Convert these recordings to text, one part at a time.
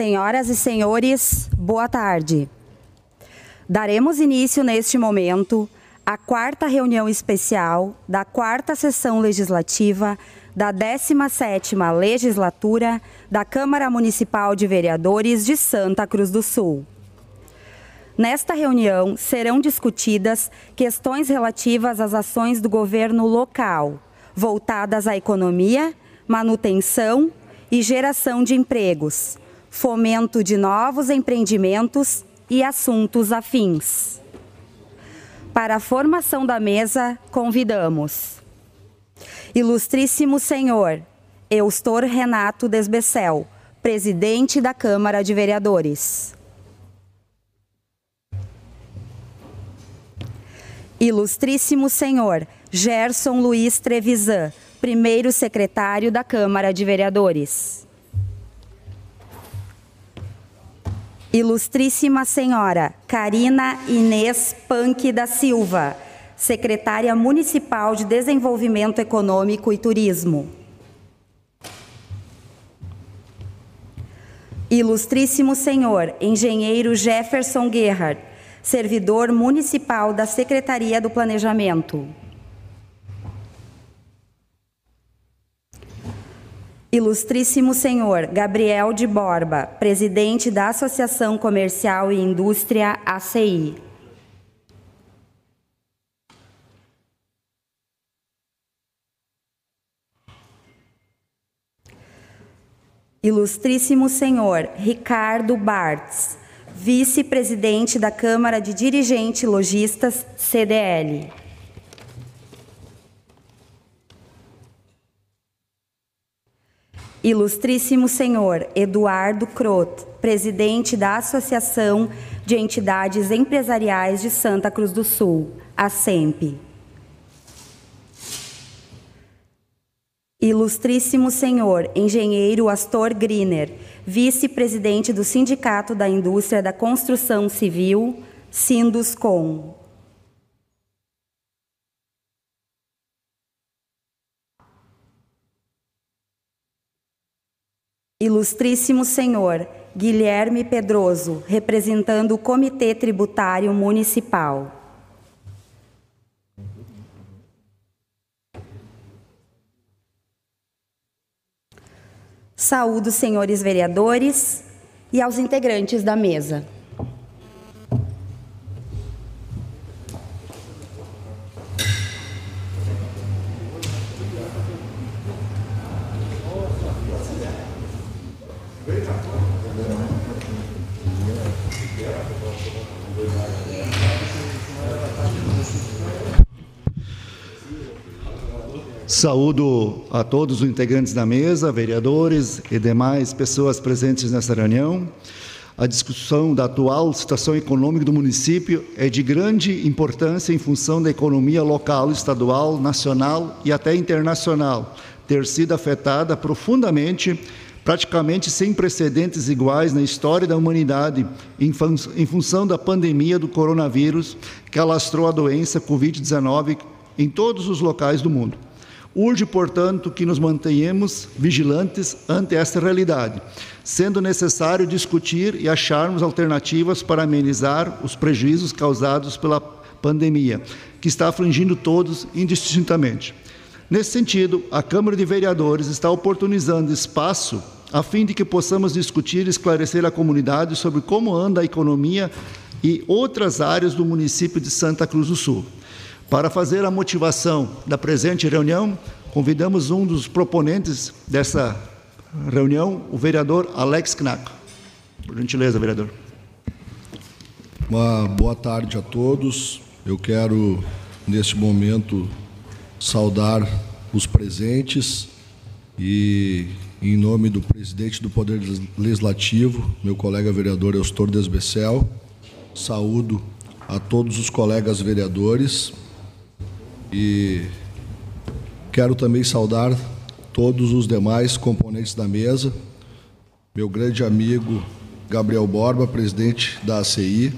Senhoras e senhores, boa tarde. Daremos início neste momento à quarta reunião especial da quarta sessão legislativa da 17ª legislatura da Câmara Municipal de Vereadores de Santa Cruz do Sul. Nesta reunião serão discutidas questões relativas às ações do governo local, voltadas à economia, manutenção e geração de empregos, fomento de novos empreendimentos e assuntos afins. Para a formação da mesa, convidamos Ilustríssimo Senhor Eustor Renato Desbecel, presidente da Câmara de Vereadores. Ilustríssimo Senhor Gerson Luiz Trevisan, primeiro secretário da Câmara de Vereadores. Ilustríssima Senhora Karina Inês Panque da Silva, secretária municipal de Desenvolvimento Econômico e Turismo. Ilustríssimo Senhor Engenheiro Jefferson Gerhard, servidor municipal da Secretaria do Planejamento. Ilustríssimo Senhor Gabriel de Borba, presidente da Associação Comercial e Indústria ACI. Ilustríssimo Senhor Ricardo Bartz, vice-presidente da Câmara de Dirigentes Logistas CDL. Ilustríssimo Senhor Eduardo Crot, presidente da Associação de Entidades Empresariais de Santa Cruz do Sul, ASEMP. Ilustríssimo Senhor Engenheiro Astor Griner, vice-presidente do Sindicato da Indústria da Construção Civil, Sinduscom. Ilustríssimo Senhor Guilherme Pedroso, representando o Comitê Tributário Municipal. Saúdo senhores vereadores e aos integrantes da mesa. Saúdo a todos os integrantes da mesa, vereadores e demais pessoas presentes nessa reunião. A discussão da atual situação econômica do município é de grande importância em função da economia local, estadual, nacional e até internacional ter sido afetada profundamente, praticamente sem precedentes iguais na história da humanidade, em, fun em função da pandemia do coronavírus que alastrou a doença Covid-19 em todos os locais do mundo. Urge, portanto, que nos mantenhamos vigilantes ante esta realidade, sendo necessário discutir e acharmos alternativas para amenizar os prejuízos causados pela pandemia, que está afligindo todos indistintamente. Nesse sentido, a Câmara de Vereadores está oportunizando espaço a fim de que possamos discutir e esclarecer a comunidade sobre como anda a economia e outras áreas do município de Santa Cruz do Sul. Para fazer a motivação da presente reunião, convidamos um dos proponentes dessa reunião, o vereador Alex Knack. Por gentileza, vereador. Uma boa tarde a todos. Eu quero, neste momento, saudar os presentes e, em nome do presidente do Poder Legislativo, meu colega vereador Eustor Desbecel, saúdo a todos os colegas vereadores e quero também saudar todos os demais componentes da mesa, meu grande amigo Gabriel Borba, presidente da ACI,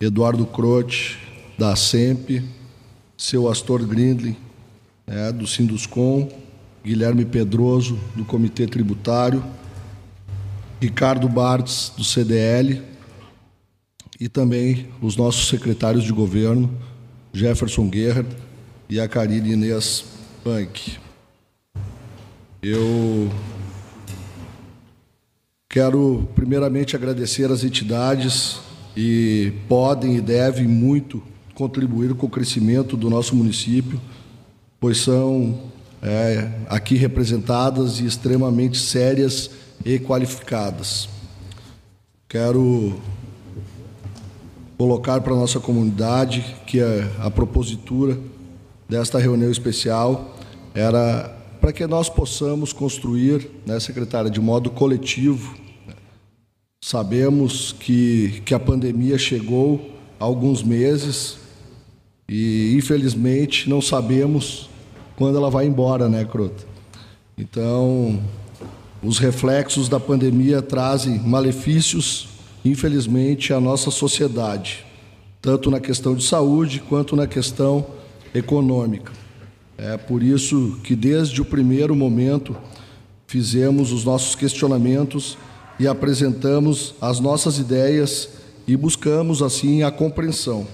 Eduardo Crote, da SEMP, seu Astor Grindley, é, do Sinduscom, Guilherme Pedroso, do Comitê Tributário, Ricardo Bartz, do CDL, e também os nossos secretários de governo, Jefferson Guerra e a Karine Inês Punk. Eu quero primeiramente agradecer às entidades e podem e devem muito contribuir com o crescimento do nosso município, pois são é, aqui representadas e extremamente sérias e qualificadas. Quero colocar para a nossa comunidade que a, a propositura desta reunião especial era para que nós possamos construir, né, secretária, de modo coletivo. Sabemos que, que a pandemia chegou há alguns meses e, infelizmente, não sabemos quando ela vai embora, né, Crota? Então, os reflexos da pandemia trazem malefícios, infelizmente, à nossa sociedade, tanto na questão de saúde quanto na questão econômica. É por isso que, desde o primeiro momento, fizemos os nossos questionamentos e apresentamos as nossas ideias e buscamos, assim, a compreensão.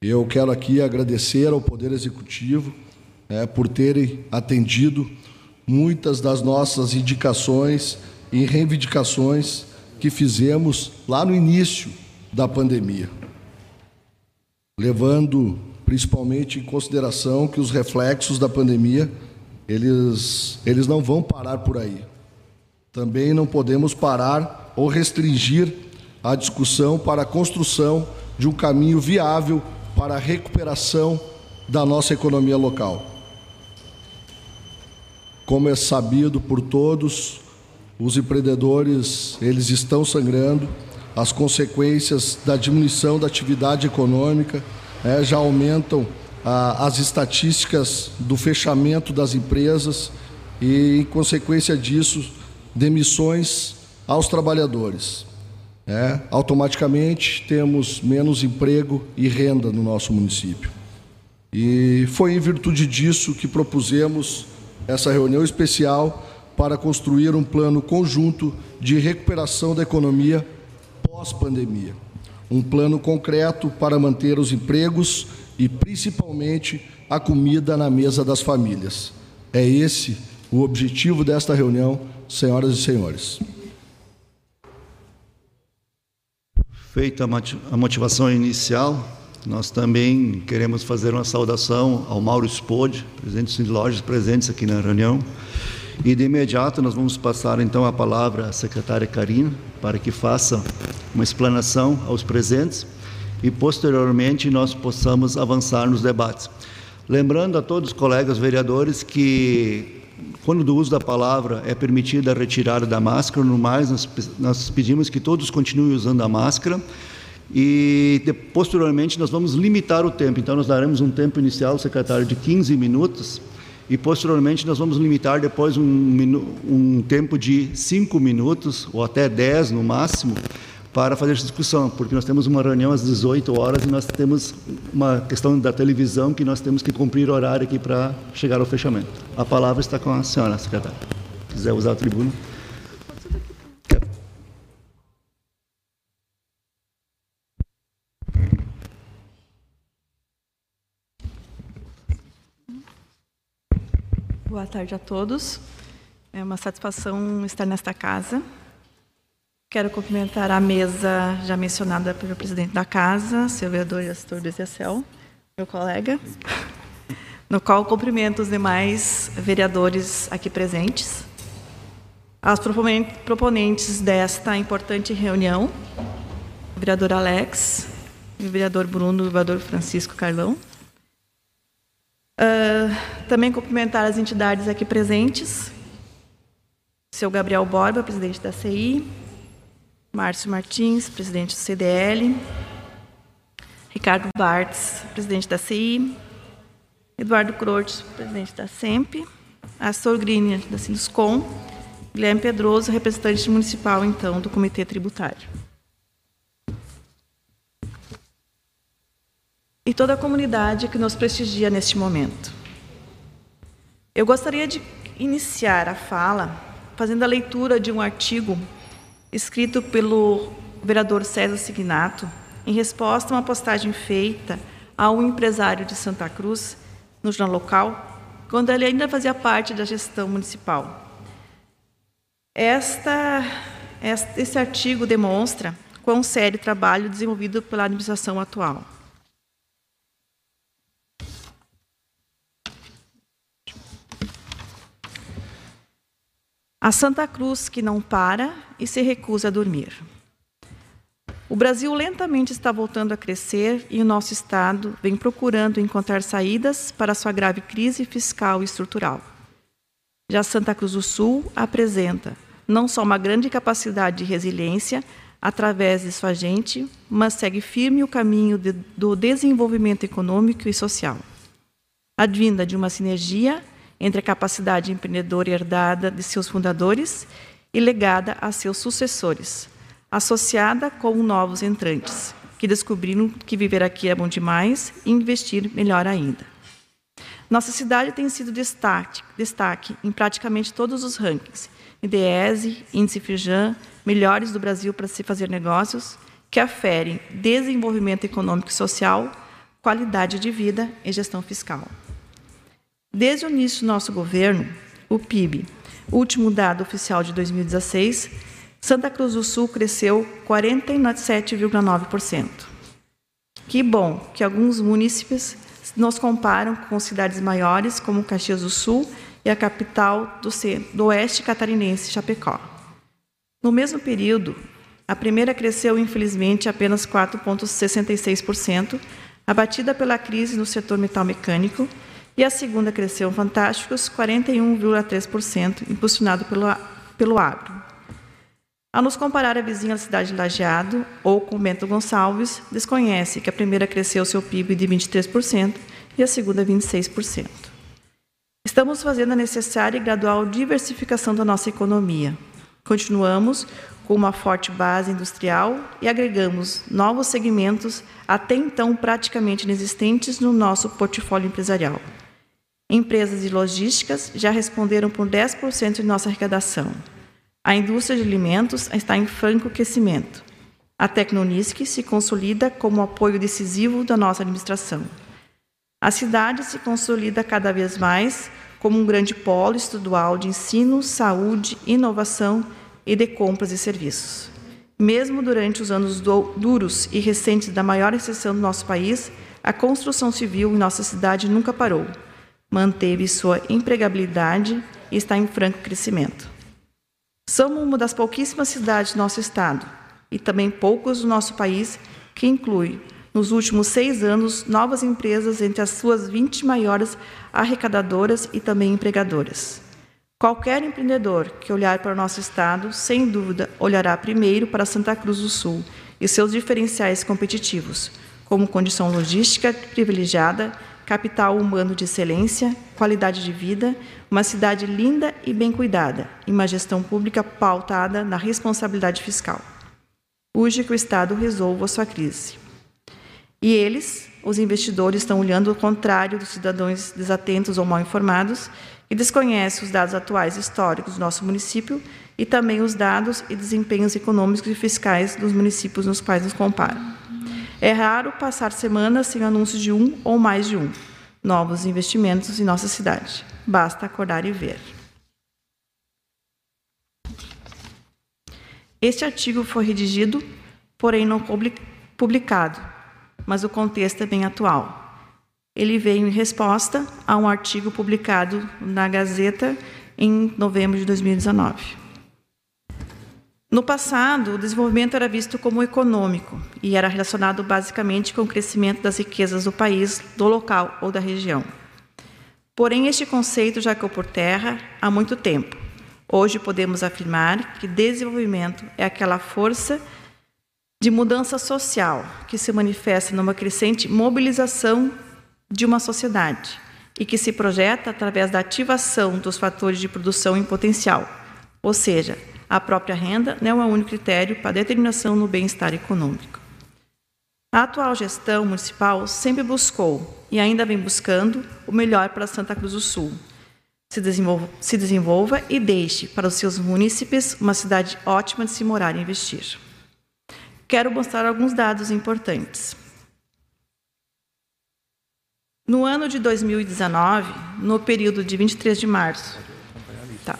Eu quero aqui agradecer ao Poder Executivo é, por terem atendido muitas das nossas indicações e reivindicações que fizemos lá no início da pandemia, levando principalmente em consideração que os reflexos da pandemia eles, eles não vão parar por aí. Também não podemos parar ou restringir a discussão para a construção de um caminho viável para a recuperação da nossa economia local. Como é sabido por todos, os empreendedores, eles estão sangrando, as consequências da diminuição da atividade econômica é, já aumentam ah, as estatísticas do fechamento das empresas e, em consequência disso, demissões aos trabalhadores. É, automaticamente temos menos emprego e renda no nosso município. E foi em virtude disso que propusemos essa reunião especial para construir um plano conjunto de recuperação da economia pós-pandemia. Um plano concreto para manter os empregos e, principalmente, a comida na mesa das famílias. É esse o objetivo desta reunião, senhoras e senhores. Feita a motivação inicial, nós também queremos fazer uma saudação ao Mauro Spode, presidente de lojas presentes aqui na reunião. E de imediato nós vamos passar então a palavra à secretária Karina para que faça uma explanação aos presentes e posteriormente nós possamos avançar nos debates. Lembrando a todos os colegas vereadores que quando do uso da palavra é permitida a retirada da máscara, no mais nós, pedimos que todos continuem usando a máscara e de, posteriormente nós vamos limitar o tempo. Então nós daremos um tempo inicial, secretário, de 15 minutos e posteriormente nós vamos limitar depois um, um tempo de 5 minutos ou até 10 no máximo para fazer essa discussão, porque nós temos uma reunião às 18 horas e nós temos uma questão da televisão que nós temos que cumprir horário aqui para chegar ao fechamento. A palavra está com a senhora, secretária. Se quiser usar a tribuna. Boa tarde a todos. É uma satisfação estar nesta casa. Quero cumprimentar a mesa já mencionada pelo presidente da casa, seu vereador Astor Beziacel, meu colega, no qual cumprimento os demais vereadores aqui presentes, aos proponentes desta importante reunião, o vereador Alex, o vereador Bruno, o vereador Francisco Carlão, Uh, também cumprimentar as entidades aqui presentes. Seu Gabriel Borba, presidente da CI. Márcio Martins, presidente do CDL. Ricardo Bartz, presidente da CI. Eduardo Crotes, presidente da SEMP. Astor Griner, da Sinduscom. Guilherme Pedroso, representante municipal, então, do Comitê Tributário. Toda a comunidade que nos prestigia neste momento. Eu gostaria de iniciar a fala fazendo a leitura de um artigo escrito pelo vereador César Signato, em resposta a uma postagem feita a um empresário de Santa Cruz, no jornal local, quando ele ainda fazia parte da gestão municipal. Esta, esse artigo demonstra quão sério o trabalho desenvolvido pela administração atual. A Santa Cruz que não para e se recusa a dormir. O Brasil lentamente está voltando a crescer e o nosso Estado vem procurando encontrar saídas para sua grave crise fiscal e estrutural. Já Santa Cruz do Sul apresenta não só uma grande capacidade de resiliência através de sua gente, mas segue firme o caminho de, do desenvolvimento econômico e social. Advinda de uma sinergia entre a capacidade empreendedora herdada de seus fundadores e legada a seus sucessores, associada com novos entrantes, que descobriram que viver aqui é bom demais e investir melhor ainda. Nossa cidade tem sido destaque, destaque em praticamente todos os rankings, IDESE, Índice Firjan, melhores do Brasil para se fazer negócios, que aferem desenvolvimento econômico e social, qualidade de vida e gestão fiscal. Desde o início do nosso governo, o PIB, último dado oficial de 2016, Santa Cruz do Sul cresceu 47,9%. Que bom que alguns munícipes nos comparam com cidades maiores, como Caxias do Sul e a capital do, do oeste catarinense, Chapecó. No mesmo período, a primeira cresceu, infelizmente, apenas 4,66%, abatida pela crise no setor metal mecânico, e a segunda cresceu fantásticos 41,3%, impulsionado pelo, pelo agro. Ao nos comparar a vizinha da cidade de Lajeado, ou com Bento Gonçalves, desconhece que a primeira cresceu seu PIB de 23% e a segunda 26%. Estamos fazendo a necessária e gradual diversificação da nossa economia. Continuamos com uma forte base industrial e agregamos novos segmentos até então praticamente inexistentes no nosso portfólio empresarial. Empresas de logísticas já responderam por 10% de nossa arrecadação. A indústria de alimentos está em franco crescimento. A Tecnonisc se consolida como apoio decisivo da nossa administração. A cidade se consolida cada vez mais como um grande polo estadual de ensino, saúde, inovação e de compras e serviços. Mesmo durante os anos duros e recentes da maior recessão do nosso país, a construção civil em nossa cidade nunca parou. Manteve sua empregabilidade e está em franco crescimento. Somos uma das pouquíssimas cidades do nosso estado e também poucos do nosso país que inclui, nos últimos seis anos, novas empresas entre as suas 20 maiores arrecadadoras e também empregadoras. Qualquer empreendedor que olhar para o nosso estado, sem dúvida, olhará primeiro para Santa Cruz do Sul e seus diferenciais competitivos, como condição logística privilegiada capital humano de excelência, qualidade de vida, uma cidade linda e bem cuidada, e uma gestão pública pautada na responsabilidade fiscal. Urge que o Estado resolva sua crise. E eles, os investidores, estão olhando o contrário dos cidadãos desatentos ou mal informados e desconhecem os dados atuais históricos do nosso município e também os dados e desempenhos econômicos e fiscais dos municípios nos quais nos comparam. É raro passar semanas sem anúncio de um ou mais de um. Novos investimentos em nossa cidade. Basta acordar e ver. Este artigo foi redigido, porém não publicado, mas o contexto é bem atual. Ele veio em resposta a um artigo publicado na Gazeta em novembro de 2019. No passado, o desenvolvimento era visto como econômico e era relacionado basicamente com o crescimento das riquezas do país, do local ou da região. Porém, este conceito já caiu por terra há muito tempo. Hoje podemos afirmar que desenvolvimento é aquela força de mudança social que se manifesta numa crescente mobilização de uma sociedade e que se projeta através da ativação dos fatores de produção em potencial, ou seja, a própria renda não é o único critério para determinação no bem-estar econômico. A atual gestão municipal sempre buscou e ainda vem buscando o melhor para Santa Cruz do Sul. se desenvolva, se desenvolva e deixe para os seus munícipes uma cidade ótima de se morar e investir. Quero mostrar alguns dados importantes. No ano de 2019, no período de 23 de março tá,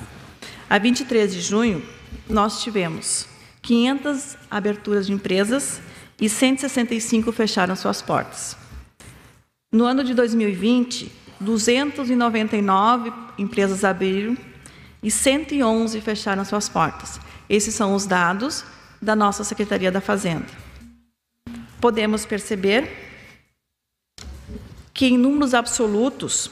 a 23 de junho, nós tivemos 500 aberturas de empresas e 165 fecharam suas portas. No ano de 2020, 299 empresas abriram e 111 fecharam suas portas. Esses são os dados da nossa Secretaria da Fazenda. Podemos perceber que, em números absolutos,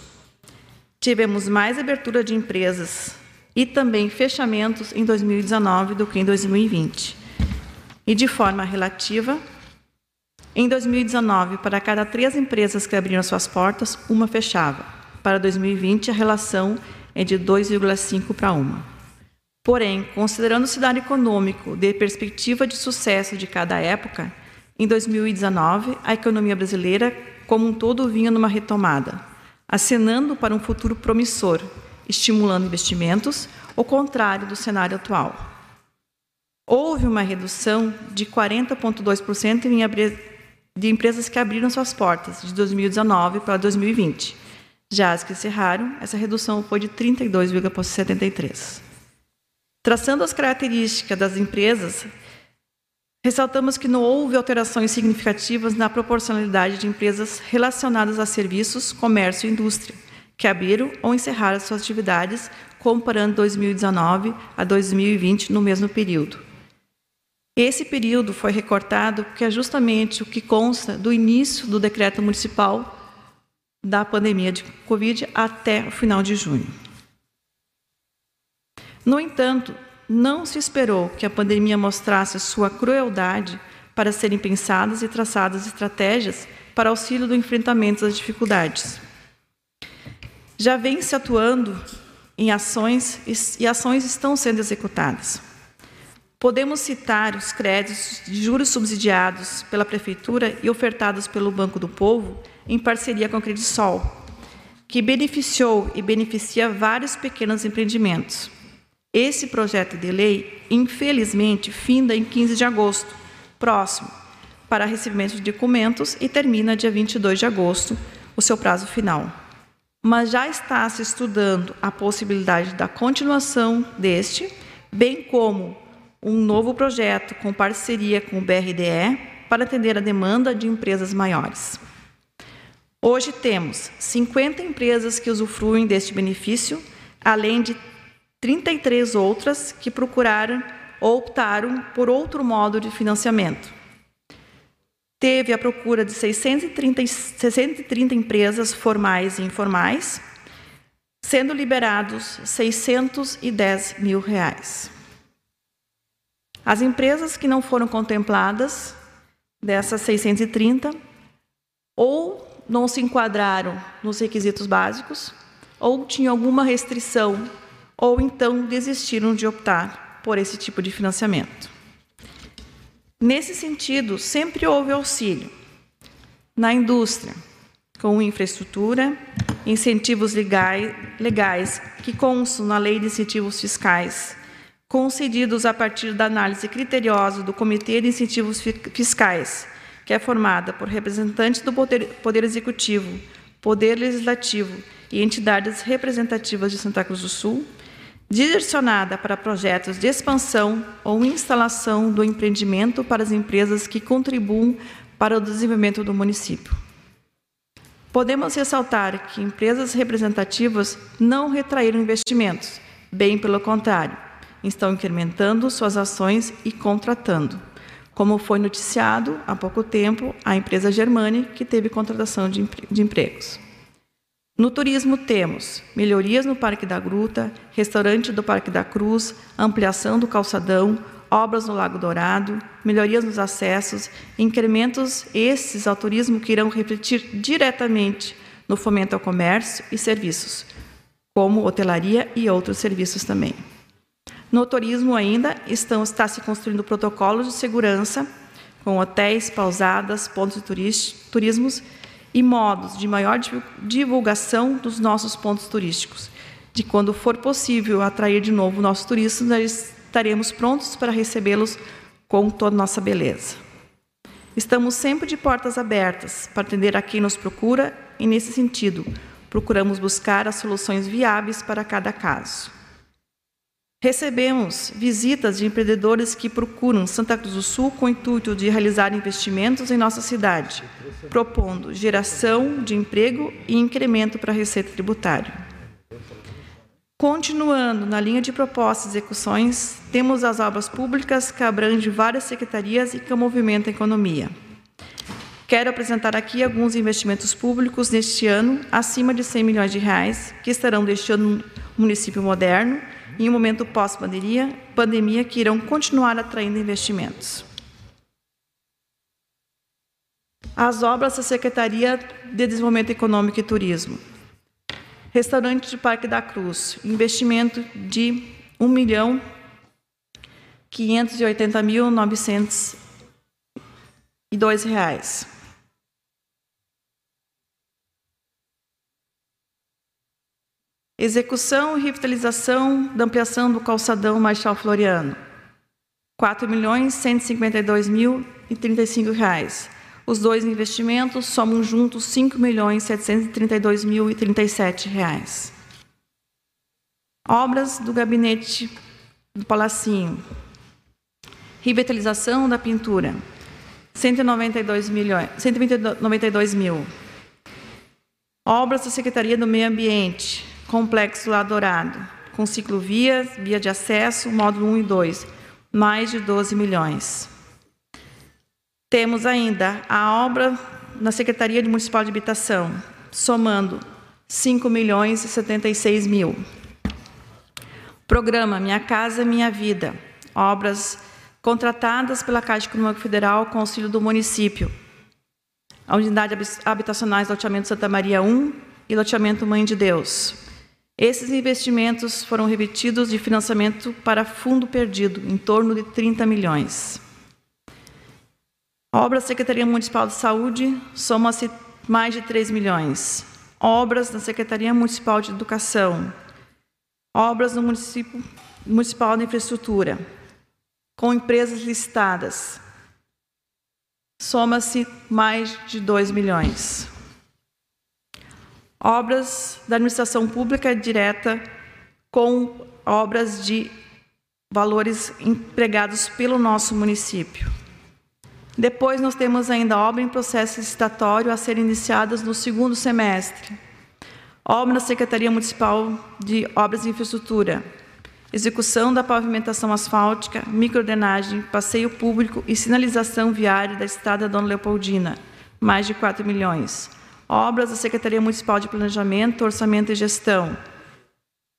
tivemos mais abertura de empresas e também fechamentos em 2019 do que em 2020. E, de forma relativa, em 2019, para cada três empresas que abriram suas portas, uma fechava. Para 2020, a relação é de 2,5 para 1. Porém, considerando o cenário econômico de perspectiva de sucesso de cada época, em 2019, a economia brasileira como um todo vinha numa retomada, acenando para um futuro promissor, estimulando investimentos, ao contrário do cenário atual. Houve uma redução de 40,2% de empresas que abriram suas portas de 2019 para 2020. Já as que encerraram, essa redução foi de 32,73%. Traçando as características das empresas, Ressaltamos que não houve alterações significativas na proporcionalidade de empresas relacionadas a serviços, comércio e indústria, que abriram ou encerraram suas atividades, comparando 2019 a 2020 no mesmo período. Esse período foi recortado porque é justamente o que consta do início do decreto municipal da pandemia de Covid até o final de junho. No entanto, não se esperou que a pandemia mostrasse sua crueldade para serem pensadas e traçadas estratégias para auxílio do enfrentamento das dificuldades. Já vem se atuando em ações e ações estão sendo executadas. Podemos citar os créditos de juros subsidiados pela Prefeitura e ofertados pelo Banco do Povo em parceria com a Credisol, que beneficiou e beneficia vários pequenos empreendimentos. Esse projeto de lei, infelizmente, finda em 15 de agosto, próximo, para recebimento de documentos e termina dia 22 de agosto, o seu prazo final. Mas já está se estudando a possibilidade da continuação deste, bem como um novo projeto com parceria com o BRDE para atender a demanda de empresas maiores. Hoje temos 50 empresas que usufruem deste benefício, além de 33 outras que procuraram ou optaram por outro modo de financiamento. Teve a procura de 630, 630 empresas formais e informais, sendo liberados 610 mil reais. As empresas que não foram contempladas dessas 630 ou não se enquadraram nos requisitos básicos ou tinham alguma restrição ou então desistiram de optar por esse tipo de financiamento. Nesse sentido, sempre houve auxílio na indústria, com infraestrutura, incentivos legais, legais que constam na Lei de Incentivos Fiscais, concedidos a partir da análise criteriosa do Comitê de Incentivos Fiscais, que é formada por representantes do Poder, Poder Executivo, Poder Legislativo e entidades representativas de Santa Cruz do Sul, direcionada para projetos de expansão ou instalação do empreendimento para as empresas que contribuam para o desenvolvimento do município. Podemos ressaltar que empresas representativas não retraíram investimentos, bem pelo contrário, estão incrementando suas ações e contratando, como foi noticiado há pouco tempo a empresa Germani, que teve contratação de empregos. No turismo temos melhorias no Parque da Gruta, restaurante do Parque da Cruz, ampliação do calçadão, obras no Lago Dourado, melhorias nos acessos, incrementos esses ao turismo que irão refletir diretamente no fomento ao comércio e serviços, como hotelaria e outros serviços também. No turismo ainda estão, está se construindo protocolos de segurança com hotéis, pausadas, pontos de turismos e modos de maior divulgação dos nossos pontos turísticos, de quando for possível atrair de novo nossos turistas, nós estaremos prontos para recebê-los com toda a nossa beleza. Estamos sempre de portas abertas para atender a quem nos procura e, nesse sentido, procuramos buscar as soluções viáveis para cada caso. Recebemos visitas de empreendedores que procuram Santa Cruz do Sul com o intuito de realizar investimentos em nossa cidade, propondo geração de emprego e incremento para a receita tributária. Continuando na linha de propostas e execuções, temos as obras públicas que abrangem várias secretarias e que movimentam a economia. Quero apresentar aqui alguns investimentos públicos neste ano, acima de 100 milhões de reais, que estarão deixando o município moderno em um momento pós-pandemia, pandemia que irão continuar atraindo investimentos. As obras da Secretaria de Desenvolvimento Econômico e Turismo. Restaurante de Parque da Cruz, investimento de R$ milhão 580 mil 902 reais. Execução e revitalização da ampliação do calçadão Marechal Floriano. R$ milhões 152 mil e 35 reais. Os dois investimentos somam juntos R$ milhões 732 mil e 37 reais. Obras do gabinete do Palacinho. Revitalização da pintura. 192 milhões, 192 mil. Obras da Secretaria do Meio Ambiente. Complexo Dourado, com ciclovias, via de acesso, módulo 1 e 2, mais de 12 milhões. Temos ainda a obra na Secretaria Municipal de Habitação, somando 5 milhões e 76 mil. Programa Minha Casa Minha Vida, obras contratadas pela Caixa Econômica Federal com auxílio do município. A unidade habitacionais loteamento Santa Maria 1 e loteamento Mãe de Deus. Esses investimentos foram repetidos de financiamento para fundo perdido, em torno de 30 milhões. Obras da Secretaria Municipal de Saúde soma-se mais de 3 milhões. Obras da Secretaria Municipal de Educação. Obras do município Municipal de Infraestrutura. Com empresas listadas. Soma-se mais de 2 milhões. Obras da administração pública direta com obras de valores empregados pelo nosso município. Depois nós temos ainda obra em processo licitatório a serem iniciadas no segundo semestre. Obra na Secretaria Municipal de Obras de Infraestrutura. Execução da pavimentação asfáltica, microdenagem, passeio público e sinalização viária da estrada Dona Leopoldina, mais de 4 milhões. Obras da Secretaria Municipal de Planejamento, Orçamento e Gestão.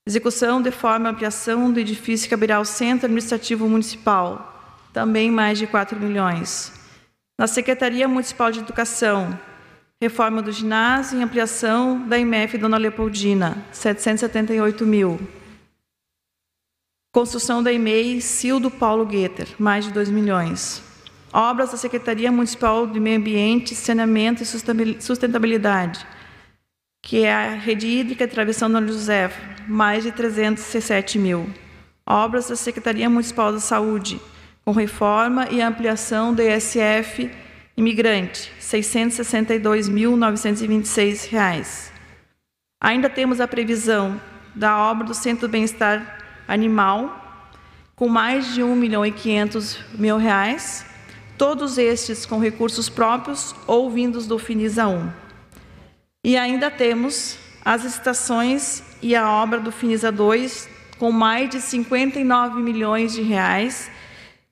Execução de forma ampliação do edifício caberá ao Centro Administrativo Municipal, também mais de 4 milhões. Na Secretaria Municipal de Educação, reforma do ginásio e ampliação da IMF Dona Leopoldina, 778 mil. Construção da EMEI Cildo Paulo Gueter, mais de 2 milhões. Obras da Secretaria Municipal de Meio Ambiente, Saneamento e Sustentabilidade, que é a Rede Hídrica Travessão Dona José, mais de 307 mil. Obras da Secretaria Municipal da Saúde, com reforma e ampliação do ESF imigrante, R$ 662.926. Ainda temos a previsão da obra do Centro do Bem-Estar Animal, com mais de 1 milhão e 500 mil reais, todos estes com recursos próprios ou vindos do Finisa 1. E ainda temos as estações e a obra do Finisa 2, com mais de 59 milhões de reais,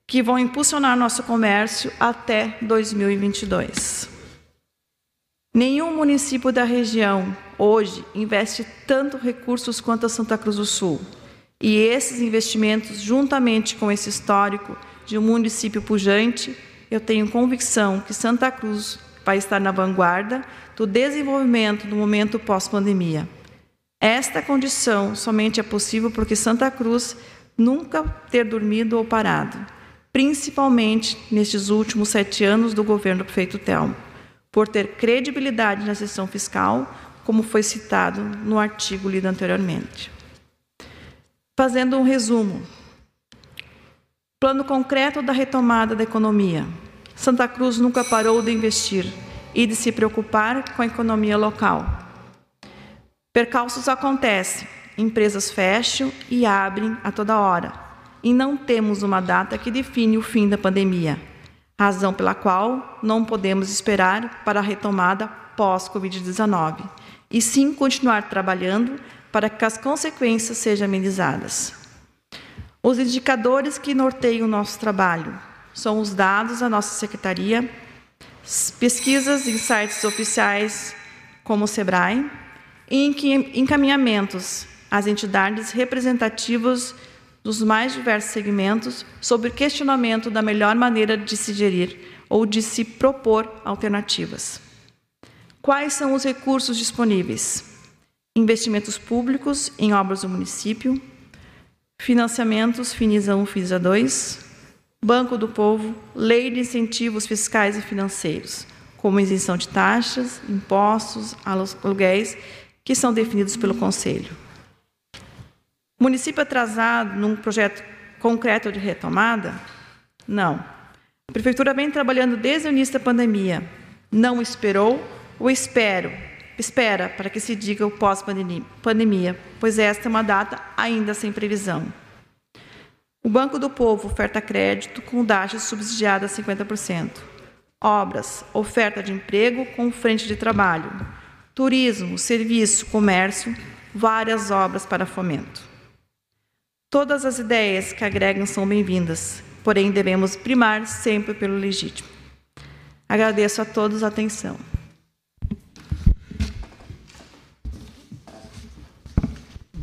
que vão impulsionar nosso comércio até 2022. Nenhum município da região hoje investe tanto recursos quanto a Santa Cruz do Sul. E esses investimentos, juntamente com esse histórico de um município pujante, eu tenho convicção que Santa Cruz vai estar na vanguarda do desenvolvimento no momento pós-pandemia. Esta condição somente é possível porque Santa Cruz nunca ter dormido ou parado principalmente nestes últimos sete anos do governo do prefeito Telmo, por ter credibilidade na sessão fiscal, como foi citado no artigo lido anteriormente. Fazendo um resumo. Plano concreto da retomada da economia. Santa Cruz nunca parou de investir e de se preocupar com a economia local. Percalços acontecem, empresas fecham e abrem a toda hora, e não temos uma data que define o fim da pandemia, razão pela qual não podemos esperar para a retomada pós-Covid-19, e sim continuar trabalhando para que as consequências sejam amenizadas. Os indicadores que norteiam o nosso trabalho são os dados da nossa secretaria, pesquisas em sites oficiais como o SEBRAE e encaminhamentos às entidades representativas dos mais diversos segmentos sobre questionamento da melhor maneira de se gerir ou de se propor alternativas. Quais são os recursos disponíveis? Investimentos públicos em obras do município, financiamentos FINISA 1, FINISA 2, Banco do Povo, Lei de Incentivos Fiscais e Financeiros, como isenção de taxas, impostos, aluguéis, que são definidos pelo Conselho. Município atrasado num projeto concreto de retomada? Não. A Prefeitura vem trabalhando desde o início da pandemia. Não esperou ou espero, espera para que se diga o pós-pandemia, pois esta é uma data ainda sem previsão. O Banco do Povo oferta crédito com taxa subsidiada a 50%. Obras, oferta de emprego com frente de trabalho. Turismo, serviço, comércio, várias obras para fomento. Todas as ideias que agregam são bem-vindas, porém devemos primar sempre pelo legítimo. Agradeço a todos a atenção.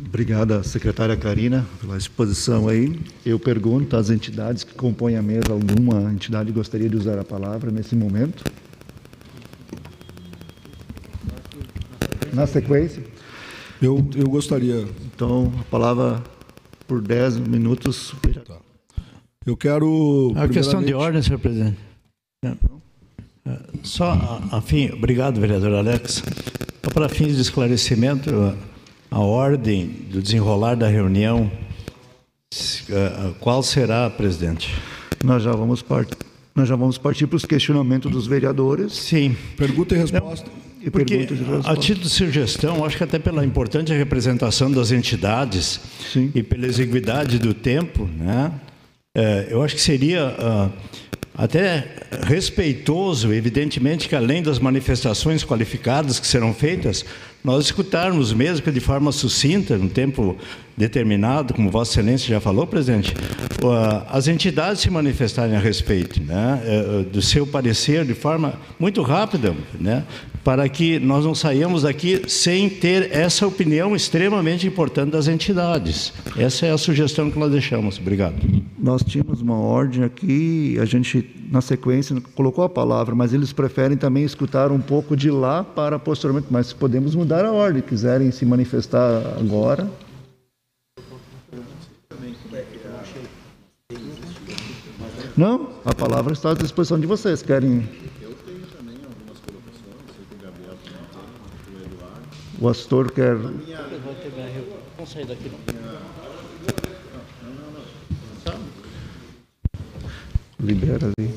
Obrigada, secretária Karina, pela exposição aí. Eu pergunto às entidades que compõem a mesa, alguma entidade gostaria de usar a palavra nesse momento? Na sequência? Eu, eu gostaria. Então, a palavra por 10 minutos. Tá. Eu quero. A questão de ordem, senhor presidente. É. É, só, a, a fim, obrigado, vereador Alex. Só para fins de esclarecimento, a ordem do desenrolar da reunião, qual será, presidente? Nós já vamos partir. Nós já vamos partir para os questionamentos dos vereadores. Sim. Pergunta e resposta. Não, e porque, a título de sugestão, acho que até pela importante representação das entidades Sim. e pela exiguidade do tempo, né, é, eu acho que seria uh, até respeitoso, evidentemente, que além das manifestações qualificadas que serão feitas, nós escutarmos mesmo que de forma sucinta, no tempo determinado, como Vossa Excelência já falou, presidente, as entidades se manifestarem a respeito né, é, do seu parecer de forma muito rápida, né, para que nós não saímos daqui sem ter essa opinião extremamente importante das entidades. Essa é a sugestão que nós deixamos. Obrigado. Nós tínhamos uma ordem aqui, a gente, na sequência, colocou a palavra, mas eles preferem também escutar um pouco de lá para posteriormente, mas podemos mudar a ordem, quiserem se manifestar agora. Não, a palavra está à disposição de vocês. Querem. Eu tenho também algumas colocações, o Gabriel o Eduardo. O Astor quer. Vamos sair daqui não. Libera ali.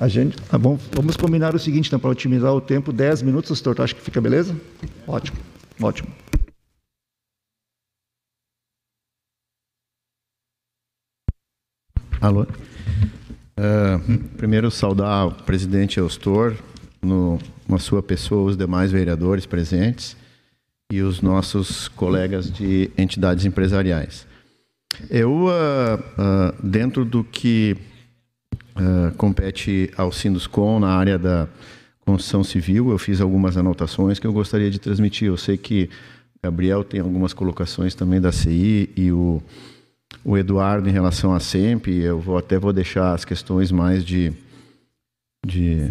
A gente, ah, bom, vamos combinar o seguinte, então, para otimizar o tempo, 10 minutos, Astor, acho que fica beleza? Ótimo, ótimo. Alô. Uh, primeiro, saudar o presidente Eustor, no, na sua pessoa, os demais vereadores presentes e os nossos colegas de entidades empresariais. Eu, uh, uh, dentro do que compete ao Sinduscom na área da construção civil, eu fiz algumas anotações que eu gostaria de transmitir. Eu sei que Gabriel tem algumas colocações também da CI e o o Eduardo em relação à SEMP, eu vou até vou deixar as questões mais de, de,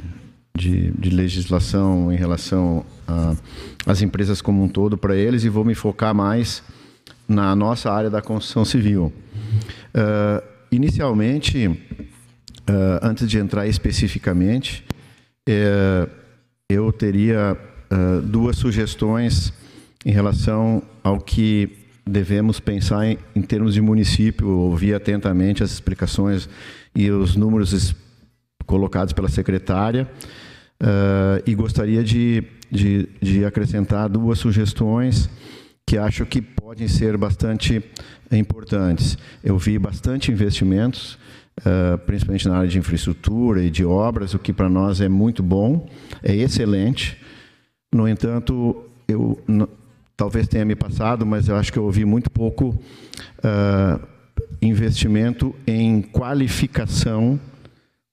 de, de legislação em relação às empresas como um todo para eles e vou me focar mais na nossa área da construção civil. Uh, inicialmente, uh, antes de entrar especificamente, uh, eu teria duas sugestões em relação ao que devemos pensar em, em termos de município, ouvir atentamente as explicações e os números colocados pela secretária. Uh, e gostaria de, de, de, acrescentar duas sugestões que acho que podem ser bastante importantes. Eu vi bastante investimentos, uh, principalmente na área de infraestrutura e de obras, o que para nós é muito bom, é excelente. No entanto, eu talvez tenha me passado, mas eu acho que eu ouvi muito pouco uh, investimento em qualificação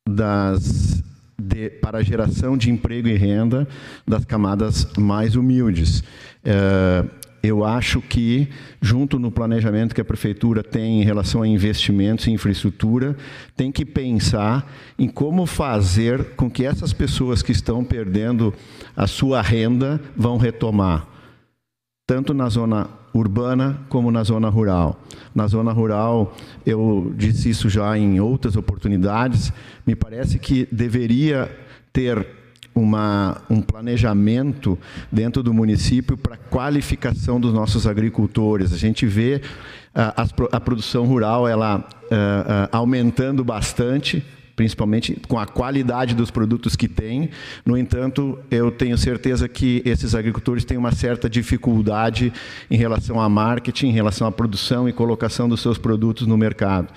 das de, para a geração de emprego e renda das camadas mais humildes. Uh, eu acho que, junto no planejamento que a prefeitura tem em relação a investimentos em infraestrutura, tem que pensar em como fazer com que essas pessoas que estão perdendo a sua renda vão retomar tanto na zona urbana como na zona rural. Na zona rural, eu disse isso já em outras oportunidades, me parece que deveria ter uma, um planejamento dentro do município para qualificação dos nossos agricultores. A gente vê a, a, a produção rural ela a, aumentando bastante, principalmente com a qualidade dos produtos que tem. No entanto, eu tenho certeza que esses agricultores têm uma certa dificuldade em relação a marketing, em relação à produção e colocação dos seus produtos no mercado.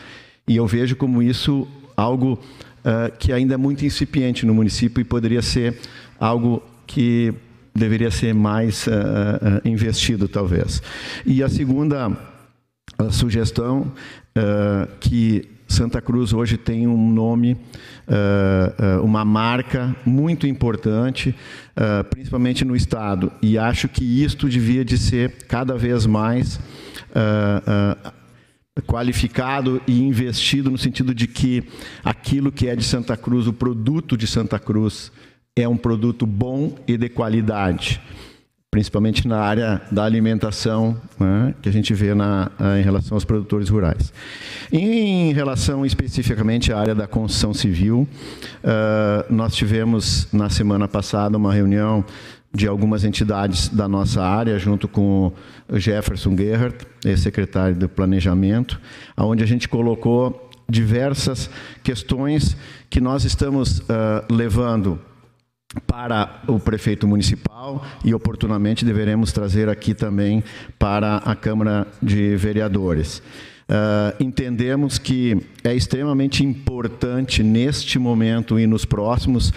E eu vejo como isso algo uh, que ainda é muito incipiente no município e poderia ser algo que deveria ser mais uh, uh, investido, talvez. E a segunda sugestão, que Santa Cruz hoje tem um nome, uh, uh, uma marca muito importante, uh, principalmente no estado. E acho que isto devia de ser cada vez mais qualificado e investido no sentido de que aquilo que é de Santa Cruz, o produto de Santa Cruz, é um produto bom e de qualidade principalmente na área da alimentação, né, que a gente vê na, em relação aos produtores rurais. Em relação especificamente à área da construção civil, uh, nós tivemos na semana passada uma reunião de algumas entidades da nossa área, junto com o Jefferson Gerhardt, ex-secretário do Planejamento, onde a gente colocou diversas questões que nós estamos uh, levando para o prefeito municipal e oportunamente deveremos trazer aqui também para a Câmara de Vereadores. Uh, entendemos que é extremamente importante neste momento e nos próximos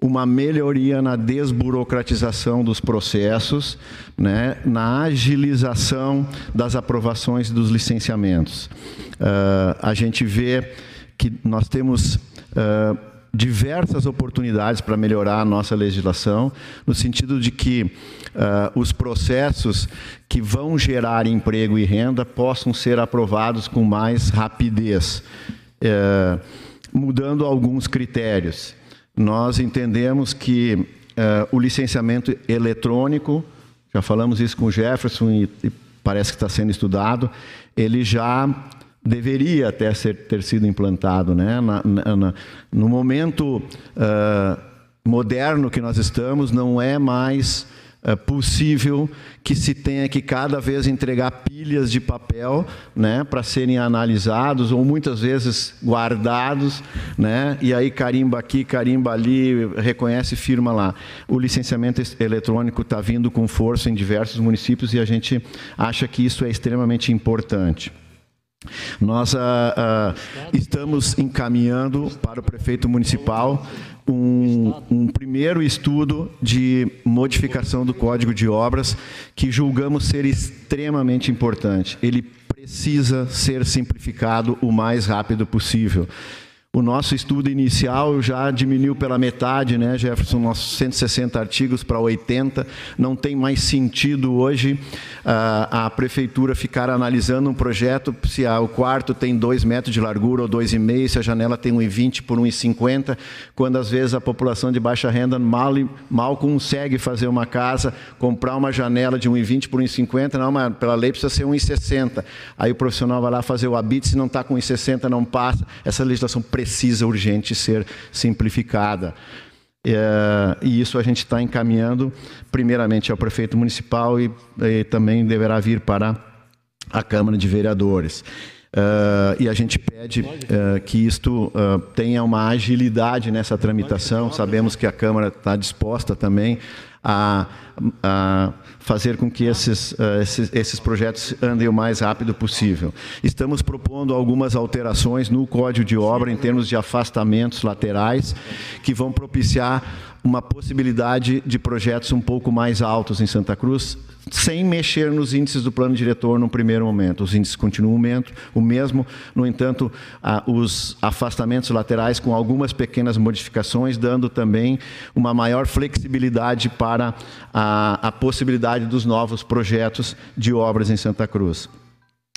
uma melhoria na desburocratização dos processos, né, na agilização das aprovações dos licenciamentos. Uh, a gente vê que nós temos uh, diversas oportunidades para melhorar a nossa legislação, no sentido de que uh, os processos que vão gerar emprego e renda possam ser aprovados com mais rapidez, uh, mudando alguns critérios. Nós entendemos que uh, o licenciamento eletrônico, já falamos isso com o Jefferson e, e parece que está sendo estudado, ele já deveria até ser, ter sido implantado. Né? Na, na, no momento uh, moderno que nós estamos, não é mais uh, possível que se tenha que cada vez entregar pilhas de papel né, para serem analisados ou muitas vezes guardados, né, e aí carimba aqui, carimba ali, reconhece firma lá. O licenciamento eletrônico está vindo com força em diversos municípios e a gente acha que isso é extremamente importante. Nós uh, uh, estamos encaminhando para o prefeito municipal um, um, primeiro estudo de modificação do Código de Obras que julgamos ser extremamente importante. Ele precisa ser simplificado o mais rápido possível. O nosso estudo inicial já diminuiu pela metade, né, Jefferson? Nossos 160 artigos para 80. Não tem mais sentido hoje a, a prefeitura ficar analisando um projeto se o quarto tem 2 metros de largura ou 2,5, se a janela tem 1,20 por 1,50, quando às vezes a população de baixa renda mal, mal consegue fazer uma casa, comprar uma janela de 1,20 por 1,50, não, mas pela lei precisa ser 1,60. Aí o profissional vai lá fazer o habite, se não está com 1,60 não passa. Essa legislação precisa urgente ser simplificada. É, e isso a gente está encaminhando, primeiramente, ao prefeito municipal e, e, também deverá vir para à Câmara de Vereadores. Uh, e a gente pede uh, que isto uh, tenha uma agilidade nessa tramitação. Sabemos que a Câmara está disposta também a, a fazer com que esses, esses, esses, projetos andem o mais rápido possível. Estamos propondo algumas alterações no Código de Obra em termos de afastamentos laterais que vão propiciar uma possibilidade de projetos um pouco mais altos em Santa Cruz, sem mexer nos índices do plano diretor no primeiro momento. Os índices continuam o mesmo, no entanto, os afastamentos laterais com algumas pequenas modificações, dando também uma maior flexibilidade para a, a possibilidade dos novos projetos de obras em Santa Cruz.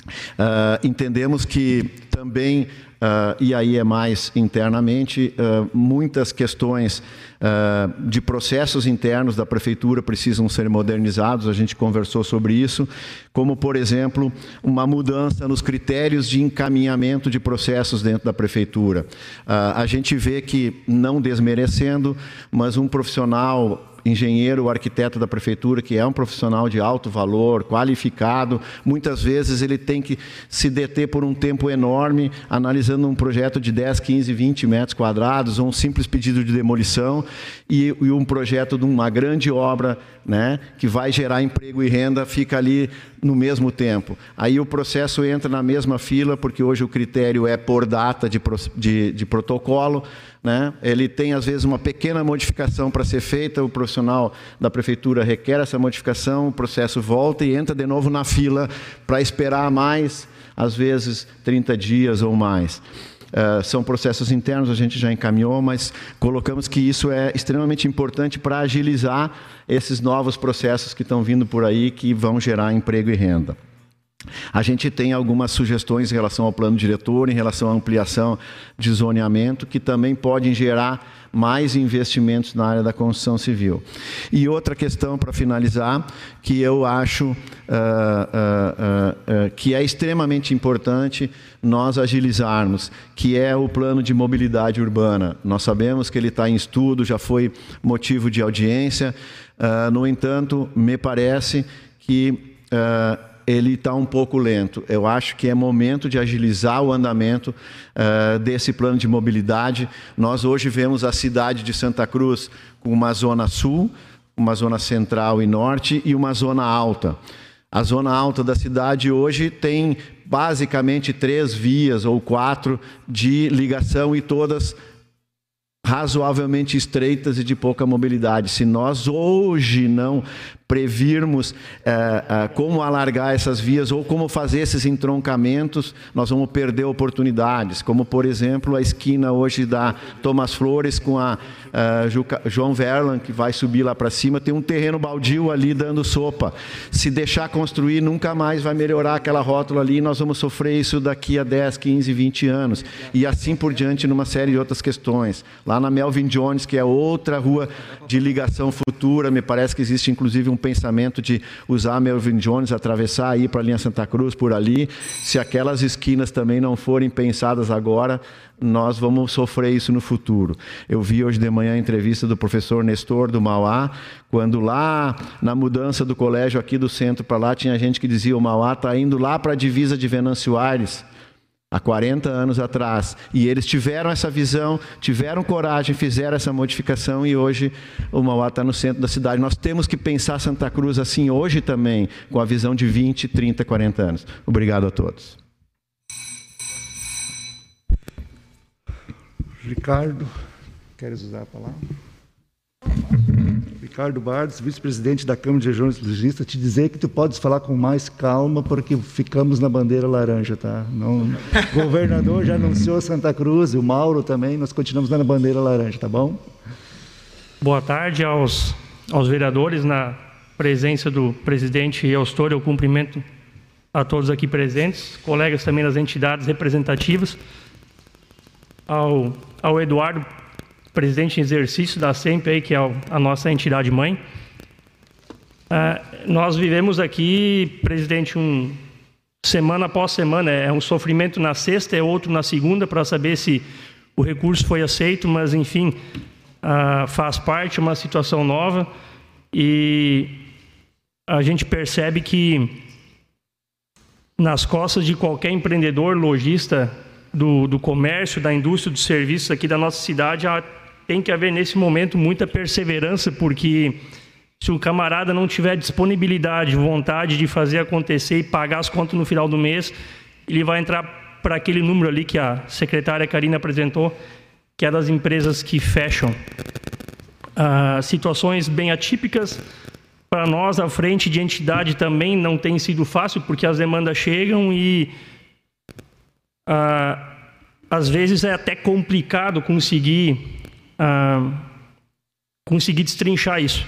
Uh, entendemos que também Uh, e aí é mais internamente, uh, muitas questões uh, de processos internos da prefeitura precisam ser modernizados, a gente conversou sobre isso, como, por exemplo, uma mudança nos critérios de encaminhamento de processos dentro da prefeitura. a gente vê que, não desmerecendo, mas um profissional engenheiro arquiteto da prefeitura, que é um profissional de alto valor, qualificado, muitas vezes ele tem que se deter por um tempo enorme analisando um projeto de 10, 15, 20 metros quadrados, ou um simples pedido de demolição e, e um projeto de uma grande obra né, que vai gerar emprego e renda, fica ali no mesmo tempo. Aí o processo entra na mesma fila, porque hoje o critério é por data de, de, de protocolo, né? ele tem às vezes uma pequena modificação para ser feita, o profissional da prefeitura requer essa modificação, o processo volta e entra de novo na fila para esperar mais, às vezes 30 dias ou mais. Uh, são processos internos, a gente já encaminhou, mas colocamos que isso é extremamente importante para agilizar esses novos processos que estão vindo por aí, que vão gerar emprego e renda. A gente tem algumas sugestões em relação ao plano diretor, em relação à ampliação de zoneamento, que também podem gerar mais investimentos na área da construção civil. E outra questão para finalizar, que eu acho uh, uh, uh, que é extremamente importante nós agilizarmos, que é o plano de mobilidade urbana. Nós sabemos que ele está em estudo, já foi motivo de audiência, no entanto, me parece que ele está um pouco lento. Eu acho que é momento de agilizar o andamento uh, desse plano de mobilidade. Nós hoje vemos a cidade de Santa Cruz com uma zona sul, uma zona central e norte e uma zona alta. A zona alta da cidade hoje tem basicamente três vias ou quatro de ligação e todas razoavelmente estreitas e de pouca mobilidade. Se nós hoje não previrmos é, é, como alargar essas vias ou como fazer esses entroncamentos, nós vamos perder oportunidades, como por exemplo a esquina hoje da Thomas Flores com a, a Juca, João Verlan, que vai subir lá para cima, tem um terreno baldio ali dando sopa. Se deixar construir, nunca mais vai melhorar aquela rótula ali, e nós vamos sofrer isso daqui a 10, 15, 20 anos. E assim por diante, numa série de outras questões. Lá na Melvin Jones, que é outra rua de ligação futura, me parece que existe inclusive um pensamento de usar Melvin Jones, atravessar aí para a linha Santa Cruz por ali. Se aquelas esquinas também não forem pensadas agora, nós vamos sofrer isso no futuro. Eu vi hoje de manhã a entrevista do professor Nestor do Mauá, quando lá na mudança do colégio aqui do centro para lá, tinha gente que dizia o Mauá está indo lá para a divisa de Venâncio Aires há 40 anos atrás. E eles tiveram essa visão, tiveram coragem, fizeram essa modificação e hoje o Mauá está no centro da cidade. Nós temos que pensar Santa Cruz assim hoje também, com a visão de 20, 30, 40 anos. Obrigado a todos. Ricardo, queres usar a palavra? Ricardo Bardes, vice-presidente da Câmara de Regiões Legistas, te dizer que tu podes falar com mais calma, porque ficamos na bandeira laranja, tá? Não, o governador já anunciou Santa Cruz, e o Mauro também, nós continuamos na bandeira laranja, tá bom? Boa tarde aos, aos vereadores, na presença do presidente Eustor, eu cumprimento a todos aqui presentes, colegas também das entidades representativas, ao, ao Eduardo, presidente em exercício da SEMP, aí, que é a nossa entidade mãe. Uh, nós vivemos aqui, presidente, um semana após semana, é um sofrimento na sexta, é outro na segunda, para saber se o recurso foi aceito, mas enfim, faz parte, uma situação nova e a gente percebe que nas costas de qualquer empreendedor, lojista do, do comércio, da indústria, dos serviços aqui da nossa cidade, tem que haver nesse momento muita perseverança, porque se um camarada não tiver disponibilidade, vontade de fazer acontecer e pagar as contas no final do mês, ele vai entrar para aquele número ali que a secretária Karina apresentou, que é das empresas que fecham. Ah, situações bem atípicas para nós, à frente de entidade também não tem sido fácil, porque as demandas chegam e ah, às vezes é até complicado conseguir ah, conseguir destrinchar isso.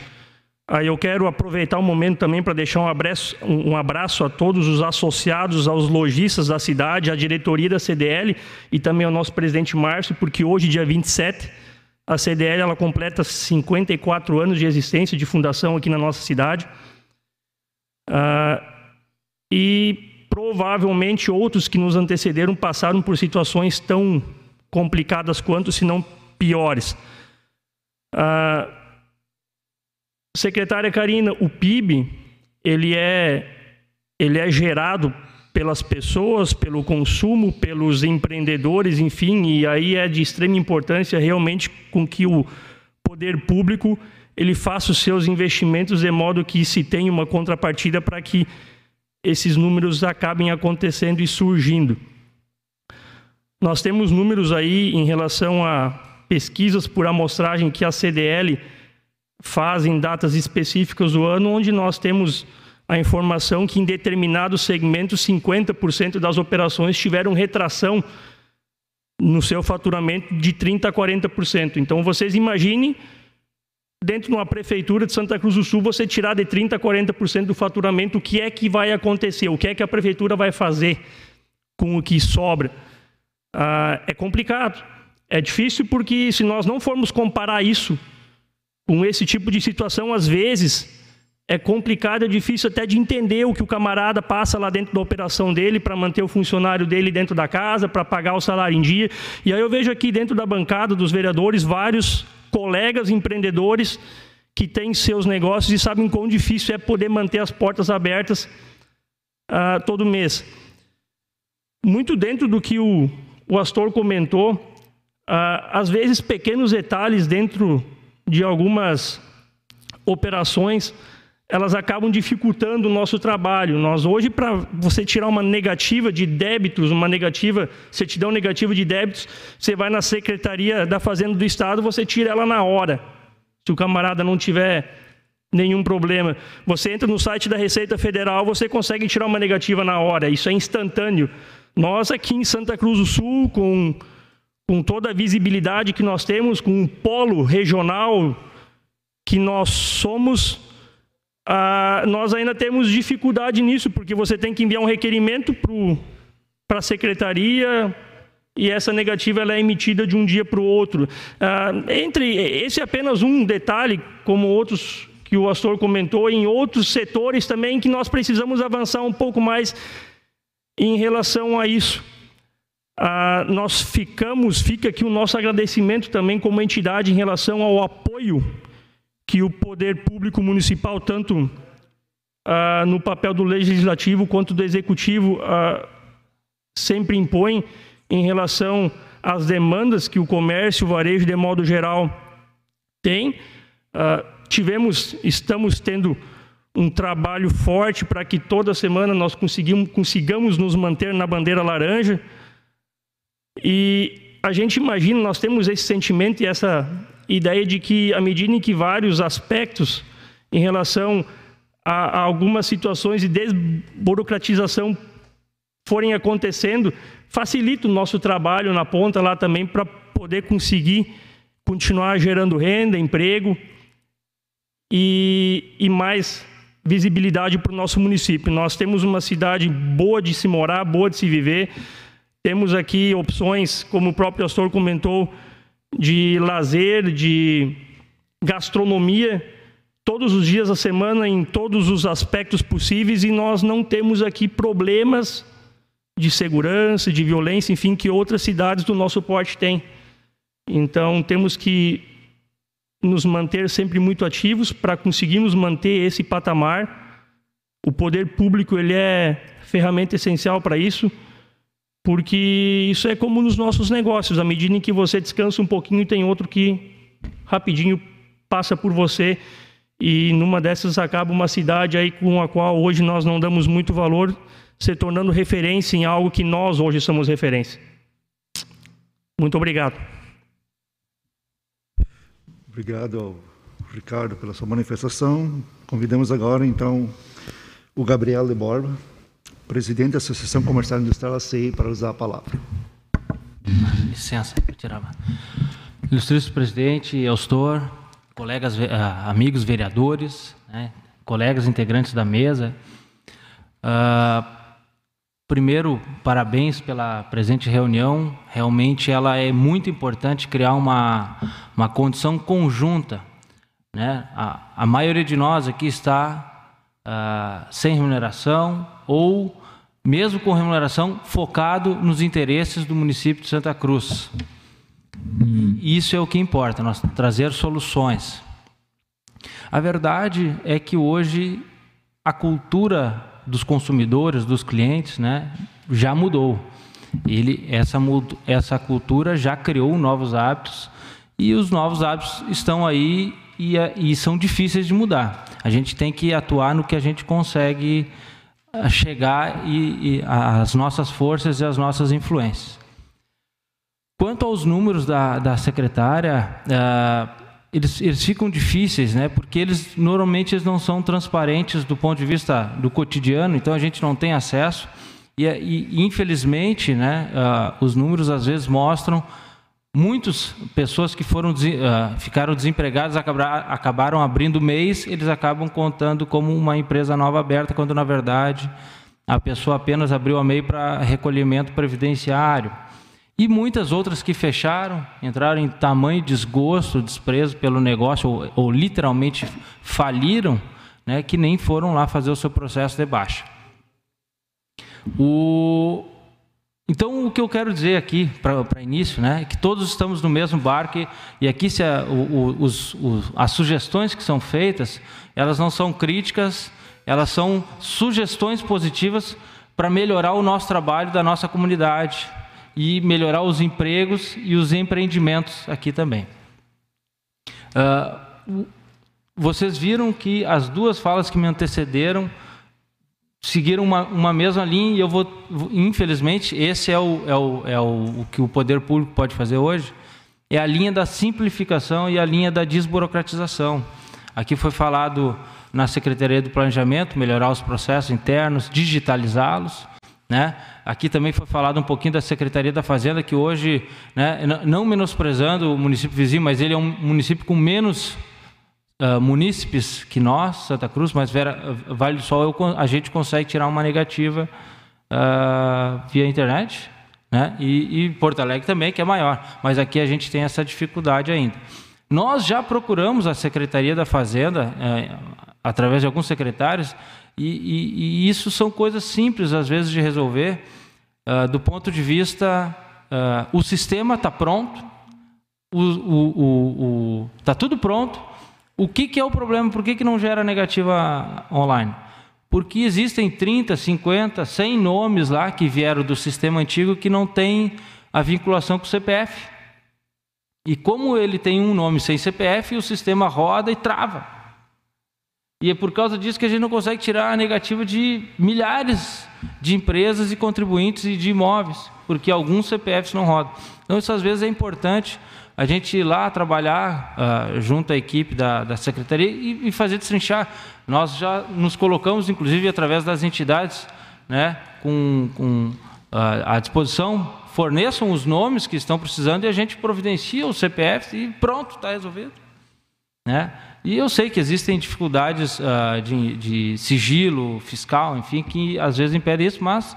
Aí eu quero aproveitar o momento também para deixar um abraço, um abraço a todos os associados, aos lojistas da cidade, à diretoria da CDL e também ao nosso presidente Márcio, porque hoje, dia 27, a CDL ela completa 54 anos de existência, de fundação aqui na nossa cidade. Ah, e provavelmente outros que nos antecederam passaram por situações tão complicadas quanto, se não piores. Ah, secretária Karina, o PIB ele é ele é gerado pelas pessoas, pelo consumo, pelos empreendedores, enfim, e aí é de extrema importância realmente com que o poder público ele faça os seus investimentos de modo que se tenha uma contrapartida para que esses números acabem acontecendo e surgindo. Nós temos números aí em relação a pesquisas por amostragem que a CDL faz em datas específicas do ano, onde nós temos a informação que em determinados segmentos 50% das operações tiveram retração no seu faturamento de 30 a 40%. Então vocês imaginem dentro de uma prefeitura de Santa Cruz do Sul você tirar de 30 a 40% do faturamento, o que é que vai acontecer? O que é que a prefeitura vai fazer com o que sobra? Ah, é complicado. É difícil porque se nós não formos comparar isso com esse tipo de situação, às vezes é complicado, é difícil até de entender o que o camarada passa lá dentro da operação dele para manter o funcionário dele dentro da casa, para pagar o salário em dia. E aí eu vejo aqui dentro da bancada dos vereadores vários colegas empreendedores que têm seus negócios e sabem quão difícil é poder manter as portas abertas uh, todo mês. Muito dentro do que o, o Astor comentou, às vezes pequenos detalhes dentro de algumas operações, elas acabam dificultando o nosso trabalho. Nós hoje, para você tirar uma negativa de débitos, uma negativa, certidão negativa de débitos, você vai na Secretaria da Fazenda do Estado, você tira ela na hora. Se o camarada não tiver nenhum problema. Você entra no site da Receita Federal, você consegue tirar uma negativa na hora. Isso é instantâneo. Nós aqui em Santa Cruz do Sul, com com toda a visibilidade que nós temos, com o polo regional que nós somos, ah, nós ainda temos dificuldade nisso, porque você tem que enviar um requerimento para a secretaria e essa negativa ela é emitida de um dia para o outro. Ah, entre esse é apenas um detalhe, como outros que o Astor comentou, em outros setores também que nós precisamos avançar um pouco mais em relação a isso ah, nós ficamos, fica aqui o nosso agradecimento também como entidade em relação ao apoio que o poder público municipal, tanto ah, no papel do legislativo quanto do executivo, ah, sempre impõe em relação às demandas que o comércio, o varejo, de modo geral, tem. Ah, tivemos, estamos tendo um trabalho forte para que toda semana nós consigamos nos manter na bandeira laranja. E a gente imagina, nós temos esse sentimento e essa ideia de que, à medida em que vários aspectos em relação a, a algumas situações de desburocratização forem acontecendo, facilita o nosso trabalho na ponta lá também para poder conseguir continuar gerando renda, emprego e, e mais visibilidade para o nosso município. Nós temos uma cidade boa de se morar, boa de se viver. Temos aqui opções, como o próprio pastor comentou, de lazer, de gastronomia, todos os dias da semana, em todos os aspectos possíveis, e nós não temos aqui problemas de segurança, de violência, enfim, que outras cidades do nosso porte têm. Então, temos que nos manter sempre muito ativos para conseguirmos manter esse patamar O poder público ele é ferramenta essencial para isso, porque isso é como nos nossos negócios. À medida em que você descansa um pouquinho, tem outro que rapidinho passa por você e numa dessas acaba uma cidade aí com a qual hoje nós não damos muito valor, se tornando referência em algo que nós hoje somos referência. Muito obrigado. Obrigado Ricardo pela sua manifestação. Convidamos agora então o Gabriel de Borba, presidente da Associação Comercial Industrial ACI, para usar a palavra. Licença, para tirar. Ilustríssimo presidente Eustor, colegas, uh, amigos vereadores, né, colegas integrantes da mesa. Uh, primeiro, parabéns pela presente reunião. Realmente ela é muito importante criar uma, uma condição conjunta. Né? A, a maioria de nós aqui está uh, sem remuneração ou, mesmo com remuneração, focado nos interesses do município de Santa Cruz. Isso é o que importa, nós trazer soluções. A verdade é que hoje a cultura dos consumidores, dos clientes, né, já mudou. Ele, essa, essa cultura já criou novos hábitos e os novos hábitos estão aí e, e são difíceis de mudar. A gente tem que atuar no que a gente consegue ah, chegar e, e as nossas forças e as nossas influências. Quanto aos números da, da secretária, uh, eles, eles ficam difíceis, né? Porque eles normalmente eles não são transparentes do ponto de vista do cotidiano, então a gente não tem acesso. E, e infelizmente, né? Uh, os números às vezes mostram muitas pessoas que foram uh, ficaram desempregadas acabaram, acabaram abrindo mês, eles acabam contando como uma empresa nova aberta, quando na verdade a pessoa apenas abriu a MEI para recolhimento previdenciário. E muitas outras que fecharam, entraram em tamanho desgosto, desprezo pelo negócio, ou, ou literalmente faliram, né, que nem foram lá fazer o seu processo de baixa. O... Então, o que eu quero dizer aqui, para início, né, é que todos estamos no mesmo barco e aqui se a, o, os, as sugestões que são feitas, elas não são críticas, elas são sugestões positivas para melhorar o nosso trabalho da nossa comunidade, e melhorar os empregos e os empreendimentos aqui também. Uh, vocês viram que as duas falas que me antecederam seguiram uma, uma mesma linha e eu vou, infelizmente, esse é o, é, o, é o, o que o poder público pode fazer hoje, é a linha da simplificação e a linha da desburocratização. Aqui foi falado na Secretaria do Planejamento, melhorar os processos internos, digitalizá-los. Né? Aqui também foi falado um pouquinho da Secretaria da Fazenda, que hoje, né, não menosprezando o município vizinho, mas ele é um município com menos uh, munícipes que nós, Santa Cruz, mas Vera, Vale do Sol, eu, a gente consegue tirar uma negativa uh, via internet. Né? E, e Porto Alegre também, que é maior. Mas aqui a gente tem essa dificuldade ainda. Nós já procuramos a Secretaria da Fazenda, eh, através de alguns secretários, e, e, e, isso são coisas simples, às vezes, de resolver, uh, do ponto de vista: o sistema está pronto, está o, o, o, tá tudo pronto. O que, que é o problema? Por que, que não gera negativa online? Porque existem 30, 50, 100 nomes lá que vieram do sistema antigo que não tem a vinculação com o CPF. E como ele tem um nome sem CPF, o sistema roda e trava. E é por causa disso que a gente não consegue tirar a negativa de milhares de empresas e contribuintes e de imóveis, porque alguns CPFs não rodam. Então, isso às vezes é importante a gente ir lá trabalhar uh, junto à equipe da, da secretaria e, e, fazer destrinchar. Nós já nos colocamos, inclusive, através das entidades né, com, com uh, à disposição, forneçam os nomes que estão precisando e a gente providencia o CPF e pronto, está resolvido. Né? E eu sei que existem dificuldades uh, de, de, sigilo fiscal, enfim, que às vezes impedem isso, mas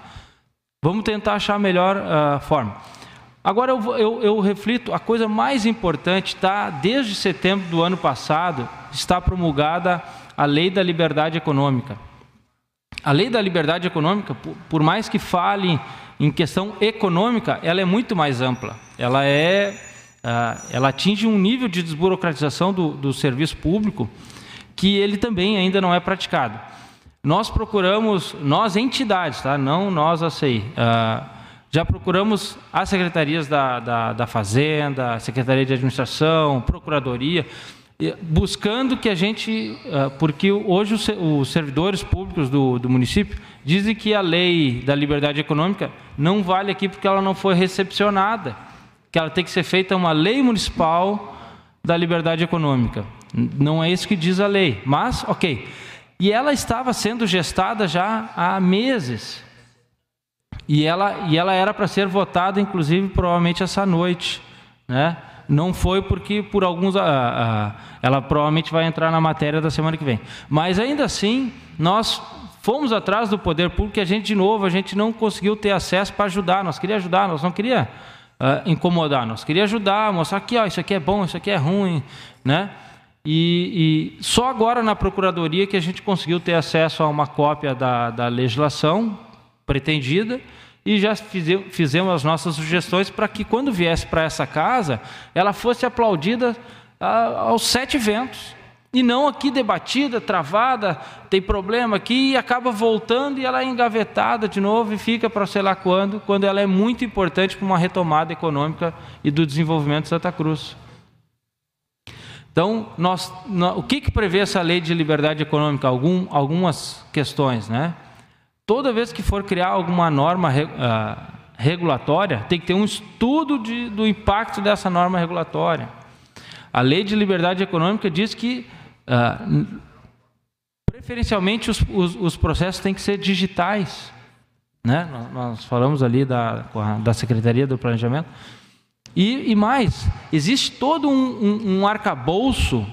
vamos tentar achar a melhor forma. Agora eu, eu, eu, reflito, a coisa mais importante está, desde setembro do ano passado, está promulgada a Lei da Liberdade Econômica. A Lei da Liberdade Econômica, por, por mais que fale em questão econômica, ela é muito mais ampla. Ela é ah, ela atinge um nível de desburocratização do, do serviço público que ele também ainda não é praticado. nós procuramos, nós entidades, tá? não nós a CI, uh, já procuramos as secretarias da, da, da Fazenda, Secretaria de Administração, Procuradoria, buscando que a gente, ah, porque hoje os servidores públicos do, do município dizem que a lei da liberdade econômica não vale aqui porque ela não foi recepcionada, que ela tem que ser feita uma lei municipal da liberdade econômica. Não é isso que diz a lei, mas ok. E ela estava sendo gestada já há meses. E ela, e ela era para ser votada, inclusive, provavelmente essa noite, né? Não foi porque por alguns. Ah, ah, ela provavelmente vai entrar na matéria da semana que vem. Mas ainda assim, nós fomos atrás do poder público e a gente, de novo, a gente não conseguiu ter acesso para ajudar. Nós queríamos ajudar, nós não queríamos uh, incomodar, nós queríamos ajudar, mostrar que ó, isso aqui é bom, isso aqui é ruim. Né? E, e, só agora na Procuradoria que a gente conseguiu ter acesso a uma cópia da, da legislação pretendida e já fizemos as nossas sugestões para que, quando viesse para essa casa, ela fosse aplaudida aos sete ventos. E não aqui debatida, travada, tem problema aqui e acaba voltando e ela é engavetada de novo e fica para sei lá quando, quando ela é muito importante para uma retomada econômica e do desenvolvimento de Santa Cruz. Então, nós, o que, que prevê essa lei de liberdade econômica? Algum, algumas questões, né? Toda vez que for criar alguma norma uh, regulatória, tem que ter um estudo de, do impacto dessa norma regulatória. A lei de liberdade econômica diz que, uh, preferencialmente, os, os, os, processos têm que ser digitais. Né? Nós falamos ali da, da Secretaria do Planejamento. E, e mais, existe todo um, um, um arcabouço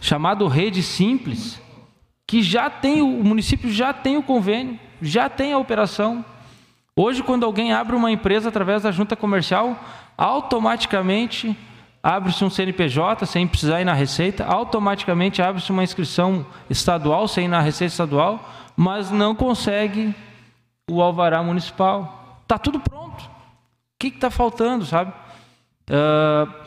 chamado Rede Simples, que já tem, o município já tem o convênio já tem a operação. Hoje, quando alguém abre uma empresa através da junta comercial, automaticamente abre-se um CNPJ sem precisar ir na Receita, automaticamente abre-se uma inscrição estadual sem ir na Receita Estadual, mas não consegue o alvará municipal. Está tudo pronto. O que está faltando, sabe? Uh,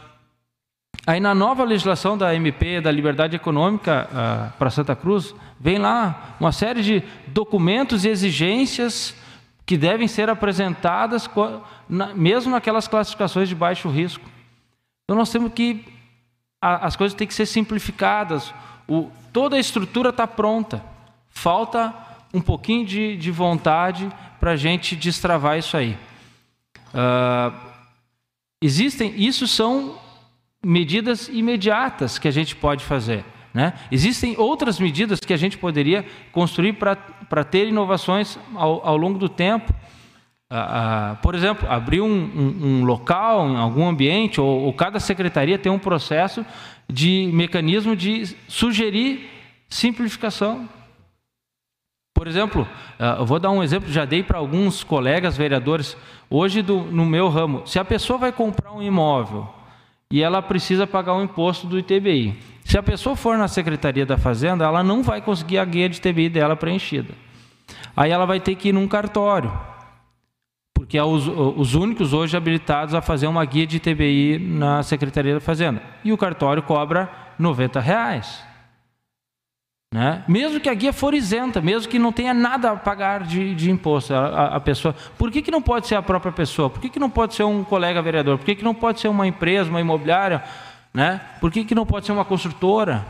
aí na nova legislação da MP, da Liberdade Econômica uh, para Santa Cruz, Vem lá uma série de documentos e exigências que devem ser apresentadas, mesmo naquelas classificações de baixo risco. Então nós temos que as coisas têm que ser simplificadas. O, toda a estrutura está pronta. Falta um pouquinho de, de vontade para a gente destravar isso aí. Uh, existem, isso são medidas imediatas que a gente pode fazer. Né? Existem outras medidas que a gente poderia construir para ter inovações ao, ao, longo do tempo. Ah, ah, por exemplo, abrir um, um, um, local, em algum ambiente, ou, ou cada secretaria tem um processo de mecanismo de sugerir simplificação. Por exemplo, ah, eu vou dar um exemplo, já dei para alguns colegas vereadores, hoje do, no meu ramo. Se a pessoa vai comprar um imóvel e ela precisa pagar o imposto do ITBI, se a pessoa for na Secretaria da Fazenda, ela não vai conseguir a guia de TBI dela preenchida. Aí ela vai ter que ir num cartório, porque é os, os únicos hoje habilitados a fazer uma guia de TBI na Secretaria da Fazenda. E o cartório cobra 90 reais. Né? Mesmo que a guia for isenta, mesmo que não tenha nada a pagar de, de imposto, a, a, pessoa. Por que, que não pode ser a própria pessoa? Por que, que não pode ser um colega vereador? Por que, que não pode ser uma empresa, uma imobiliária? Né? Por que, que não pode ser uma construtora?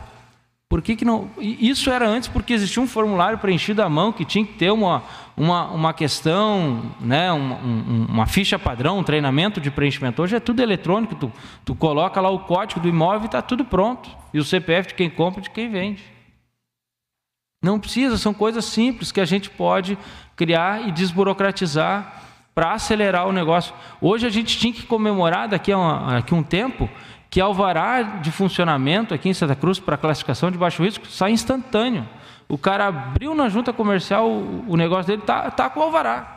Por que, que não. Isso era antes porque existia um formulário preenchido à mão que tinha que ter uma, uma, uma questão, né? uma, um, uma ficha padrão, um treinamento de preenchimento. Hoje é tudo eletrônico, tu, tu coloca lá o código do imóvel e está tudo pronto. E o CPF de quem compra e de quem vende. Não precisa, são coisas simples que a gente pode criar e desburocratizar para acelerar o negócio. Hoje a gente tinha que comemorar daqui a, um, daqui a um tempo que alvará de funcionamento aqui em Santa Cruz para classificação de baixo risco sai instantâneo. O cara abriu na junta comercial, o negócio dele está tá com alvará.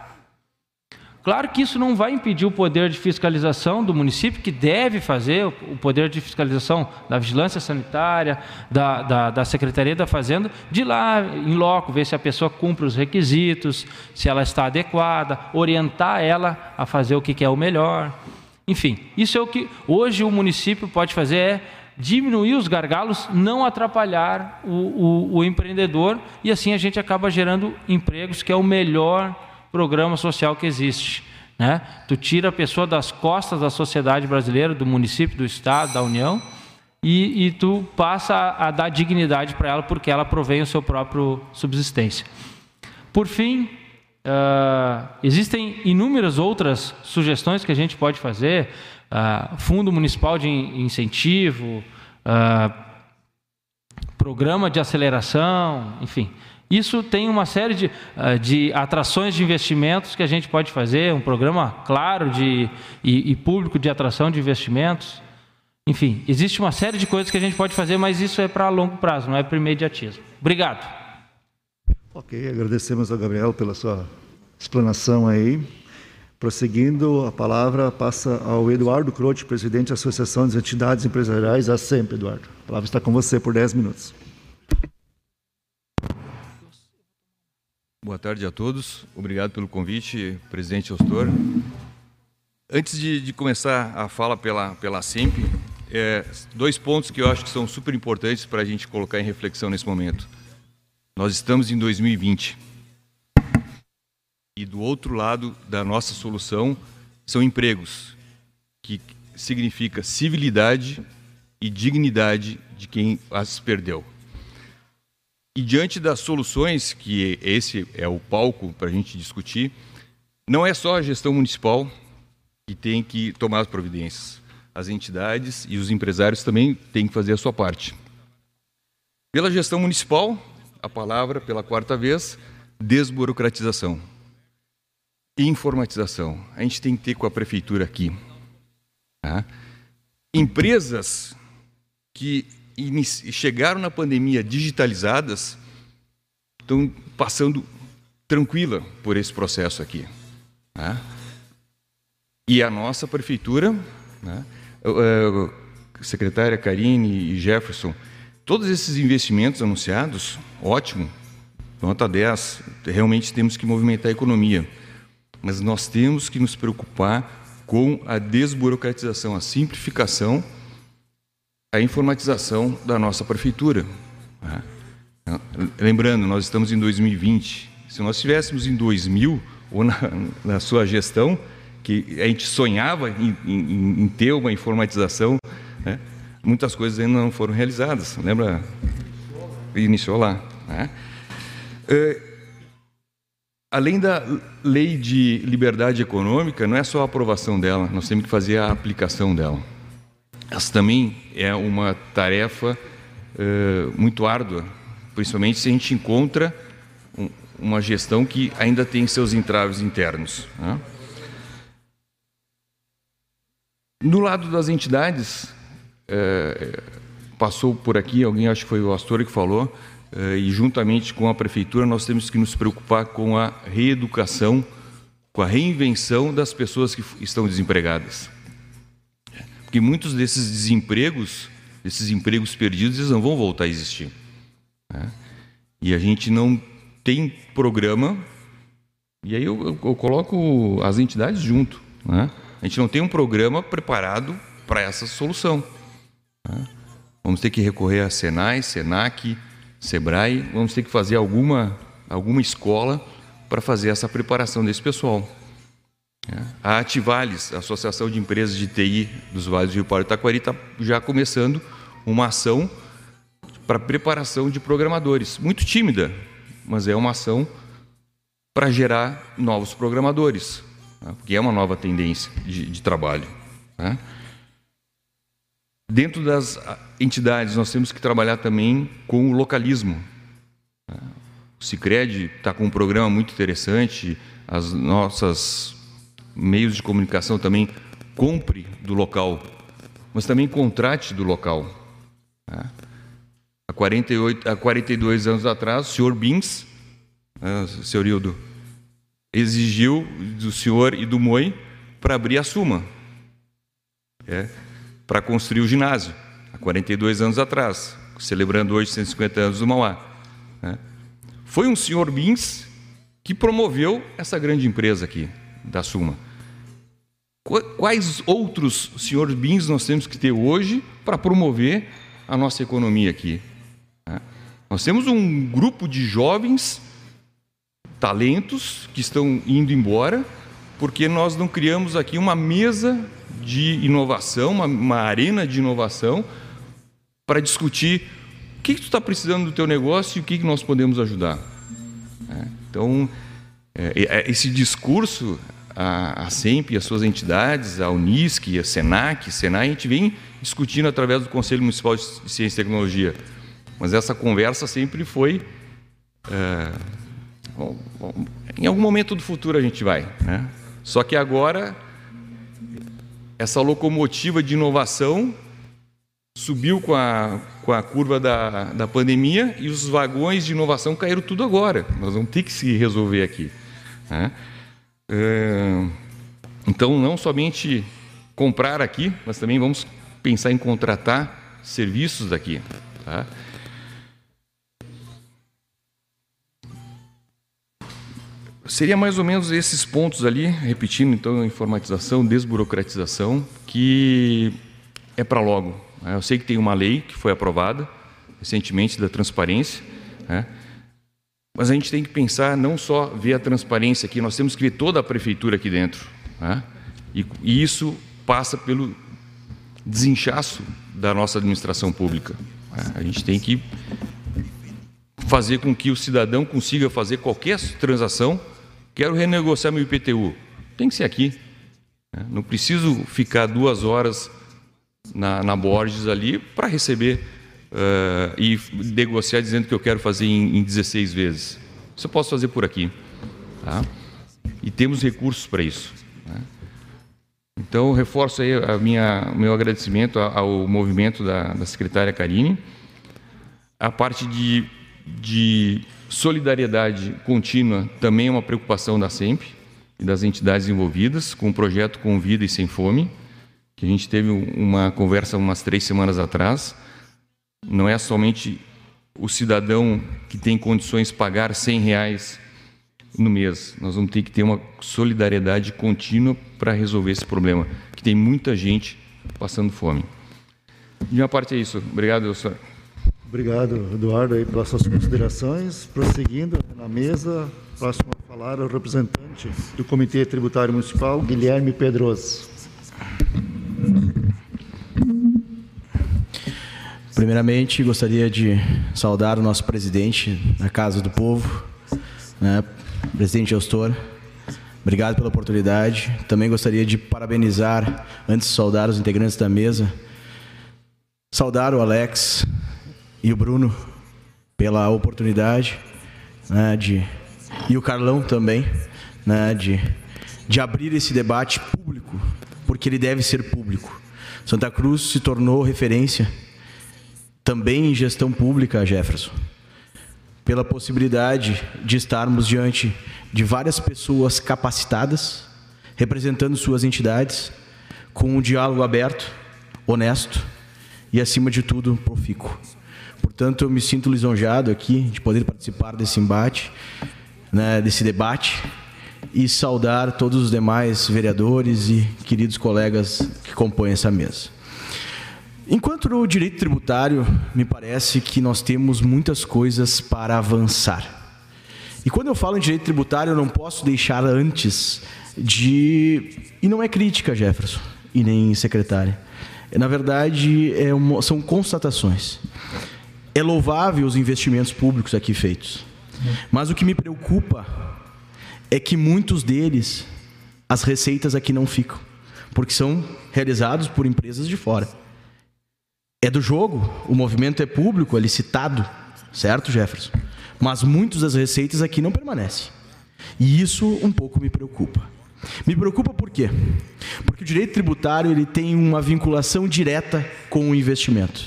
Claro que isso não vai impedir o poder de fiscalização do município, que deve fazer o poder de fiscalização da vigilância sanitária, da, da, da Secretaria da Fazenda, de lá em loco, ver se a pessoa cumpre os requisitos, se ela está adequada, orientar ela a fazer o que é o melhor. Enfim, isso é o que hoje o município pode fazer, é diminuir os gargalos, não atrapalhar o, o, o empreendedor e assim a gente acaba gerando empregos, que é o melhor programa social que existe. Né? Tu tira a pessoa das costas da sociedade brasileira, do município, do estado, da União, e, e tu passa a, a dar dignidade para ela porque ela provém o seu próprio subsistência. Por fim, uh, existem inúmeras outras sugestões que a gente pode fazer, uh, fundo municipal de incentivo, uh, programa de aceleração, enfim. Isso tem uma série de, de atrações de investimentos que a gente pode fazer, um programa claro de, e, e público de atração de investimentos. Enfim, existe uma série de coisas que a gente pode fazer, mas isso é para longo prazo, não é para imediatismo. Obrigado. Ok, agradecemos ao Gabriel pela sua explanação aí. Prosseguindo, a palavra passa ao Eduardo Croce, presidente da Associação das Entidades Empresariais, a SEMP, Eduardo. A palavra está com você por 10 minutos. Boa tarde a todos. Obrigado pelo convite, presidente Ostor. Antes de, de começar a fala pela, pela SEMP, é, dois pontos que eu acho que são super importantes para a gente colocar em reflexão nesse momento. Nós estamos em 2020. E do outro lado da nossa solução são empregos, que significa civilidade e dignidade de quem as perdeu. E diante das soluções, que esse é o palco para a gente discutir, não é só a gestão municipal que tem que tomar as providências as entidades e os empresários também têm que fazer a sua parte. Pela gestão municipal, a palavra pela quarta vez, desburocratização. Informatização. A gente tem que ter com a prefeitura aqui. Tá? Empresas que chegaram na pandemia digitalizadas estão passando tranquila por esse processo aqui. Tá? E a nossa prefeitura né, uh, secretária Karine e Jefferson, todos esses investimentos anunciados, ótimo, nota 10, realmente temos que movimentar a economia. Mas nós temos que nos preocupar com a desburocratização, a simplificação, a informatização da nossa prefeitura. Né? Lembrando, nós estamos em 2020. Se nós estivéssemos em 2000, ou na, na sua gestão, que a gente sonhava em, em, em ter uma informatização, né? muitas coisas ainda não foram realizadas. Lembra? Iniciou lá. Né? É, além da lei de liberdade econômica, não é só a aprovação dela, nós temos que fazer a aplicação dela. Essa também é uma tarefa é, muito árdua, principalmente se a gente encontra um, uma gestão que ainda tem seus entraves internos. Né? No lado das entidades, é, passou por aqui, alguém acho que foi o Astor que falou, é, e juntamente com a prefeitura nós temos que nos preocupar com a reeducação, com a reinvenção das pessoas que estão desempregadas. Porque muitos desses desempregos, desses empregos perdidos, eles não vão voltar a existir. Né? E a gente não tem programa, e aí eu, eu, eu coloco as entidades junto, né? A gente não tem um programa preparado para essa solução. Né? Vamos ter que recorrer a Senai, Senac, Sebrae, vamos ter que fazer alguma, alguma escola para fazer essa preparação desse pessoal. A Ativales, a Associação de Empresas de TI dos Vales do Rio Pardo e Taquari, está já começando uma ação para preparação de programadores. Muito tímida, mas é uma ação para gerar novos programadores né? porque é uma nova tendência de, de trabalho. Né? Dentro das ah, entidades, nós temos que trabalhar também com o localismo. Né? O Cicred está com um programa muito interessante, as nossas meios de comunicação também compre do local, mas também contrate do local. Né? Há, 48, há 42 anos atrás, o senhor Bins, né, senhor Hildo, exigiu do senhor e do Moi para abrir a Suma, é, para construir o ginásio, há 42 anos atrás, celebrando hoje 150 anos do Mauá. É. Foi um senhor Bins que promoveu essa grande empresa aqui, da Suma. quais outros senhor bins nós temos que ter hoje para promover a nossa economia aqui. Né? Nós temos um grupo de jovens talentos que estão indo embora porque nós não criamos aqui uma mesa de inovação, uma, uma arena de inovação para discutir o que, que tu está precisando do teu negócio e o que, que nós podemos ajudar. É, então, esse discurso, a, a SEMP e as suas entidades, a Unisc, a SENAC, Senai, a gente vem discutindo através do Conselho Municipal de Ciência e Tecnologia. Mas essa conversa sempre foi. É, bom, bom, em algum momento do futuro a gente vai. Né? Só que agora, essa locomotiva de inovação subiu com a, com a curva da, da pandemia e os vagões de inovação caíram tudo agora. Nós vamos ter que se resolver aqui. Né? É, então, não somente comprar aqui, mas também vamos pensar em contratar serviços daqui. Tá? Seria mais ou menos esses pontos ali, repetindo então, informatização, desburocratização, que é para logo. Né? Eu sei que tem uma lei que foi aprovada recentemente da transparência, né? Mas a gente tem que pensar não só ver a transparência aqui, nós temos que ver toda a prefeitura aqui dentro. Né? E, e isso passa pelo desinchaço da nossa administração pública. Né? A gente tem que fazer com que o cidadão consiga fazer qualquer transação. Quero renegociar meu IPTU. Tem que ser aqui. Né? Não preciso ficar duas horas na, na Borges ali para receber uh, e negociar dizendo que eu quero fazer em, em 16 vezes. Isso eu posso fazer por aqui. Tá? E temos recursos para isso. Né? Então, reforço aí a minha, meu agradecimento ao movimento da, da secretária Karine. A parte de, de solidariedade contínua também é uma preocupação da SEMP e das entidades envolvidas, com o projeto Com Vida e Sem Fome que a gente teve uma conversa umas três semanas atrás. Não é somente o cidadão que tem condições pagar 100 reais no mês. Nós vamos ter que ter uma solidariedade contínua para resolver esse problema, que tem muita gente passando fome. De minha parte é isso. Obrigado, senhor. Obrigado, Eduardo, aí, pelas suas considerações. Prosseguindo na mesa, próximo a falar é o representante do Comitê Tributário Municipal, Guilherme Pedroso. Primeiramente, gostaria de saudar o nosso presidente da Casa do Povo, né, presidente Eustor. Obrigado pela oportunidade. Também gostaria de parabenizar, antes de saudar os integrantes da mesa, saudar o Alex e o Bruno pela oportunidade né, de e o Carlão também, né, de, de abrir esse debate público, porque ele deve ser público. Santa Cruz se tornou referência também em gestão pública, Jefferson, pela possibilidade de estarmos diante de várias pessoas capacitadas, representando suas entidades, com um diálogo aberto, honesto e, acima de tudo, profícuo. Portanto, eu me sinto lisonjeado aqui de poder participar desse embate, né, desse debate, e saudar todos os demais vereadores e queridos colegas que compõem essa mesa. Enquanto no direito tributário, me parece que nós temos muitas coisas para avançar. E quando eu falo em direito tributário, eu não posso deixar antes de. E não é crítica, Jefferson, e nem secretária. Na verdade, é uma... são constatações. É louvável os investimentos públicos aqui feitos. Mas o que me preocupa é que muitos deles, as receitas aqui não ficam, porque são realizados por empresas de fora é do jogo, o movimento é público, é licitado, certo, Jefferson? Mas muitas das receitas aqui não permanecem. E isso um pouco me preocupa. Me preocupa por quê? Porque o direito tributário ele tem uma vinculação direta com o investimento.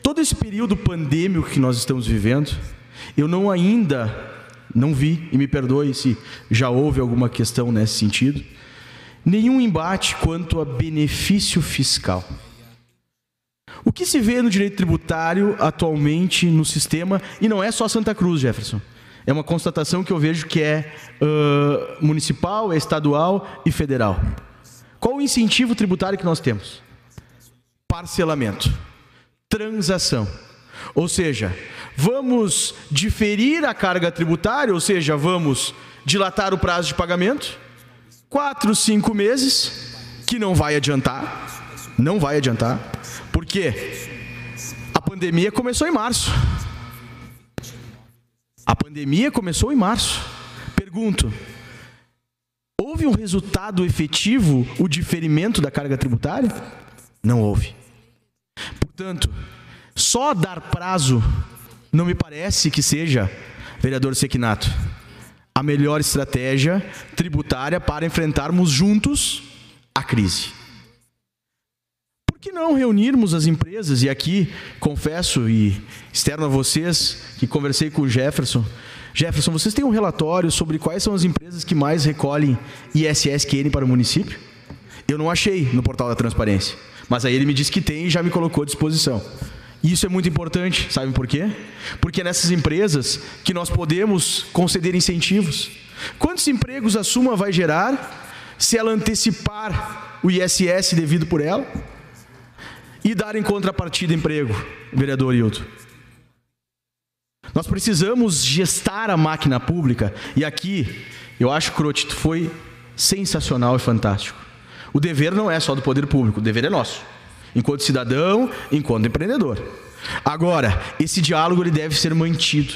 Todo esse período pandêmico que nós estamos vivendo, eu não ainda não vi, e me perdoe se já houve alguma questão nesse sentido, nenhum embate quanto a benefício fiscal. O que se vê no direito tributário atualmente no sistema, e não é só Santa Cruz, Jefferson. É uma constatação que eu vejo que é uh, municipal, é estadual e federal. Qual o incentivo tributário que nós temos? Parcelamento, transação. Ou seja, vamos diferir a carga tributária, ou seja, vamos dilatar o prazo de pagamento, quatro, cinco meses, que não vai adiantar, não vai adiantar, porque a pandemia começou em março. A pandemia começou em março. Pergunto: houve um resultado efetivo o diferimento da carga tributária? Não houve. Portanto, só dar prazo não me parece que seja, vereador Sequinato, a melhor estratégia tributária para enfrentarmos juntos a crise. Que não reunirmos as empresas? E aqui confesso e externo a vocês que conversei com o Jefferson. Jefferson, vocês têm um relatório sobre quais são as empresas que mais recolhem ISSQN para o município? Eu não achei no portal da transparência, mas aí ele me disse que tem e já me colocou à disposição. Isso é muito importante, sabem por quê? Porque é nessas empresas que nós podemos conceder incentivos. Quantos empregos a Suma vai gerar se ela antecipar o ISS devido por ela? E dar em contrapartida emprego, vereador Hilton? Nós precisamos gestar a máquina pública e aqui eu acho que o foi sensacional e fantástico. O dever não é só do poder público, o dever é nosso enquanto cidadão, enquanto empreendedor. Agora, esse diálogo ele deve ser mantido.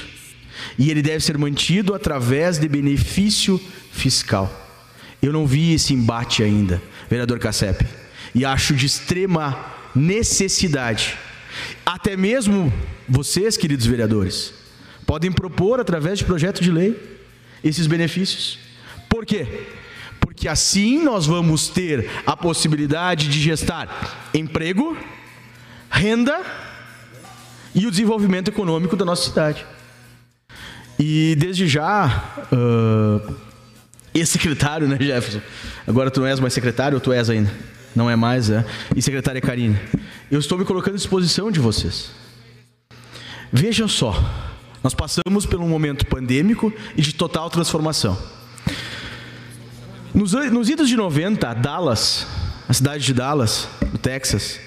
E ele deve ser mantido através de benefício fiscal. Eu não vi esse embate ainda, vereador Cassep. E acho de extrema necessidade. Até mesmo vocês, queridos vereadores, podem propor através de projeto de lei esses benefícios. Por quê? porque assim nós vamos ter a possibilidade de gestar emprego, renda e o desenvolvimento econômico da nossa cidade. E desde já, uh, ex-secretário, né, Jefferson? Agora tu não és mais secretário ou tu és ainda? Não é mais, é? E secretária Karine. Eu estou me colocando à disposição de vocês. Vejam só, nós passamos por um momento pandêmico e de total transformação. Nos, nos idos de 90, Dallas, a cidade de Dallas, no Texas,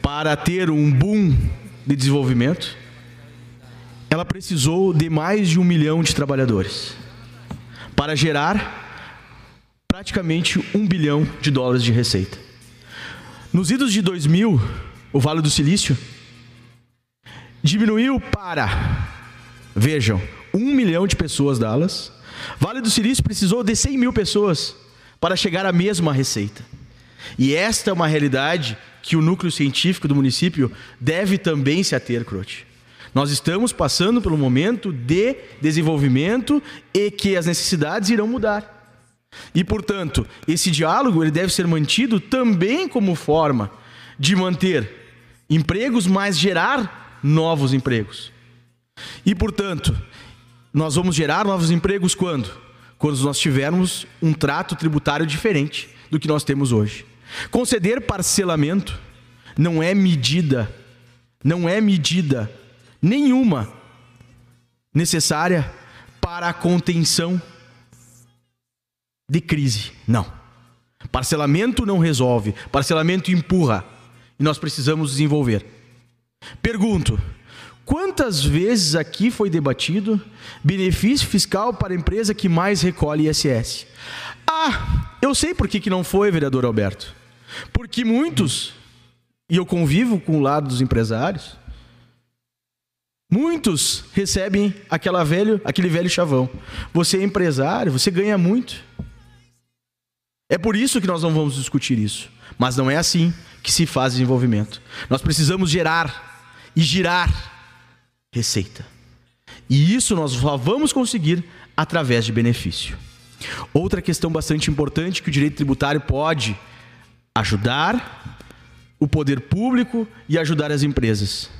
para ter um boom de desenvolvimento, ela precisou de mais de um milhão de trabalhadores para gerar praticamente um bilhão de dólares de receita. Nos idos de 2000, o Vale do Silício diminuiu para, vejam, um milhão de pessoas Dallas. Vale do Silício precisou de 100 mil pessoas para chegar à mesma receita. E esta é uma realidade que o núcleo científico do município deve também se ater, Crote. Nós estamos passando pelo momento de desenvolvimento e que as necessidades irão mudar. E, portanto, esse diálogo ele deve ser mantido também como forma de manter empregos, mas gerar novos empregos. E, portanto, nós vamos gerar novos empregos quando? quando nós tivermos um trato tributário diferente do que nós temos hoje. Conceder parcelamento não é medida, não é medida nenhuma necessária para a contenção de crise. Não. Parcelamento não resolve, parcelamento empurra e nós precisamos desenvolver. Pergunto: Quantas vezes aqui foi debatido benefício fiscal para a empresa que mais recolhe ISS? Ah, eu sei por que, que não foi, vereador Alberto. Porque muitos, e eu convivo com o lado dos empresários, muitos recebem aquela velho, aquele velho chavão. Você é empresário, você ganha muito. É por isso que nós não vamos discutir isso. Mas não é assim que se faz desenvolvimento. Nós precisamos gerar e girar receita. E isso nós só vamos conseguir através de benefício. Outra questão bastante importante que o direito tributário pode ajudar o poder público e ajudar as empresas.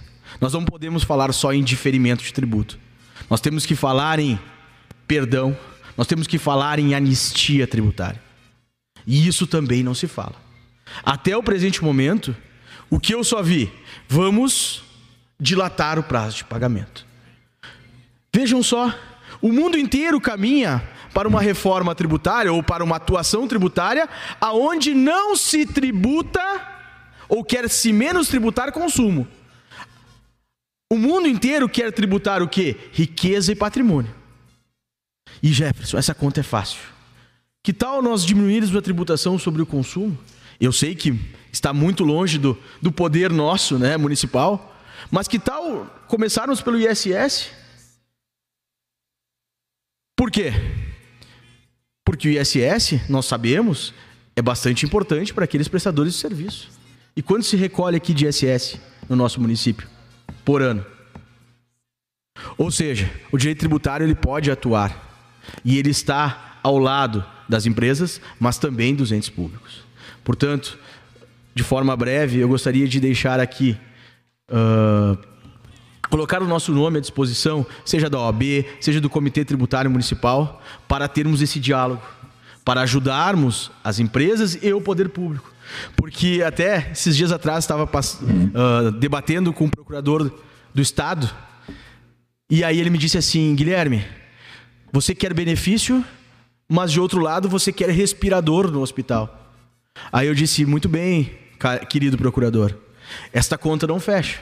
Nós não podemos falar só em diferimento de tributo. Nós temos que falar em perdão, nós temos que falar em anistia tributária. E isso também não se fala. Até o presente momento, o que eu só vi, vamos dilatar o prazo de pagamento. Vejam só, o mundo inteiro caminha para uma reforma tributária ou para uma atuação tributária aonde não se tributa ou quer se menos tributar consumo. O mundo inteiro quer tributar o quê? Riqueza e patrimônio. E Jefferson, essa conta é fácil. Que tal nós diminuirmos a tributação sobre o consumo? Eu sei que está muito longe do, do poder nosso, né, municipal, mas que tal começarmos pelo ISS? Por quê? Porque o ISS, nós sabemos, é bastante importante para aqueles prestadores de serviço. E quanto se recolhe aqui de ISS no nosso município por ano? Ou seja, o direito tributário ele pode atuar e ele está ao lado das empresas, mas também dos entes públicos. Portanto, de forma breve, eu gostaria de deixar aqui uh, colocar o nosso nome à disposição, seja da OAB, seja do Comitê Tributário Municipal, para termos esse diálogo, para ajudarmos as empresas e o poder público. Porque até esses dias atrás estava uh, debatendo com o procurador do Estado, e aí ele me disse assim: Guilherme, você quer benefício, mas de outro lado você quer respirador no hospital. Aí eu disse: muito bem, querido procurador, esta conta não fecha.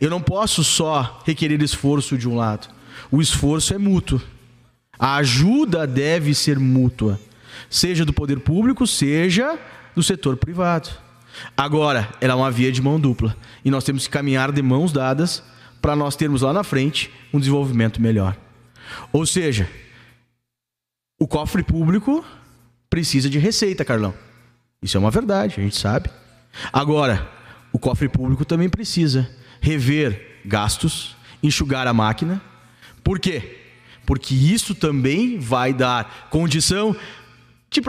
Eu não posso só requerer esforço de um lado. O esforço é mútuo. A ajuda deve ser mútua, seja do poder público, seja do setor privado. Agora, ela é uma via de mão dupla e nós temos que caminhar de mãos dadas para nós termos lá na frente um desenvolvimento melhor. Ou seja, o cofre público precisa de receita, Carlão. Isso é uma verdade, a gente sabe. Agora, o cofre público também precisa rever gastos, enxugar a máquina. Por quê? Porque isso também vai dar condição de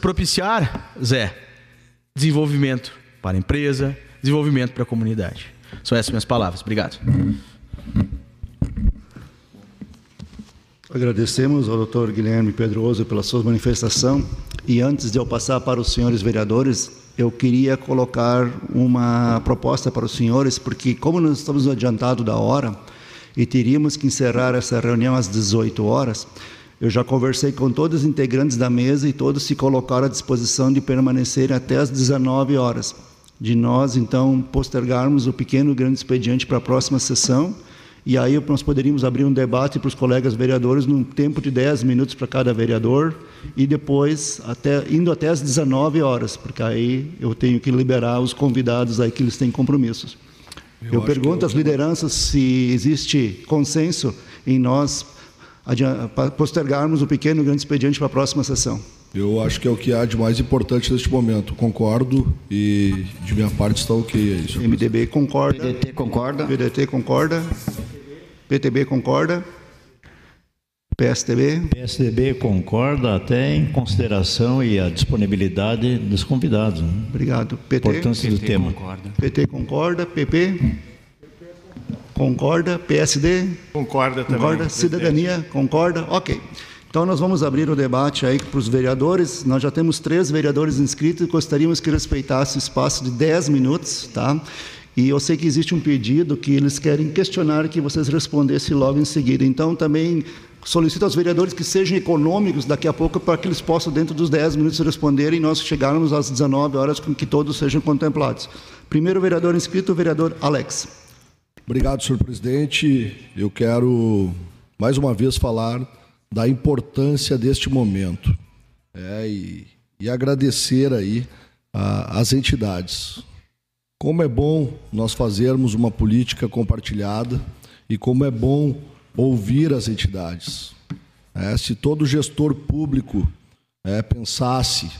propiciar, Zé, desenvolvimento para a empresa, desenvolvimento para a comunidade. São essas minhas palavras. Obrigado. Agradecemos ao doutor Guilherme Pedroso pela sua manifestação. E antes de eu passar para os senhores vereadores, eu queria colocar uma proposta para os senhores, porque como nós estamos adiantado da hora e teríamos que encerrar essa reunião às 18 horas, eu já conversei com todos os integrantes da mesa e todos se colocaram à disposição de permanecer até às 19 horas. De nós, então, postergarmos o pequeno grande expediente para a próxima sessão e aí nós poderíamos abrir um debate para os colegas vereadores num tempo de 10 minutos para cada vereador e depois até indo até às 19 horas, porque aí eu tenho que liberar os convidados aí que eles têm compromissos. Eu, eu pergunto às lideranças se existe consenso em nós postergarmos o pequeno e grande expediente para a próxima sessão. Eu acho que é o que há de mais importante neste momento. Concordo e de minha parte está ok. É isso. MDB concorda. PDT concorda. PDT concorda. PTB concorda? PSDB? PSDB concorda até em consideração e a disponibilidade dos convidados. Né? Obrigado. PT? Importância PT do tema. Concorda. PT concorda. PP? Concorda. PSD? Concorda também. Concorda. Cidadania? Concorda. Ok. Então nós vamos abrir o debate aí para os vereadores. Nós já temos três vereadores inscritos e gostaríamos que respeitasse o espaço de 10 minutos, tá? E eu sei que existe um pedido que eles querem questionar que vocês respondessem logo em seguida. Então, também solicito aos vereadores que sejam econômicos daqui a pouco para que eles possam, dentro dos 10 minutos, responderem e nós chegarmos às 19 horas com que todos sejam contemplados. Primeiro vereador inscrito, o vereador Alex. Obrigado, senhor presidente. Eu quero, mais uma vez, falar da importância deste momento é, e, e agradecer aí às entidades como é bom nós fazermos uma política compartilhada e como é bom ouvir as entidades. É, se todo gestor público é, pensasse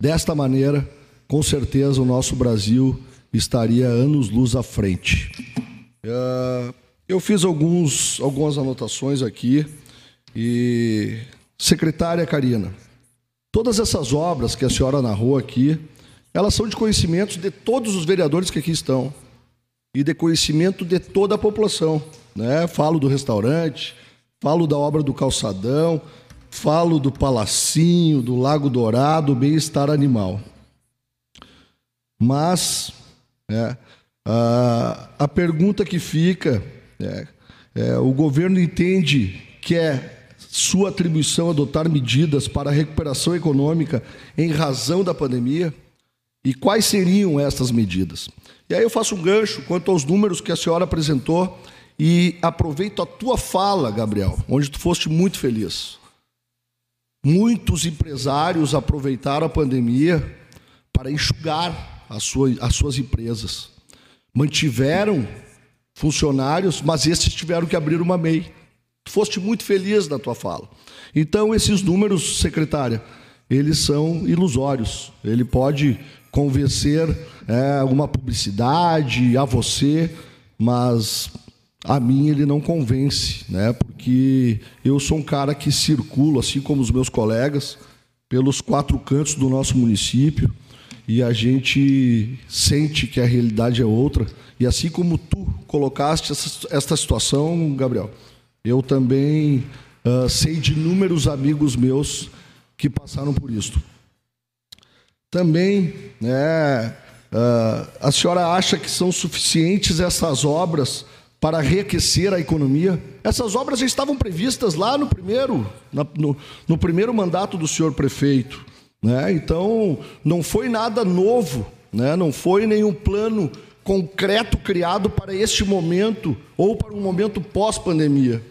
desta maneira, com certeza o nosso Brasil estaria anos-luz à frente. É, eu fiz alguns, algumas anotações aqui e, secretária Karina, todas essas obras que a senhora narrou aqui, elas são de conhecimento de todos os vereadores que aqui estão e de conhecimento de toda a população. Né? Falo do restaurante, falo da obra do calçadão, falo do palacinho, do Lago Dourado, bem-estar animal. Mas é, a, a, pergunta que fica é, é, o governo entende que é sua atribuição adotar medidas para a recuperação econômica em razão da pandemia? E quais seriam essas medidas? E aí eu faço um gancho quanto aos números que a senhora apresentou e aproveito a tua fala, Gabriel, onde tu foste muito feliz. Muitos empresários aproveitaram a pandemia para enxugar as suas, as suas empresas. Mantiveram funcionários, mas esses tiveram que abrir uma MEI. Tu foste muito feliz na tua fala. Então, esses números, secretária, eles são ilusórios. Ele pode convencer é, uma publicidade a você, mas a mim ele não convence, né? Porque eu sou um cara que circulo, assim como os meus colegas, pelos quatro cantos do nosso município e a gente sente que a realidade é outra. E assim como tu colocaste essa, esta situação, Gabriel, eu também uh, sei de inúmeros amigos meus que passaram por isso. Também, né, uh, a senhora acha que são suficientes essas obras para reaquecer a economia? Essas obras já estavam previstas lá no primeiro, na, no, no primeiro mandato do senhor prefeito. Né? Então, não foi nada novo, né? não foi nenhum plano concreto criado para este momento ou para um momento pós-pandemia.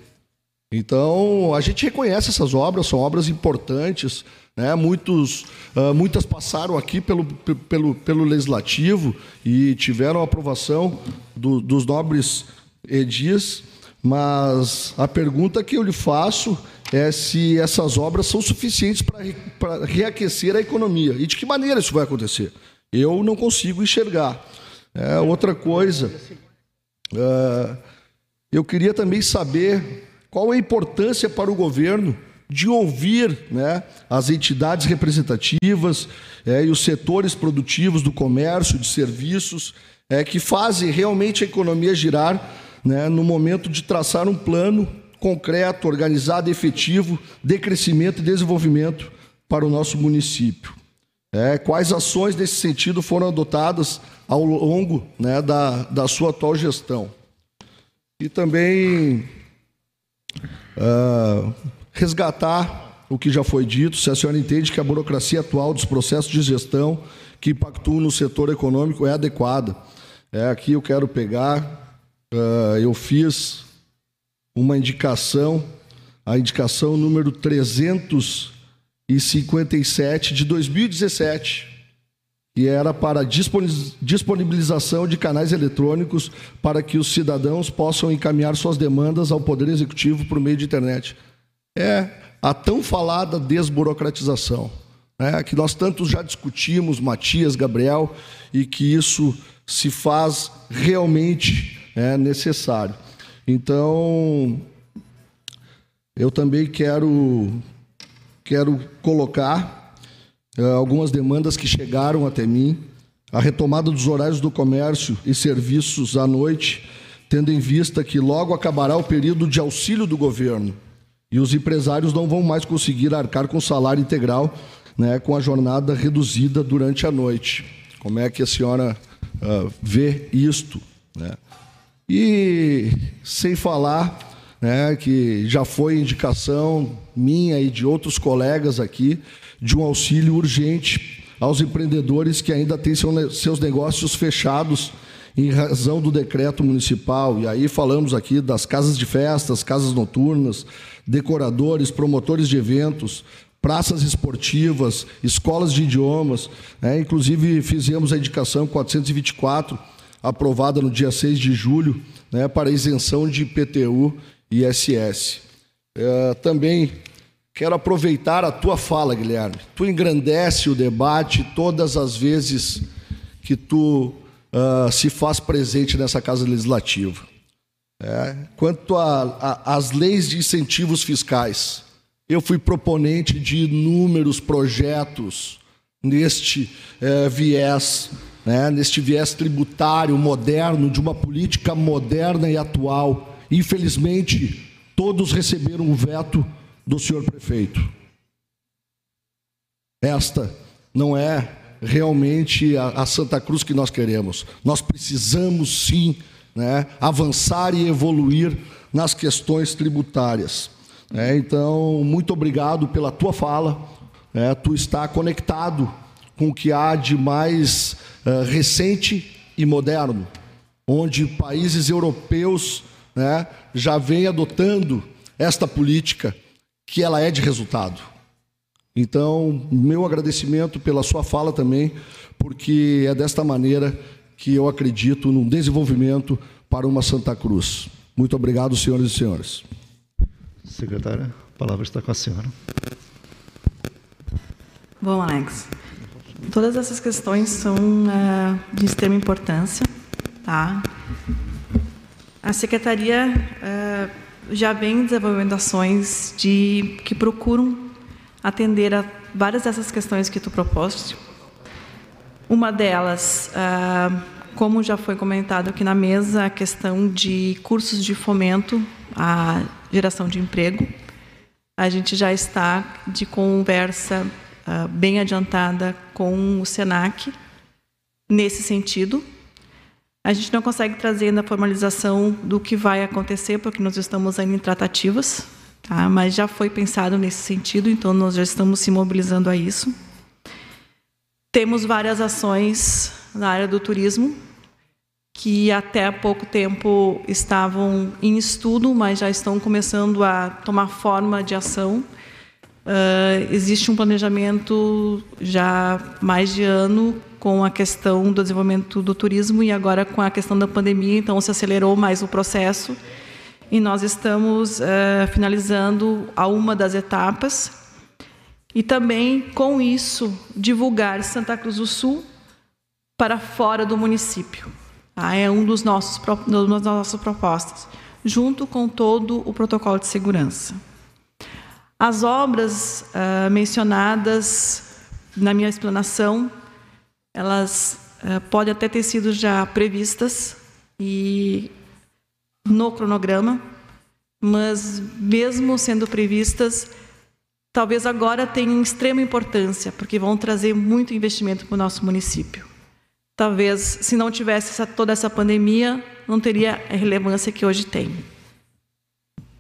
Então, a gente reconhece essas obras, são obras importantes, né? Muitos, uh, muitas passaram aqui pelo, pelo, pelo Legislativo e tiveram aprovação do, dos nobres edis, mas a pergunta que eu lhe faço é se essas obras são suficientes para reaquecer a economia. E de que maneira isso vai acontecer? Eu não consigo enxergar. É, outra coisa, uh, eu queria também saber qual a importância para o governo de ouvir né, as entidades representativas é, e os setores produtivos do comércio, de serviços, é, que fazem realmente a economia girar né, no momento de traçar um plano concreto, organizado e efetivo de crescimento e desenvolvimento para o nosso município. É, quais ações nesse sentido foram adotadas ao longo né, da, da sua atual gestão? E também uh, resgatar o que já foi dito, se a senhora entende que a burocracia atual dos processos de gestão que impactuam no setor econômico é adequada. É, aqui eu quero pegar, uh, eu fiz uma indicação, a indicação número 357 de 2017, que era para disponibilização de canais eletrônicos para que os cidadãos possam encaminhar suas demandas ao Poder Executivo por meio de internet. É a tão falada desburocratização, né, que nós tantos já discutimos, Matias, Gabriel, e que isso se faz realmente é, necessário. Então, eu também quero, quero colocar uh, algumas demandas que chegaram até mim. A retomada dos horários do comércio e serviços à noite, tendo em vista que logo acabará o período de auxílio do governo e os empresários não vão mais conseguir arcar com salário integral, né, com a jornada reduzida durante a noite. Como é que a senhora uh, vê isto? Né? E sem falar né, que já foi indicação minha e de outros colegas aqui de um auxílio urgente aos empreendedores que ainda têm seus negócios fechados em razão do decreto municipal. E aí falamos aqui das casas de festas, casas noturnas, decoradores, promotores de eventos, praças esportivas, escolas de idiomas. Né? Inclusive, fizemos a indicação 424 aprovada no dia 6 de julho, né, para isenção de IPTU e ISS. É, também quero aproveitar a tua fala, Guilherme. Tu engrandece o debate todas as vezes que tu uh, se faz presente nessa Casa Legislativa. É, quanto às leis de incentivos fiscais, eu fui proponente de inúmeros projetos neste é, viés né, neste viés tributário moderno, de uma política moderna e atual. Infelizmente, todos receberam o veto do senhor prefeito. Esta não é realmente a, a Santa Cruz que nós queremos. Nós precisamos sim né, avançar e evoluir nas questões tributárias. É, então, muito obrigado pela tua fala. É, tu está conectado com o que há de mais uh, recente e moderno, onde países europeus né, já vêm adotando esta política, que ela é de resultado. Então, meu agradecimento pela sua fala também, porque é desta maneira que eu acredito no desenvolvimento para uma Santa Cruz. Muito obrigado, senhores e senhores. Secretária, a palavra está com a senhora. Bom, Alex, todas essas questões são uh, de extrema importância, tá? A secretaria uh, já vem desenvolvendo ações de que procuram atender a várias dessas questões que tu proposte. Uma delas, uh, como já foi comentado aqui na mesa, a questão de cursos de fomento à geração de emprego. A gente já está de conversa uh, bem adiantada com o SENAC nesse sentido. A gente não consegue trazer ainda a formalização do que vai acontecer, porque nós estamos ainda em tratativas, tá? mas já foi pensado nesse sentido, então nós já estamos se mobilizando a isso. Temos várias ações na área do turismo, que até há pouco tempo estavam em estudo, mas já estão começando a tomar forma de ação. Uh, existe um planejamento já mais de ano com a questão do desenvolvimento do turismo e agora com a questão da pandemia, então se acelerou mais o processo e nós estamos uh, finalizando a uma das etapas e também com isso divulgar Santa Cruz do Sul para fora do município. Tá? É um dos nossos uma das nossas propostas, junto com todo o protocolo de segurança. As obras uh, mencionadas na minha explanação, elas uh, podem até ter sido já previstas e no cronograma, mas mesmo sendo previstas, talvez agora tenham extrema importância, porque vão trazer muito investimento para o nosso município. Talvez, se não tivesse essa, toda essa pandemia, não teria a relevância que hoje tem.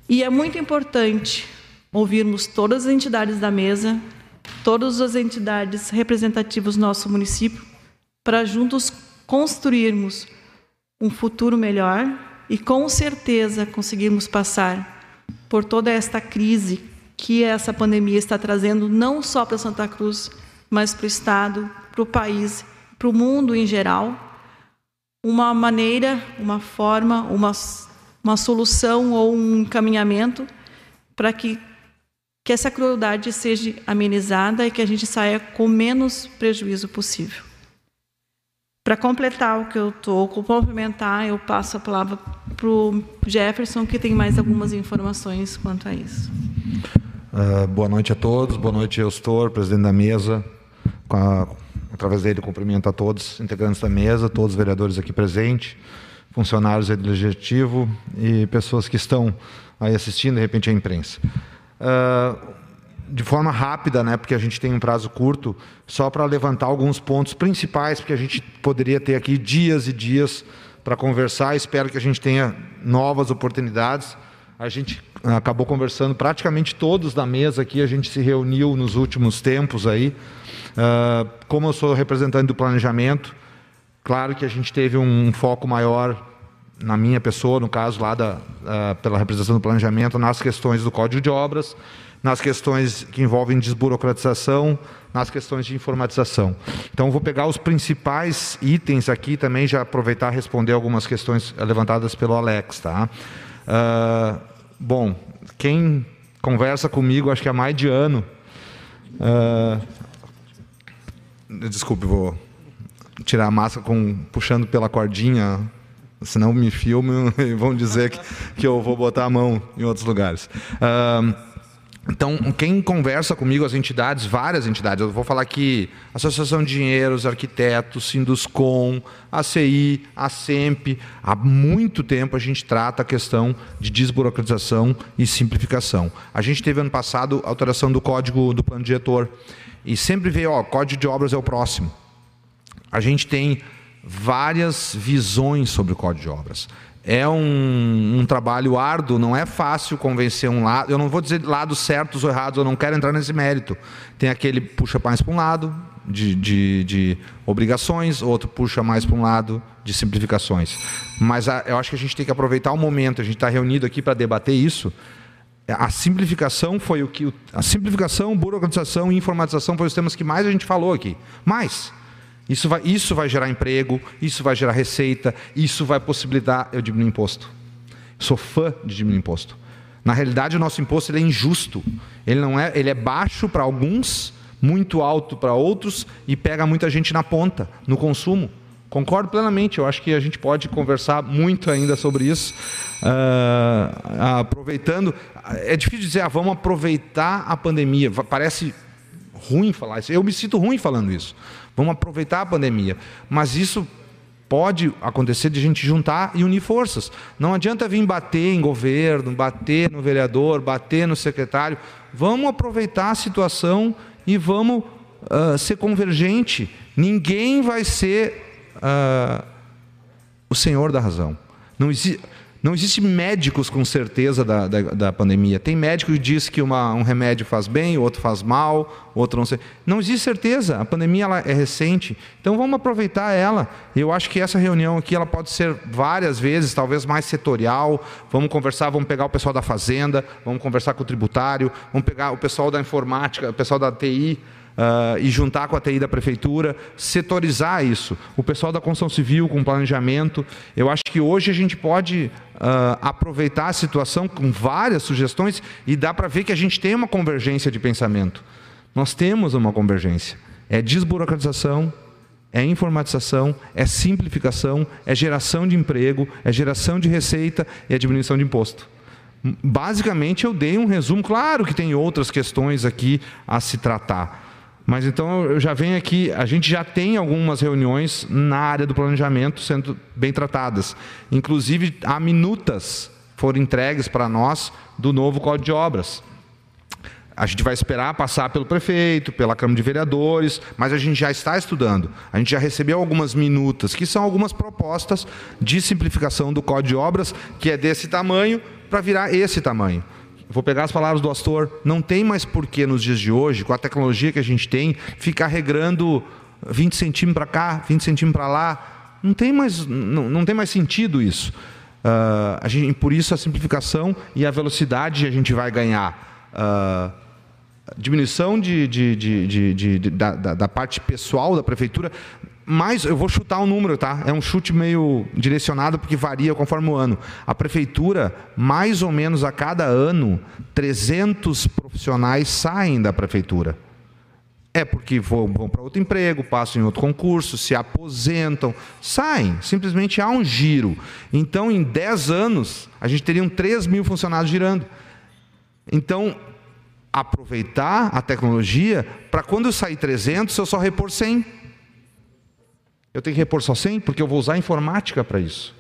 E é muito importante ouvirmos todas as entidades da mesa, todas as entidades representativas do nosso município, para juntos construirmos um futuro melhor e com certeza conseguirmos passar por toda esta crise que essa pandemia está trazendo, não só para Santa Cruz, mas para o Estado, para o país, para o mundo em geral, uma maneira, uma forma, uma, uma solução ou um encaminhamento para que, que essa crueldade seja amenizada e que a gente saia com menos prejuízo possível. Para completar o que eu estou, complementar, eu passo a palavra para o Jefferson, que tem mais algumas informações quanto a isso. Uh, boa noite a todos, boa noite, Eustor, presidente da mesa. A, através dele, cumprimento a todos integrantes da mesa, todos os vereadores aqui presentes, funcionários do Legislativo e pessoas que estão aí assistindo, de repente, a imprensa. Uh, de forma rápida, né, porque a gente tem um prazo curto, só para levantar alguns pontos principais, porque a gente poderia ter aqui dias e dias para conversar. Espero que a gente tenha novas oportunidades. A gente acabou conversando praticamente todos da mesa aqui, a gente se reuniu nos últimos tempos aí. Uh, como eu sou representante do planejamento, claro que a gente teve um foco maior na minha pessoa, no caso lá da, uh, pela representação do planejamento, nas questões do Código de Obras nas questões que envolvem desburocratização, nas questões de informatização. Então, vou pegar os principais itens aqui também, já aproveitar e responder algumas questões levantadas pelo Alex. Tá? Uh, bom, quem conversa comigo, acho que há mais de ano. Uh, desculpe, vou tirar a máscara com, puxando pela cordinha, senão me filmam e vão dizer que, que eu vou botar a mão em outros lugares. Uh, então, quem conversa comigo, as entidades, várias entidades, eu vou falar aqui, Associação de Engenheiros, Arquitetos, Sinduscom, ACI, a SEMP, há muito tempo a gente trata a questão de desburocratização e simplificação. A gente teve ano passado a alteração do código do plano diretor e sempre veio, ó, código de obras é o próximo. A gente tem várias visões sobre o código de obras. É um, um, trabalho árduo, não é fácil convencer um lado. Eu não vou dizer lados certos ou errados, eu não quero entrar nesse mérito. Tem aquele puxa mais para um lado de, de, de, obrigações, outro puxa mais para um lado de simplificações. Mas a, eu acho que a gente tem que aproveitar o momento, a gente está reunido aqui para debater isso. A simplificação foi o que. A simplificação, burocratização e informatização foram os temas que mais a gente falou aqui. Mais. Isso vai, isso vai gerar emprego, isso vai gerar receita, isso vai possibilitar eu diminuir imposto. Sou fã de diminuir imposto. Na realidade, o nosso imposto ele é injusto. Ele não é, ele é baixo para alguns, muito alto para outros e pega muita gente na ponta, no consumo. Concordo plenamente. Eu acho que a gente pode conversar muito ainda sobre isso. Uh, aproveitando, é difícil dizer, ah, vamos aproveitar a pandemia. Parece ruim falar isso. Eu me sinto ruim falando isso. Vamos aproveitar a pandemia. Mas isso pode acontecer de a gente juntar e unir forças. Não adianta vir bater em governo, bater no vereador, bater no secretário. Vamos aproveitar a situação e vamos uh, ser convergente. Ninguém vai ser uh, o senhor da razão. Não existe não existe médicos com certeza da, da, da, pandemia. Tem médico que diz que uma, um remédio faz bem, outro faz mal, outro não sei. Não existe certeza. A pandemia ela é recente. Então vamos aproveitar ela. Eu acho que essa reunião aqui ela pode ser várias vezes, talvez mais setorial. Vamos conversar, vamos pegar o pessoal da fazenda, vamos conversar com o tributário, vamos pegar o pessoal da informática, o pessoal da TI uh, e juntar com a TI da prefeitura, setorizar isso. O pessoal da construção civil com planejamento. Eu acho que hoje a gente pode uh, aproveitar a situação com várias sugestões e dá para ver que a gente tem uma convergência de pensamento. Nós temos uma convergência. É desburocratização, é informatização, é simplificação, é geração de emprego, é geração de receita e é diminuição de imposto. Basicamente, eu dei um resumo. Claro que tem outras questões aqui a se tratar. Mas então eu já venho aqui, a gente já tem algumas reuniões na área do planejamento sendo bem tratadas. Inclusive, há minutas foram entregues para nós do novo Código de Obras. A gente vai esperar passar pelo prefeito, pela Câmara de Vereadores, mas a gente já está estudando. A gente já recebeu algumas minutas, que são algumas propostas de simplificação do Código de Obras, que é desse tamanho para virar esse tamanho vou pegar as palavras do Astor, não tem mais porquê nos dias de hoje, com a tecnologia que a gente tem, ficar regrando 20 centímetros para cá, 20 centímetros para lá. Não tem mais, não, não tem mais sentido isso. Uh, a gente, por isso a simplificação e a velocidade a gente vai ganhar. Uh, diminuição de, de, de, da, da, da parte pessoal da prefeitura mais, eu vou chutar um número, tá? É um chute meio direcionado porque varia conforme o ano. A prefeitura, mais ou menos a cada ano, 300 profissionais saem da prefeitura. É porque vão, vão para outro emprego, passam em outro concurso, se aposentam, saem. Simplesmente há um giro. Então, em 10 anos, a gente teria 3 mil funcionários girando. Então, aproveitar a tecnologia para quando eu sair 300, eu só repor 100. Eu tenho que repor só 100 porque eu vou usar a informática para isso.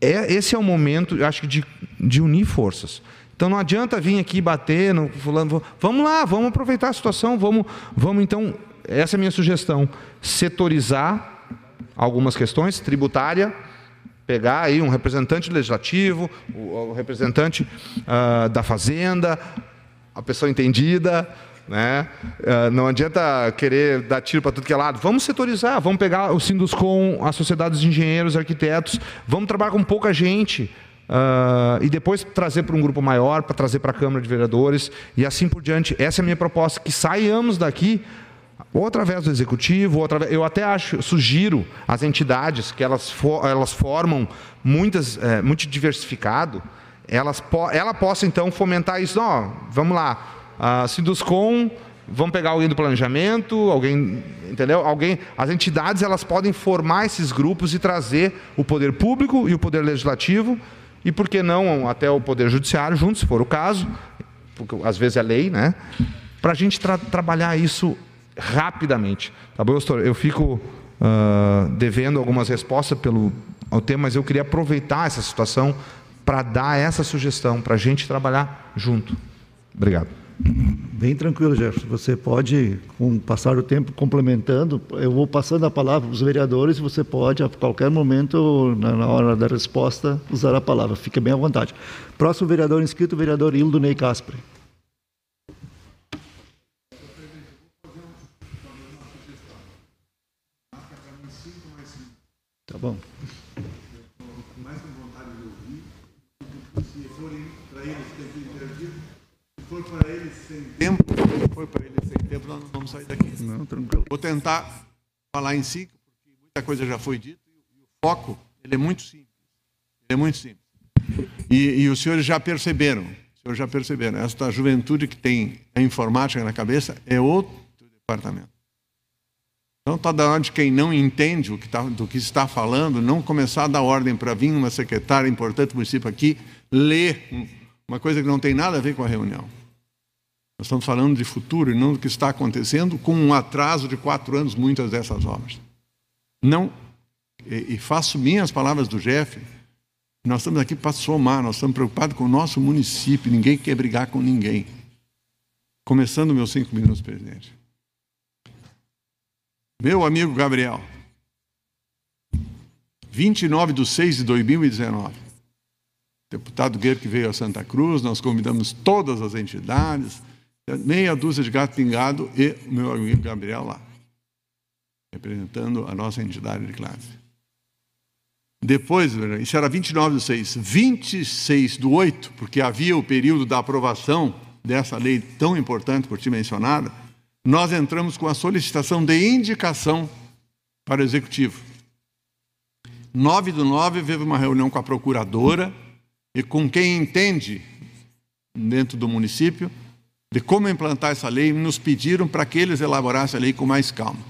É, esse é o momento, eu acho de, de unir forças. Então não adianta vir aqui bater no fulano. Vamos lá, vamos aproveitar a situação, vamos, vamos então. Essa é a minha sugestão: setorizar algumas questões, tributária, pegar aí um representante legislativo, o, o representante uh, da fazenda, a pessoa entendida, né? Uh, não adianta querer dar tiro para tudo que é lado. Vamos setorizar, vamos pegar o Sinduscom, as sociedades de engenheiros, arquitetos, vamos trabalhar com pouca gente. Uh, e depois trazer para um grupo maior, para trazer para a Câmara de Vereadores e assim por diante. Essa é a minha proposta, que saiamos daqui ou através do executivo, ou através, eu até acho, sugiro às entidades que elas, elas formam muitas, é, muito diversificado, elas, ela possa então fomentar isso. Não, vamos lá, a Sinduscom, vamos pegar alguém do planejamento, alguém, entendeu? Alguém, as entidades elas podem formar esses grupos e trazer o poder público e o poder legislativo e por que não até o poder judiciário juntos, se for o caso, porque às vezes é lei, né? Para a gente tra trabalhar isso rapidamente, tá bom, pastor? Eu fico uh, devendo algumas respostas pelo ao tema, mas eu queria aproveitar essa situação para dar essa sugestão para a gente trabalhar junto. Obrigado. Bem tranquilo, Jefferson. Você pode, com passar o tempo complementando, eu vou passando a palavra para os vereadores, você pode, a qualquer momento, na hora da resposta, usar a palavra. Fique bem à vontade. Próximo vereador inscrito, o vereador Hildo Ney Caspre. Tá bom. Mais com vontade de ouvir, se forem para eles tempo interativo, se for para eles sem tempo, se for para eles sem tempo, nós não vamos sair daqui. Não, tranquilo. Vou tentar falar em si, porque muita coisa já foi dita, e o foco ele é muito simples. Ele é muito simples. E, e os senhores já perceberam, os senhores já perceberam, esta juventude que tem a informática na cabeça é outro departamento. Então está da hora de quem não entende o que tá, do que está falando, não começar a dar ordem para vir uma secretária importante do município aqui ler uma coisa que não tem nada a ver com a reunião. Nós estamos falando de futuro e não do que está acontecendo com um atraso de quatro anos muitas dessas obras. Não, e, e faço minhas palavras do Jeff, nós estamos aqui para somar, nós estamos preocupados com o nosso município, ninguém quer brigar com ninguém. Começando meus cinco minutos, presidente. Meu amigo Gabriel, 29 de 6 de 2019, deputado Guerreiro que veio a Santa Cruz, nós convidamos todas as entidades, meia dúzia de gato pingado e o meu amigo Gabriel lá, representando a nossa entidade de classe. Depois, isso era 29 do 6, 26 do 8, porque havia o período da aprovação dessa lei tão importante por ti mencionada, nós entramos com a solicitação de indicação para o executivo. 9 do 9 teve uma reunião com a procuradora e com quem entende dentro do município de como implantar essa lei, nos pediram para que eles elaborassem a lei com mais calma.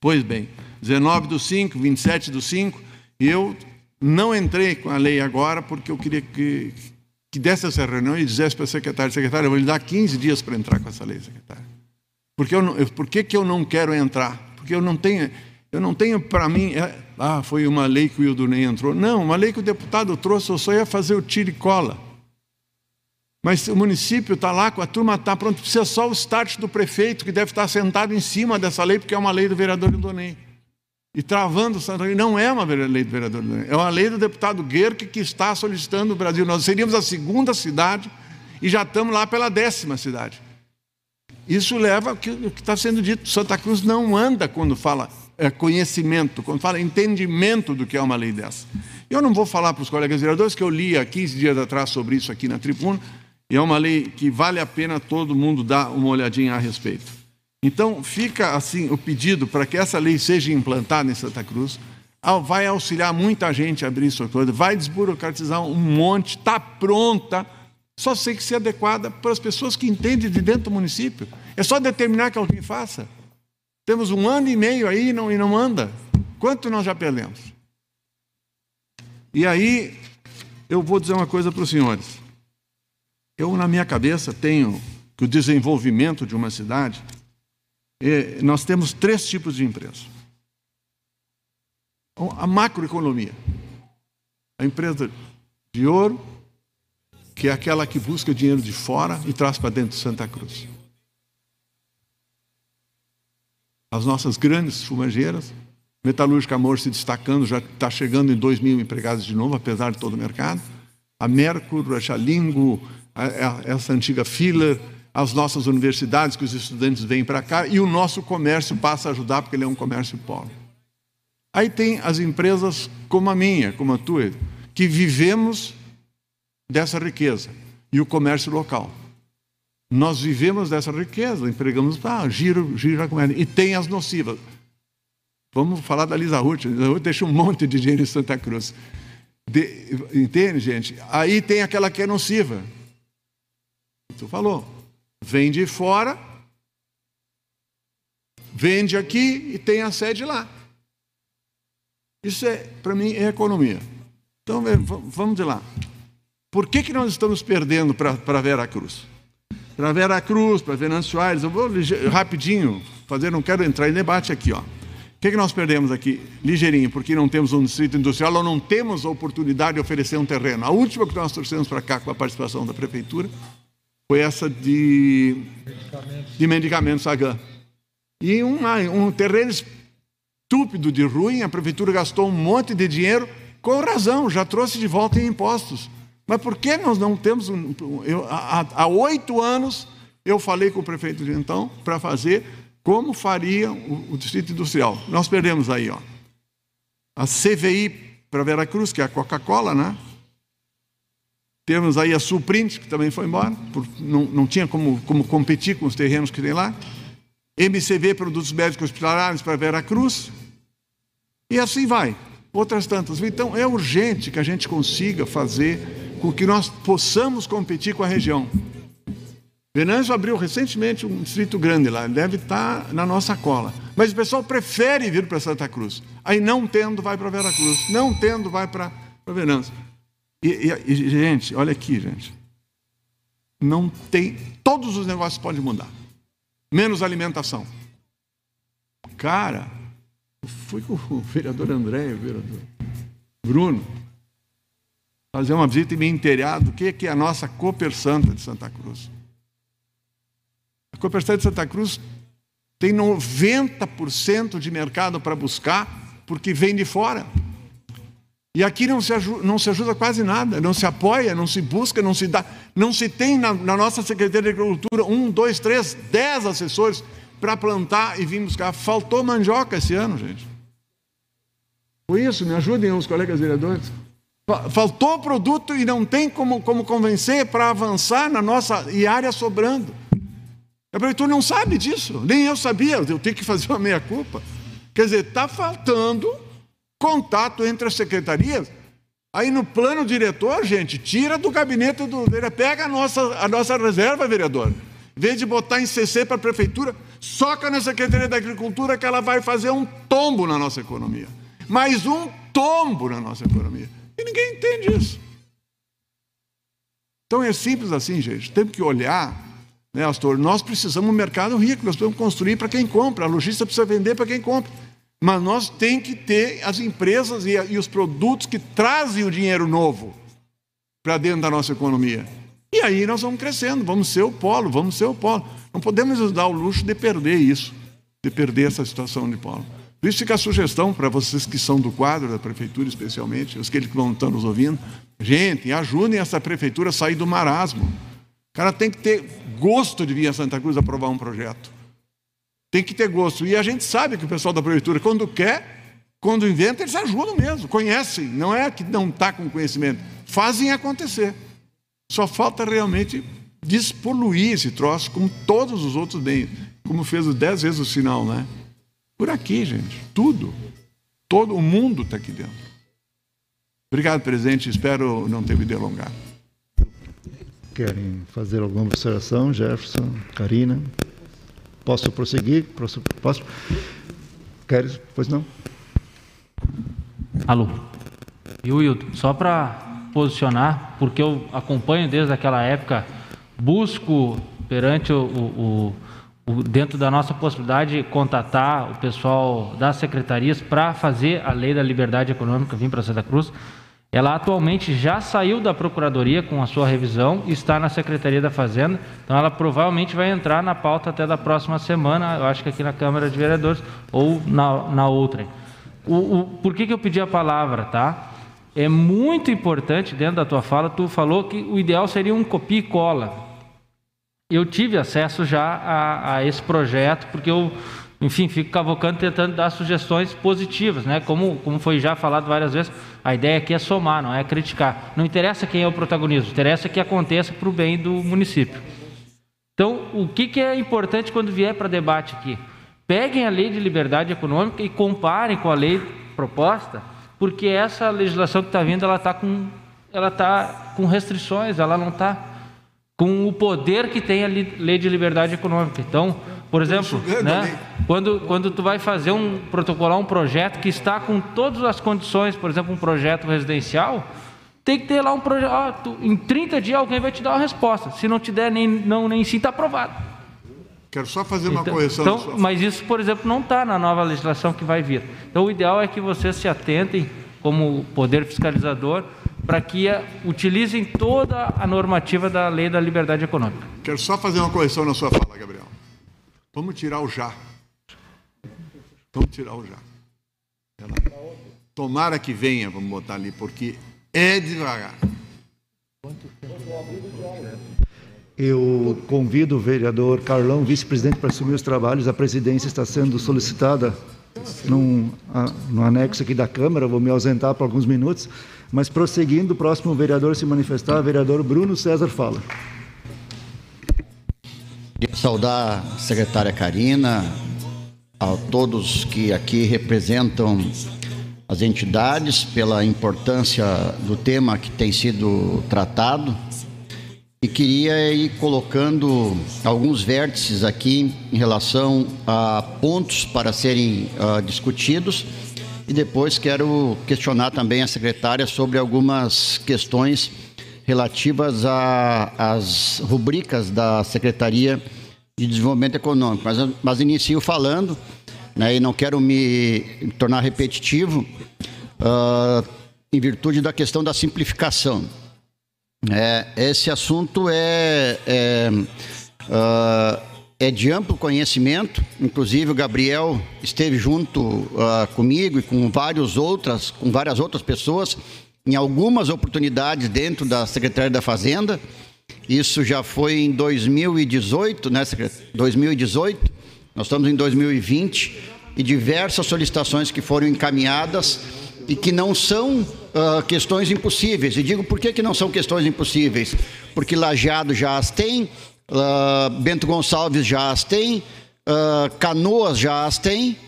Pois bem, 19 do 5, 27 do 5, eu não entrei com a lei agora porque eu queria que, que desse essa reunião e dissesse para a secretária, secretária, eu vou lhe dar 15 dias para entrar com essa lei, secretária. Porque eu não, eu, por que, que eu não quero entrar? Porque eu não tenho, eu não tenho para mim, é, ah, foi uma lei que o Ildunei entrou. Não, uma lei que o deputado trouxe, eu só ia fazer o tiro e cola. Mas o município está lá, a turma está pronto, precisa só o start do prefeito, que deve estar sentado em cima dessa lei, porque é uma lei do vereador Ildonei. E travando Santa Lei, não é uma lei do vereador Ildonei, é uma lei do deputado Guerque que está solicitando o Brasil. Nós seríamos a segunda cidade e já estamos lá pela décima cidade. Isso leva ao que está sendo dito. Santa Cruz não anda quando fala é, conhecimento, quando fala entendimento do que é uma lei dessa. Eu não vou falar para os colegas vereadores que eu li há 15 dias atrás sobre isso aqui na tribuna, e é uma lei que vale a pena todo mundo dar uma olhadinha a respeito. Então, fica assim o pedido para que essa lei seja implantada em Santa Cruz, vai auxiliar muita gente a abrir sua coisa, vai desburocratizar um monte, está pronta só tem que ser adequada para as pessoas que entendem de dentro do município. É só determinar que alguém faça. Temos um ano e meio aí e não, e não anda. Quanto nós já perdemos? E aí, eu vou dizer uma coisa para os senhores. Eu, na minha cabeça, tenho que o desenvolvimento de uma cidade, é, nós temos três tipos de empresa. A macroeconomia. A empresa de ouro, que é aquela que busca dinheiro de fora e traz para dentro de Santa Cruz. As nossas grandes fumageiras, Metalúrgica Amor se destacando, já está chegando em 2 mil empregados de novo, apesar de todo o mercado. A Mercur, a Xalingo, essa antiga Filler, as nossas universidades que os estudantes vêm para cá e o nosso comércio passa a ajudar porque ele é um comércio pobre. Aí tem as empresas como a minha, como a tua, que vivemos dessa riqueza e o comércio local. Nós vivemos dessa riqueza, empregamos, ah, giro, giro a comércio. E tem as nocivas. Vamos falar da Lisa Ruth. Lisa Ruth deixa um monte de dinheiro em Santa Cruz. De, entende, gente? Aí tem aquela que é nociva. Tu falou. Vende fora, vende aqui e tem a sede lá. Isso é, para mim, é economia. Então, vamos de lá. Por que, que nós estamos perdendo para Vera Cruz? Para Vera Cruz, para Venâncio Aires, eu vou rapidinho fazer, não quero entrar em debate aqui. Ó. O que, que nós perdemos aqui? Ligeirinho, porque não temos um distrito industrial ou não temos a oportunidade de oferecer um terreno. A última que nós trouxemos para cá com a participação da prefeitura foi essa de, de medicamentos Sagan. E uma, um terreno estúpido de ruim, a prefeitura gastou um monte de dinheiro, com razão, já trouxe de volta em impostos. Mas por que nós não temos. Um, eu, há oito anos eu falei com o prefeito de então para fazer como faria o, o, distrito industrial. Nós perdemos aí, ó. A CVI para Veracruz, que é a Coca-Cola, né? Temos aí a Suprint, que também foi embora, não, não tinha como, como competir com os terrenos que tem lá. MCV, Produtos Médicos Hospitalares para Veracruz. E assim vai. Outras tantas. Então, é urgente que a gente consiga fazer com que nós possamos competir com a região. Venâncio abriu recentemente um distrito grande lá, deve estar na nossa cola. Mas o pessoal prefere vir para Santa Cruz. Aí não tendo, vai para Veracruz. Não tendo, vai para Venâncio. E, e, e, gente, olha aqui, gente. Não tem. Todos os negócios podem mudar. Menos alimentação. Cara, fui com o vereador André, o vereador Bruno, fazer uma visita e me inteirar do que é a nossa Cooper Santa de Santa Cruz. A Cooperativa de Santa Cruz tem 90% de mercado para buscar, porque vem de fora. E aqui não se, ajuda, não se ajuda quase nada, não se apoia, não se busca, não se dá. Não se tem na, na nossa Secretaria de Agricultura um, dois, três, dez assessores para plantar e vir buscar. Faltou mandioca esse ano, gente. Foi isso, me ajudem os colegas vereadores. Faltou produto e não tem como, como convencer para avançar na nossa e área sobrando. A prefeitura não sabe disso, nem eu sabia, eu tenho que fazer uma meia-culpa. Quer dizer, está faltando contato entre as secretarias. Aí no plano diretor, gente, tira do gabinete do vereador, pega a nossa, a nossa reserva, vereador. Em vez de botar em CC para a prefeitura, soca na Secretaria da Agricultura que ela vai fazer um tombo na nossa economia. Mais um tombo na nossa economia. E ninguém entende isso. Então é simples assim, gente. Temos que olhar né, Astor? Nós precisamos de um mercado rico, nós precisamos construir para quem compra, a logística precisa vender para quem compra. Mas nós tem que ter as empresas e, e os produtos que trazem o dinheiro novo para dentro da nossa economia. E aí nós vamos crescendo, vamos ser o polo, vamos ser o polo. Não podemos nos dar o luxo de perder isso, de perder essa situação de polo. Por isso fica a sugestão para vocês que são do quadro da prefeitura, especialmente, os que vão estar nos ouvindo. Gente, ajudem essa prefeitura a sair do marasmo. O cara tem que ter gosto de vir a Santa Cruz aprovar um projeto. Tem que ter gosto. E a gente sabe que o pessoal da prefeitura, quando quer, quando inventa, eles ajudam mesmo, conhecem. Não é que não está com conhecimento. Fazem acontecer. Só falta realmente despoluir esse troço, como todos os outros bens, como fez dez vezes o sinal, né? Por aqui, gente. Tudo. Todo o mundo está aqui dentro. Obrigado, presidente. Espero não ter me delongado. Querem fazer alguma observação? Jefferson, Karina? Posso prosseguir? Posso? posso? Queres? Pois não? Alô. E o Wilton, só para posicionar, porque eu acompanho desde aquela época, busco perante o, o, o, dentro da nossa possibilidade contatar o pessoal das secretarias para fazer a lei da liberdade econômica vir para Santa Cruz. Ela atualmente já saiu da Procuradoria com a sua revisão e está na Secretaria da Fazenda. Então, ela provavelmente vai entrar na pauta até da próxima semana, eu acho que aqui na Câmara de Vereadores ou na, na outra. O, o, por que, que eu pedi a palavra, tá? É muito importante, dentro da tua fala, tu falou que o ideal seria um copia e cola. Eu tive acesso já a, a esse projeto, porque eu enfim, fico cavocando tentando dar sugestões positivas, né? Como, como foi já falado várias vezes, a ideia aqui é somar, não é criticar. Não interessa quem é o protagonista, interessa que aconteça para o bem do município. Então, o que, que é importante quando vier para debate aqui? Peguem a lei de liberdade econômica e comparem com a lei proposta, porque essa legislação que está vindo, ela está com, ela tá com restrições, ela não está com o poder que tem a lei de liberdade econômica. Então, por exemplo, né, quando, quando tu vai fazer um protocolar um projeto que está com todas as condições, por exemplo, um projeto residencial, tem que ter lá um projeto. Oh, em 30 dias alguém vai te dar uma resposta. Se não te der nem não nem sim, está aprovado. Quero só fazer uma então, correção. Então, mas isso, por exemplo, não está na nova legislação que vai vir. Então, o ideal é que vocês se atentem, como poder fiscalizador, para que utilizem toda a normativa da Lei da Liberdade Econômica. Quero só fazer uma correção na sua fala, Gabriel. Vamos tirar o já. Vamos tirar o já. Tomara que venha, vamos botar ali, porque é devagar. Eu convido o vereador Carlão, vice-presidente, para assumir os trabalhos. A presidência está sendo solicitada num, no anexo aqui da Câmara. Vou me ausentar por alguns minutos. Mas prosseguindo, o próximo vereador se manifestar, o vereador Bruno César fala. Saudar a secretária Karina, a todos que aqui representam as entidades pela importância do tema que tem sido tratado. E queria ir colocando alguns vértices aqui em relação a pontos para serem uh, discutidos. E depois quero questionar também a secretária sobre algumas questões relativas às rubricas da Secretaria de Desenvolvimento Econômico. Mas, mas inicio falando, né, e não quero me tornar repetitivo, uh, em virtude da questão da simplificação. É, esse assunto é, é, uh, é, de amplo conhecimento, inclusive o Gabriel esteve junto uh, comigo e com várias outras, com várias outras pessoas em algumas oportunidades dentro da Secretaria da Fazenda. Isso já foi em 2018, né, 2018. Nós estamos em 2020 e diversas solicitações que foram encaminhadas e que não são uh, questões impossíveis. E digo por que, que não são questões impossíveis? Porque Lajeado já as tem, uh, Bento Gonçalves já as tem, uh, Canoas já as tem,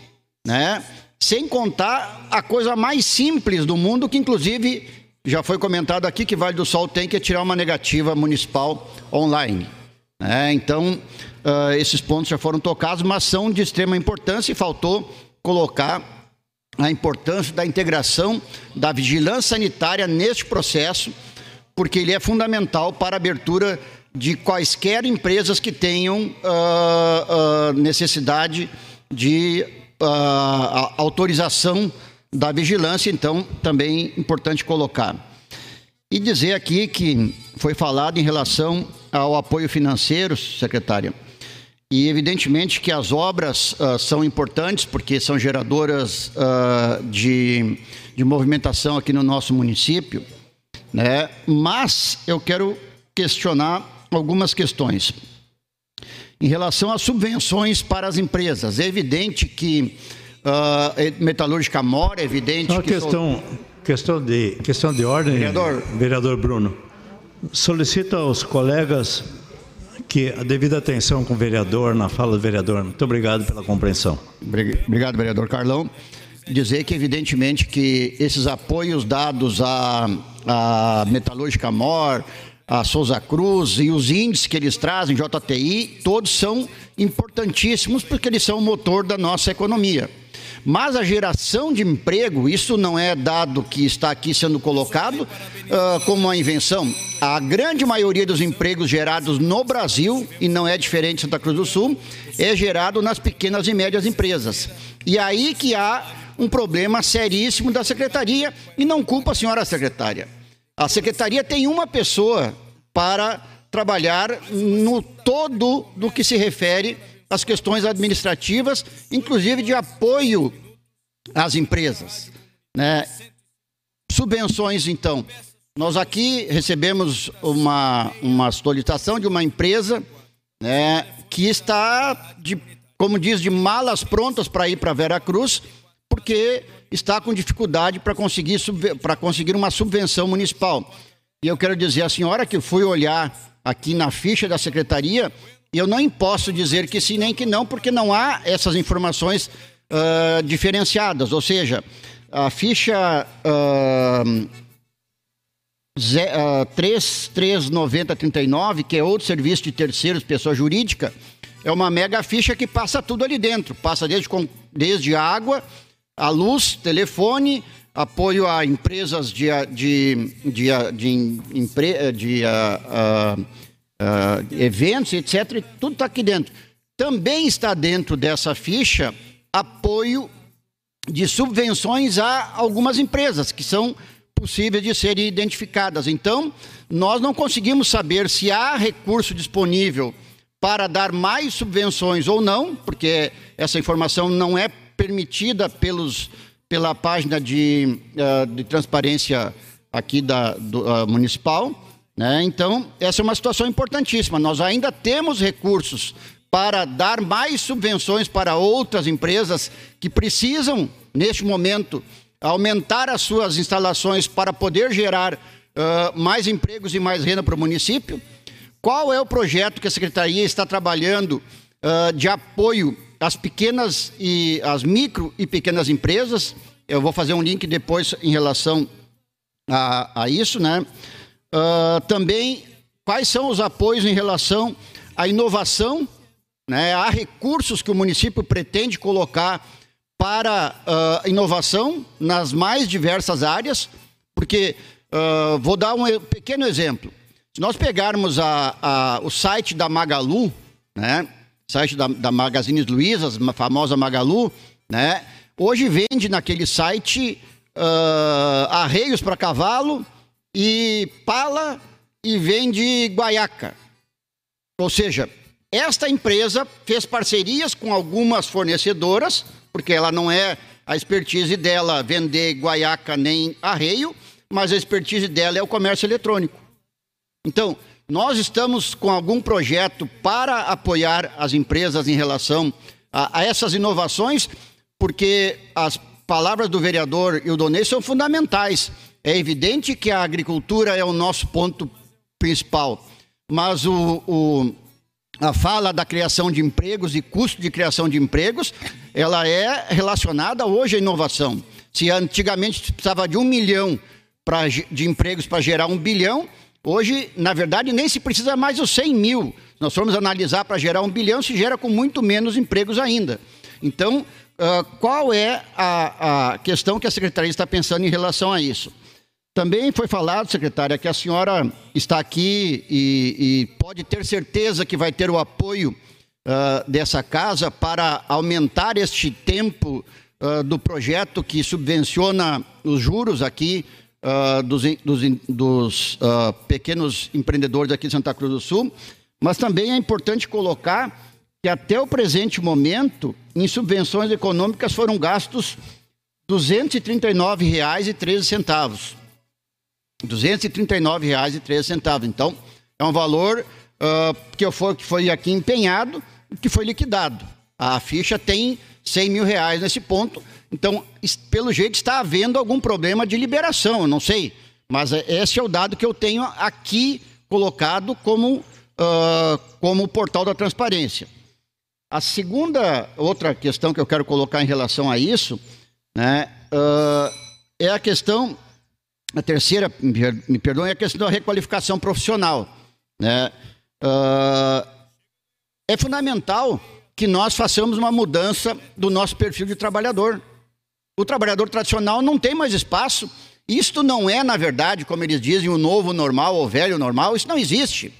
né? Sem contar a coisa mais simples do mundo, que inclusive já foi comentado aqui que Vale do Sol tem, que é tirar uma negativa municipal online. Né? Então, uh, esses pontos já foram tocados, mas são de extrema importância e faltou colocar a importância da integração da vigilância sanitária neste processo, porque ele é fundamental para a abertura de quaisquer empresas que tenham uh, uh, necessidade de uh, autorização da vigilância, então também importante colocar. E dizer aqui que foi falado em relação ao apoio financeiro, secretária, e evidentemente que as obras uh, são importantes porque são geradoras uh, de, de movimentação aqui no nosso município, né? mas eu quero questionar algumas questões. Em relação às subvenções para as empresas, é evidente que uh, metalúrgica mora, é evidente Uma que. Questão, questão, de, questão de ordem, vereador, vereador Bruno. Solicito aos colegas que a devida atenção com o vereador, na fala do vereador. Muito obrigado pela compreensão. Obrigado, vereador Carlão. Dizer que, evidentemente, que esses apoios dados à, à Metalúrgica Mor, a Souza Cruz e os índices que eles trazem, JTI, todos são importantíssimos porque eles são o motor da nossa economia. Mas a geração de emprego, isso não é dado que está aqui sendo colocado uh, como uma invenção. A grande maioria dos empregos gerados no Brasil, e não é diferente em Santa Cruz do Sul, é gerado nas pequenas e médias empresas. E aí que há um problema seríssimo da secretaria, e não culpa a senhora secretária. A secretaria tem uma pessoa para trabalhar no todo do que se refere as questões administrativas, inclusive de apoio às empresas. Né? Subvenções, então. Nós aqui recebemos uma, uma solicitação de uma empresa né, que está, de, como diz, de malas prontas para ir para Vera Cruz, porque está com dificuldade para conseguir, conseguir uma subvenção municipal. E eu quero dizer à senhora que fui olhar aqui na ficha da secretaria, eu não posso dizer que sim nem que não, porque não há essas informações uh, diferenciadas. Ou seja, a ficha uh, uh, 339039, que é outro serviço de terceiros, pessoa jurídica, é uma mega ficha que passa tudo ali dentro. Passa desde, desde água, a luz, telefone, apoio a empresas de, de, de, de, de, de uh, uh, eventos, etc. Tudo está aqui dentro. Também está dentro dessa ficha apoio de subvenções a algumas empresas, que são possíveis de serem identificadas. Então, nós não conseguimos saber se há recurso disponível para dar mais subvenções ou não, porque essa informação não é permitida pelos, pela página de, uh, de transparência aqui da do, uh, municipal. Né? Então, essa é uma situação importantíssima. Nós ainda temos recursos para dar mais subvenções para outras empresas que precisam, neste momento, aumentar as suas instalações para poder gerar uh, mais empregos e mais renda para o município. Qual é o projeto que a Secretaria está trabalhando uh, de apoio às pequenas e às micro e pequenas empresas? Eu vou fazer um link depois em relação a, a isso, né? Uh, também quais são os apoios em relação à inovação, né? Há recursos que o município pretende colocar para uh, inovação nas mais diversas áreas, porque uh, vou dar um pequeno exemplo. Se nós pegarmos a, a, o site da Magalu, né, site da, da Magazine Luiza, a famosa Magalu, né, hoje vende naquele site uh, arreios para cavalo e pala e vende guaiaca. Ou seja, esta empresa fez parcerias com algumas fornecedoras porque ela não é a expertise dela vender guaiaca nem arreio, mas a expertise dela é o comércio eletrônico. Então, nós estamos com algum projeto para apoiar as empresas em relação a, a essas inovações, porque as palavras do vereador e o Donei são fundamentais. É evidente que a agricultura é o nosso ponto principal, mas o, o a fala da criação de empregos e custo de criação de empregos, ela é relacionada hoje à inovação. Se antigamente precisava de um milhão pra, de empregos para gerar um bilhão, hoje, na verdade, nem se precisa mais os 100 mil. Nós formos analisar para gerar um bilhão, se gera com muito menos empregos ainda. Então, uh, qual é a, a questão que a Secretaria está pensando em relação a isso? Também foi falado, secretária, que a senhora está aqui e, e pode ter certeza que vai ter o apoio uh, dessa casa para aumentar este tempo uh, do projeto que subvenciona os juros aqui uh, dos, dos, dos pequenos empreendedores aqui de Santa Cruz do Sul. Mas também é importante colocar que até o presente momento, em subvenções econômicas foram gastos R$ 239,13 R$ 239,13. Então, é um valor uh, que, foi, que foi aqui empenhado que foi liquidado. A ficha tem 100 mil reais nesse ponto. Então, pelo jeito, está havendo algum problema de liberação, eu não sei. Mas é, esse é o dado que eu tenho aqui colocado como, uh, como portal da transparência. A segunda, outra questão que eu quero colocar em relação a isso, né, uh, é a questão a terceira, me perdoem, é a questão da requalificação profissional. Né? Uh, é fundamental que nós façamos uma mudança do nosso perfil de trabalhador. O trabalhador tradicional não tem mais espaço. Isto não é, na verdade, como eles dizem, o novo normal ou o velho normal. Isso não existe.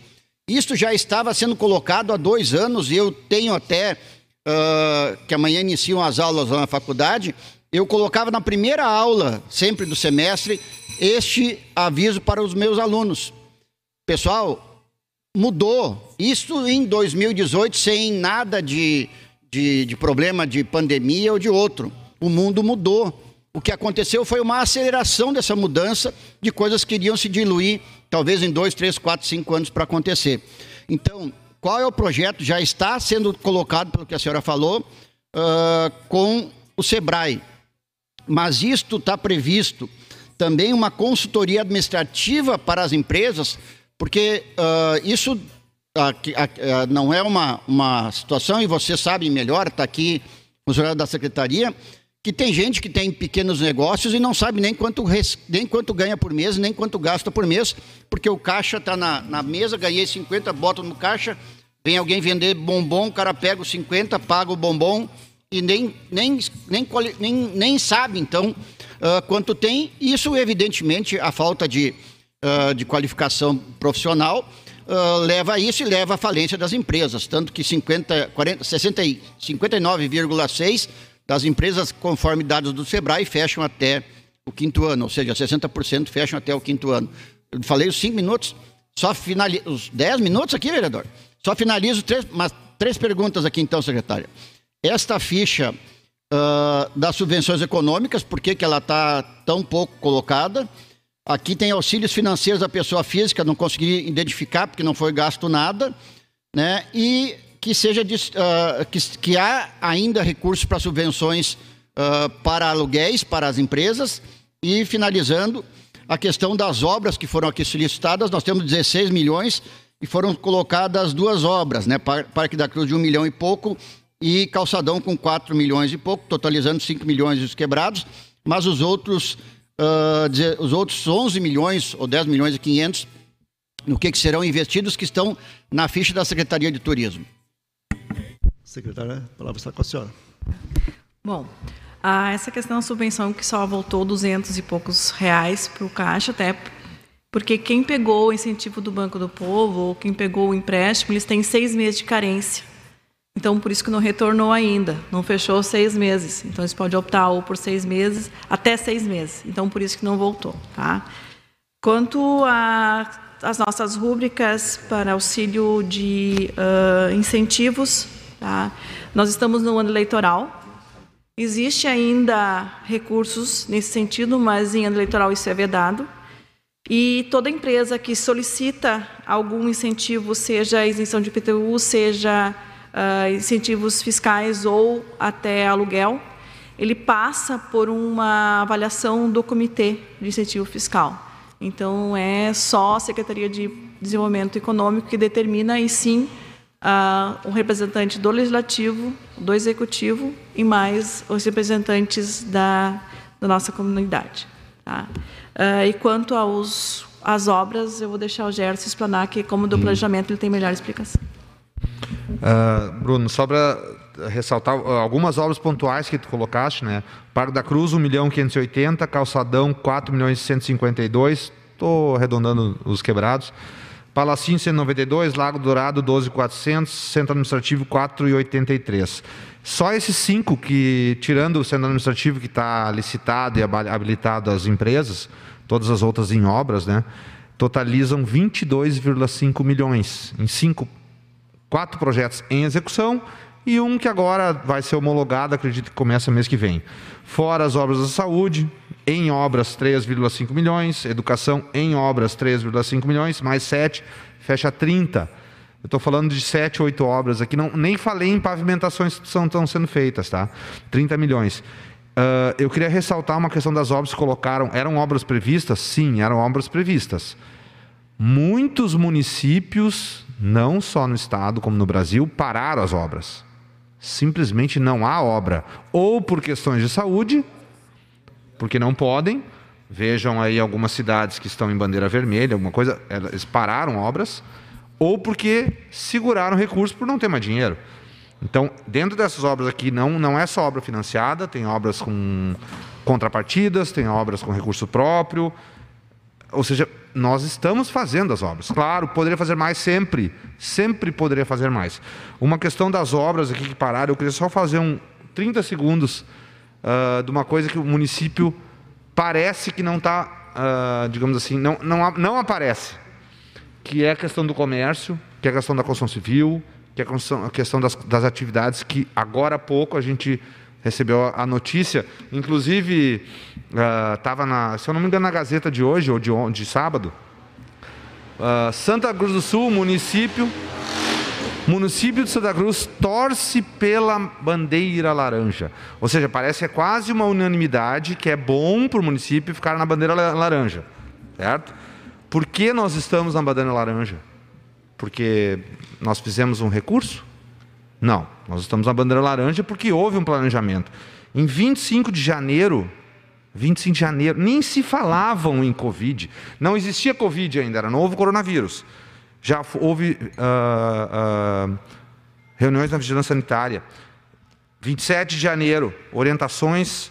Isto já estava sendo colocado há dois anos e eu tenho até, uh, que amanhã iniciam as aulas lá na faculdade, eu colocava na primeira aula, sempre do semestre, este aviso para os meus alunos. Pessoal, mudou. Isso em 2018, sem nada de, de, de problema de pandemia ou de outro. O mundo mudou. O que aconteceu foi uma aceleração dessa mudança de coisas que iriam se diluir, talvez em dois, três, quatro, cinco anos para acontecer. Então, qual é o projeto? Já está sendo colocado, pelo que a senhora falou, uh, com o SEBRAE. Mas isto está previsto também uma consultoria administrativa para as empresas, porque uh, isso uh, não é uma, uma situação, e você sabe melhor, está aqui o funcionário da secretaria, que tem gente que tem pequenos negócios e não sabe nem quanto, nem quanto ganha por mês, nem quanto gasta por mês, porque o caixa está na, na mesa, ganhei 50, bota no caixa, vem alguém vender bombom, o cara pega os 50, paga o bombom e nem, nem, nem, nem, nem sabe, então, uh, quanto tem. Isso, evidentemente, a falta de, uh, de qualificação profissional uh, leva a isso e leva à falência das empresas. Tanto que 50, 40, 59,6% das empresas, conforme dados do Sebrae, fecham até o quinto ano, ou seja, 60% fecham até o quinto ano. Eu falei os cinco minutos, só finalizo, os dez minutos aqui, vereador. Só finalizo três, mas três perguntas aqui então, secretária. Esta ficha uh, das subvenções econômicas, por que, que ela está tão pouco colocada? Aqui tem auxílios financeiros da pessoa física, não consegui identificar porque não foi gasto nada, né? E que seja uh, que, que há ainda recursos para subvenções uh, para aluguéis para as empresas e finalizando a questão das obras que foram aqui solicitadas, nós temos 16 milhões e foram colocadas duas obras, né? Parque da Cruz de um milhão e pouco e Calçadão com 4 milhões e pouco, totalizando 5 milhões os quebrados, mas os outros, uh, os outros 11 milhões ou 10 milhões e 500 no que, que serão investidos que estão na ficha da Secretaria de Turismo. Secretária, a palavra está com a senhora. Bom, ah, essa questão da subvenção que só voltou 200 e poucos reais para o Caixa, até porque quem pegou o incentivo do Banco do Povo, ou quem pegou o empréstimo, eles têm seis meses de carência. Então, por isso que não retornou ainda, não fechou seis meses. Então, eles podem optar ou por seis meses, até seis meses. Então, por isso que não voltou. Tá? Quanto às nossas rúbricas para auxílio de uh, incentivos, tá? nós estamos no ano eleitoral. Existe ainda recursos nesse sentido, mas em ano eleitoral isso é vedado. E toda empresa que solicita algum incentivo, seja isenção de IPTU, seja uh, incentivos fiscais ou até aluguel, ele passa por uma avaliação do Comitê de Incentivo Fiscal. Então, é só a Secretaria de Desenvolvimento Econômico que determina, e sim, um representante do Legislativo, do Executivo e mais os representantes da, da nossa comunidade. Tá? Uh, e quanto aos, às obras, eu vou deixar o Gerson explanar, que como do hum. planejamento ele tem melhor explicação. Uh, Bruno, só para ressaltar algumas obras pontuais que tu colocaste, né? Parque da Cruz, 1 milhão 580, Calçadão, 4 milhões 152, estou arredondando os quebrados. Palacinho, 192, Lago Dourado, 12,400, Centro Administrativo, 4,83. Só esses cinco que, tirando o centro administrativo que está licitado e habilitado às empresas, todas as outras em obras, né, totalizam 22,5 milhões em cinco quatro projetos em execução e um que agora vai ser homologado, acredito que começa mês que vem. Fora as obras da saúde, em obras 3,5 milhões, educação em obras 3,5 milhões, mais 7, fecha 30. Eu estou falando de 7, 8 obras aqui, não, nem falei em pavimentações que estão sendo feitas, tá? 30 milhões. Uh, eu queria ressaltar uma questão das obras que colocaram. Eram obras previstas? Sim, eram obras previstas. Muitos municípios não só no Estado como no Brasil, pararam as obras. Simplesmente não há obra. Ou por questões de saúde, porque não podem. Vejam aí algumas cidades que estão em bandeira vermelha, alguma coisa, eles pararam obras, ou porque seguraram recursos por não ter mais dinheiro. Então, dentro dessas obras aqui, não, não é só obra financiada, tem obras com contrapartidas, tem obras com recurso próprio, ou seja, nós estamos fazendo as obras. Claro, poderia fazer mais sempre, sempre poderia fazer mais. Uma questão das obras aqui que pararam, eu queria só fazer um 30 segundos uh, de uma coisa que o município parece que não está, uh, ah, digamos assim, não, não, não aparece, que é a questão do comércio, que é a questão da construção civil, que é a questão, a questão das, das atividades que agora há pouco a gente recebeu a notícia, inclusive estava uh, na, se eu não me engano, na Gazeta de hoje ou de, de sábado. Uh, Santa Cruz do Sul, município, município de Santa Cruz torce pela bandeira laranja. Ou seja, parece que é quase uma unanimidade que é bom para o município ficar na bandeira laranja, certo? Por que nós estamos na bandeira laranja? Porque nós fizemos um recurso? Não, nós estamos na bandeira laranja porque houve um planejamento. Em 25 de janeiro, 25 de janeiro, nem se falavam em Covid. Não existia Covid ainda, era novo coronavírus. Já houve uh, uh, reuniões na vigilância sanitária. 27 de janeiro, orientações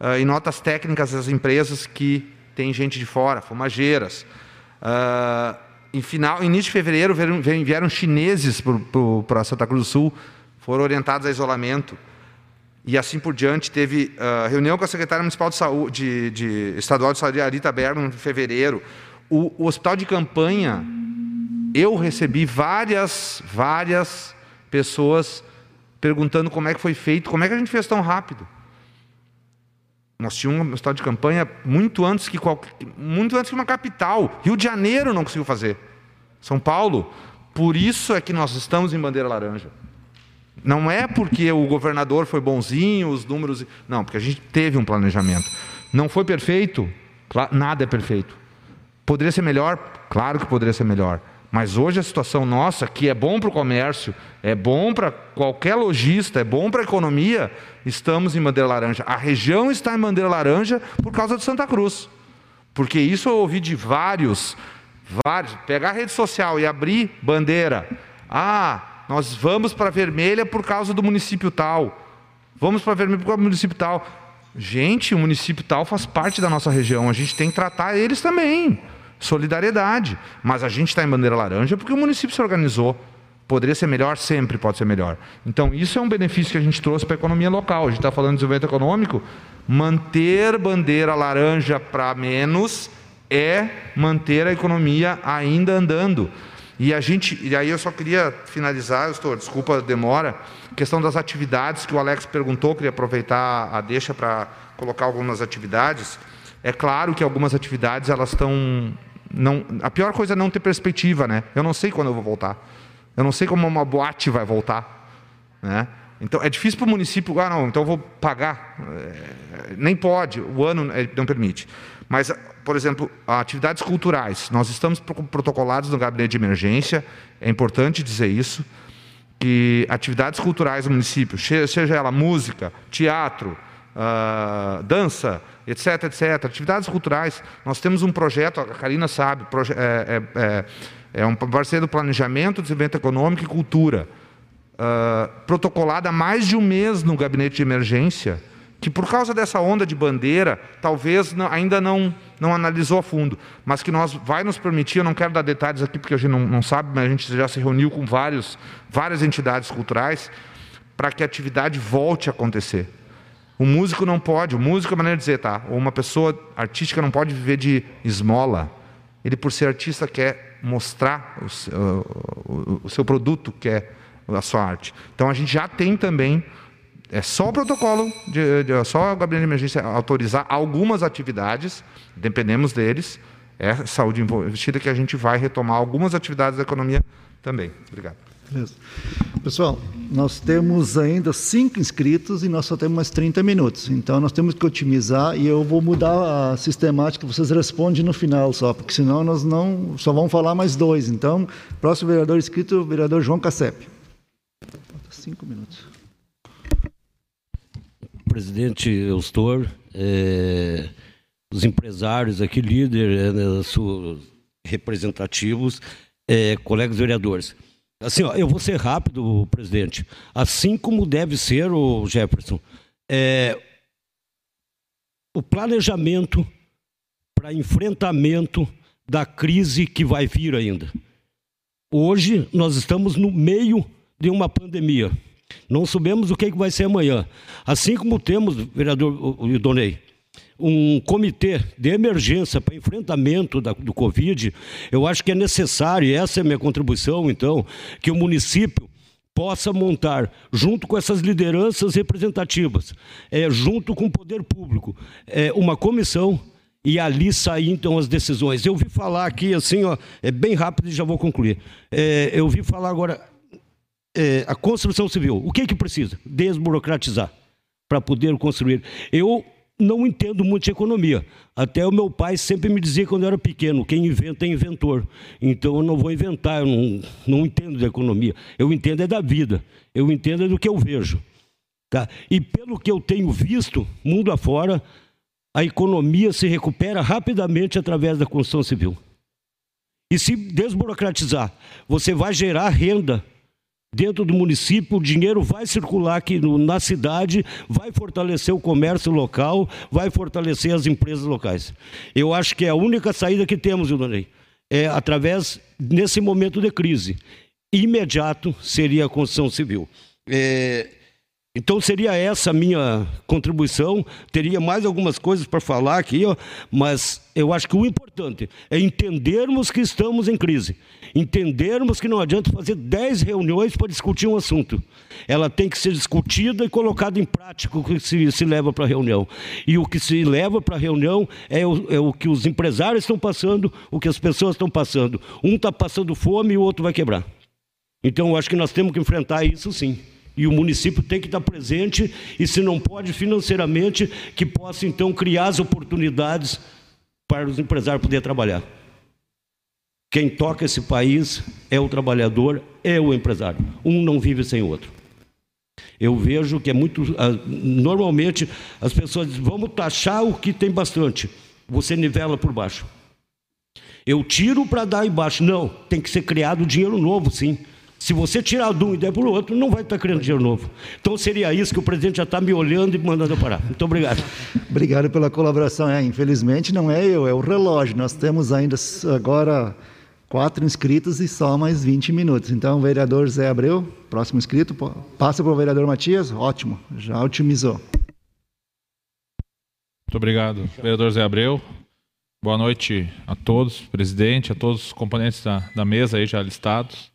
uh, e notas técnicas das empresas que têm gente de fora, fumageiras. em final, início de fevereiro, vieram, vieram chineses para Santa Cruz do Sul, foram orientados a isolamento. e assim por diante. Teve uh, reunião com a secretária municipal de saúde, de, de estadual de saúde, Arita Bergman, em fevereiro. O, o, hospital de campanha, eu recebi várias, várias pessoas perguntando como é que foi feito, como é que a gente fez tão rápido. Nós tínhamos um hospital de campanha muito antes que qualquer, muito antes que uma capital. Rio de Janeiro não conseguiu fazer. São Paulo. Por isso é que nós estamos em bandeira laranja. Não é porque o governador foi bonzinho, os números. Não, porque a gente teve um planejamento. Não foi perfeito? Nada é perfeito. Poderia ser melhor? Claro que poderia ser melhor. Mas hoje a situação nossa, que é bom para o comércio, é bom para qualquer lojista, é bom para a economia, estamos em bandeira laranja. A região está em bandeira laranja por causa de Santa Cruz. Porque isso eu ouvi de vários, vários. Pegar a rede social e abrir bandeira. Ah, nós vamos para vermelha por causa do município tal. Vamos para vermelha por causa do município tal. Gente, o município tal faz parte da nossa região. A gente tem que tratar eles também. Solidariedade. Mas a gente está em bandeira laranja porque o município se organizou. Poderia ser melhor? Sempre pode ser melhor. Então, isso é um benefício que a gente trouxe para a economia local. A gente está falando de desenvolvimento econômico. Manter bandeira laranja para menos é manter a economia ainda andando. E a gente, e aí eu só queria finalizar, estou, desculpa a demora, questão das atividades que o Alex perguntou, queria aproveitar a deixa para colocar algumas atividades. É claro que algumas atividades elas estão não, a pior coisa é não ter perspectiva, né? Eu não sei quando eu vou voltar. Eu não sei como uma boate vai voltar, né? Então é difícil para o município, ah, não, então eu vou pagar. É, nem pode, o ano é, não permite. Mas por exemplo, atividades culturais. Nós estamos protocolados no gabinete de emergência, é importante dizer isso, que atividades culturais do município, seja ela música, teatro, uh, dança, etc, etc, atividades culturais, nós temos um projeto, a Karina sabe, é, é, é, é um parceiro do planejamento, desenvolvimento econômico e cultura, uh, protocolado há mais de um mês no gabinete de emergência, que por causa dessa onda de bandeira, talvez não, ainda não, não analisou a fundo, mas que nós vai nos permitir, eu não quero dar detalhes aqui porque a gente não, não sabe, mas a gente já se reuniu com vários, várias entidades culturais para que a atividade volte a acontecer. O músico não pode, o músico é maneira de dizer, tá? Ou uma pessoa artística não pode viver de esmola. Ele, por ser artista, quer mostrar o, o, o seu produto, quer a sua arte. Então a gente já tem também é só o protocolo, de, de, só o gabinete de emergência autorizar algumas atividades, dependemos deles. É saúde investida que a gente vai retomar algumas atividades da economia também. Obrigado. Beleza. Pessoal, nós temos ainda cinco inscritos e nós só temos mais 30 minutos. Então, nós temos que otimizar e eu vou mudar a sistemática. Vocês respondem no final só, porque senão nós não só vamos falar mais dois. Então, próximo vereador inscrito, o vereador João Cassep. Cinco minutos presidente Eustor, é, os empresários aqui, líder, é, representativos, é, colegas vereadores. Assim, ó, eu vou ser rápido, presidente. Assim como deve ser, o Jefferson, é, o planejamento para enfrentamento da crise que vai vir ainda. Hoje nós estamos no meio de uma pandemia. Não sabemos o que vai ser amanhã. Assim como temos, vereador Idonei, um comitê de emergência para enfrentamento da, do Covid, eu acho que é necessário, e essa é a minha contribuição, então, que o município possa montar, junto com essas lideranças representativas, é, junto com o poder público, é, uma comissão e ali sair então as decisões. Eu vi falar aqui assim, ó, é bem rápido e já vou concluir. É, eu vi falar agora é, a construção civil, o que é que precisa? Desburocratizar para poder construir. Eu não entendo muito de economia. Até o meu pai sempre me dizia quando eu era pequeno, quem inventa é inventor. Então eu não vou inventar, eu não, não entendo de economia. Eu entendo é da vida, eu entendo é do que eu vejo. Tá? E pelo que eu tenho visto, mundo afora, a economia se recupera rapidamente através da construção civil. E se desburocratizar, você vai gerar renda dentro do município, o dinheiro vai circular aqui no, na cidade, vai fortalecer o comércio local, vai fortalecer as empresas locais. Eu acho que é a única saída que temos, Ildonei, é através, nesse momento de crise, imediato seria a construção civil. É, Então seria essa a minha contribuição. Teria mais algumas coisas para falar aqui, ó, mas eu acho que o importante é entendermos que estamos em crise. Entendermos que não adianta fazer 10 reuniões para discutir um assunto. Ela tem que ser discutida e colocada em prática o que se, se leva para a reunião. E o que se leva para a reunião é o, é o que os empresários estão passando, o que as pessoas estão passando. Um está passando fome e o outro vai quebrar. Então eu acho que nós temos que enfrentar isso sim e o município tem que estar presente e se não pode financeiramente que possa então criar as oportunidades para os empresários poder trabalhar. Quem toca esse país é o trabalhador, é o empresário. Um não vive sem o outro. Eu vejo que é muito. Ah, normalmente as pessoas dizem, vamos taxar o que tem bastante. Você nivela por baixo. Eu tiro para dar embaixo. Não, tem que ser criado dinheiro novo, sim. Se você tirar de um e der para o outro, não vai estar criando dinheiro novo. Então seria isso que o presidente já está me olhando e mandando eu parar. Muito obrigado. Obrigado pela colaboração. É, infelizmente não é eu, é o relógio. Nós temos ainda agora quatro inscritos e só mais 20 minutos. Então, vereador Zé Abreu, próximo inscrito, passa para o vereador Matias. Ótimo, já otimizou. Muito obrigado, vereador Zé Abreu. Boa noite a todos, presidente, a todos os componentes da, da mesa aí já listados.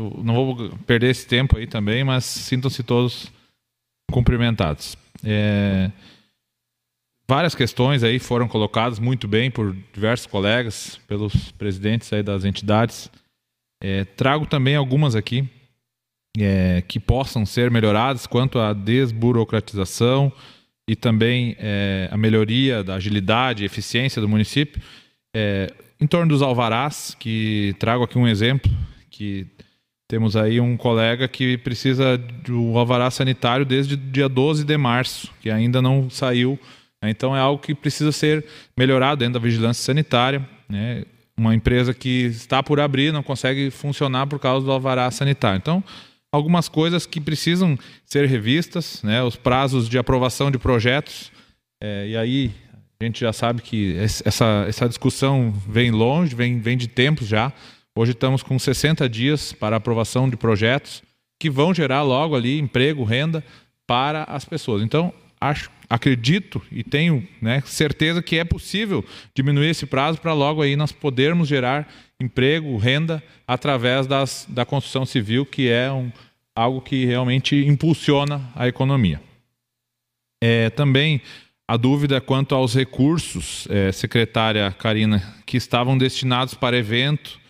Eu não vou perder esse tempo aí também, mas sintam-se todos cumprimentados. É, várias questões aí foram colocadas muito bem por diversos colegas, pelos presidentes aí das entidades. É, trago também algumas aqui é, que possam ser melhoradas quanto à desburocratização e também é, a melhoria da agilidade e eficiência do município. É, em torno dos alvarás, que trago aqui um exemplo que temos aí um colega que precisa do alvará sanitário desde o dia 12 de março, que ainda não saiu. Né? Então é algo que precisa ser melhorado dentro da vigilância sanitária. Né? Uma empresa que está por abrir não consegue funcionar por causa do alvará sanitário. Então, algumas coisas que precisam ser revistas, né? os prazos de aprovação de projetos. É, e aí a gente já sabe que essa, essa discussão vem longe, vem, vem de tempos já. Hoje estamos com 60 dias para aprovação de projetos que vão gerar logo ali emprego, renda para as pessoas. Então, acho, acredito e tenho né, certeza que é possível diminuir esse prazo para logo aí nós podermos gerar emprego, renda através das, da construção civil, que é um, algo que realmente impulsiona a economia. É, também a dúvida quanto aos recursos, é, secretária Karina, que estavam destinados para evento,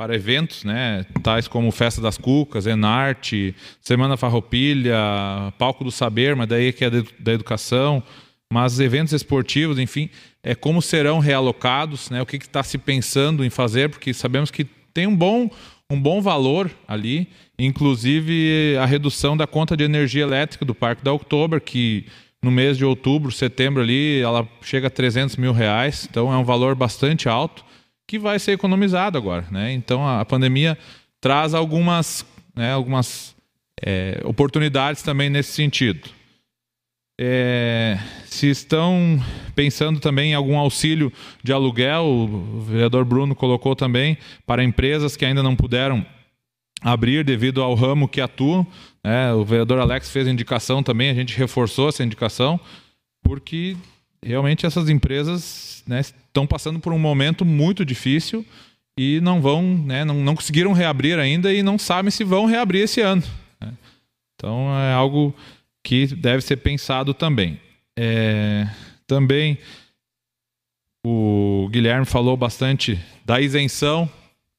para eventos, né, tais como Festa das Cucas, Enarte, Semana Farroupilha, Palco do Saber, mas daí que é da educação, mas eventos esportivos, enfim, é como serão realocados, né, o que está se pensando em fazer, porque sabemos que tem um bom, um bom valor ali, inclusive a redução da conta de energia elétrica do Parque da Oktober, que no mês de outubro, setembro ali, ela chega a 300 mil reais, então é um valor bastante alto que vai ser economizado agora. Né? Então a pandemia traz algumas, né, algumas é, oportunidades também nesse sentido. É, se estão pensando também em algum auxílio de aluguel, o vereador Bruno colocou também para empresas que ainda não puderam abrir devido ao ramo que atuam. Né? O vereador Alex fez indicação também, a gente reforçou essa indicação, porque realmente essas empresas né, estão passando por um momento muito difícil e não vão, né, não, não conseguiram reabrir ainda e não sabem se vão reabrir esse ano. Né? Então é algo que deve ser pensado também. É, também o Guilherme falou bastante da isenção,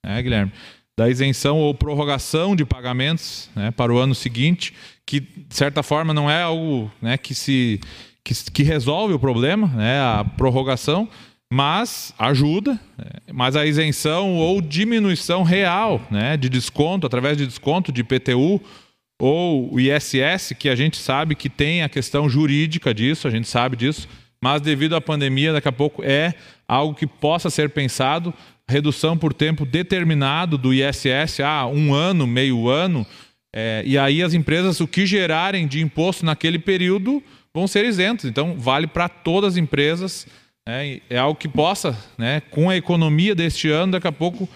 né, Guilherme? Da isenção ou prorrogação de pagamentos né, para o ano seguinte, que de certa forma não é algo né, que se que, que resolve o problema, né, a prorrogação, mas ajuda, né, mas a isenção ou diminuição real né, de desconto, através de desconto de IPTU ou ISS, que a gente sabe que tem a questão jurídica disso, a gente sabe disso, mas devido à pandemia, daqui a pouco é algo que possa ser pensado, redução por tempo determinado do ISS, ah, um ano, meio ano, é, e aí as empresas, o que gerarem de imposto naquele período, vão ser isentos. Então, vale para todas as empresas. Né? É algo que possa, né, com a economia deste ano, daqui a pouco,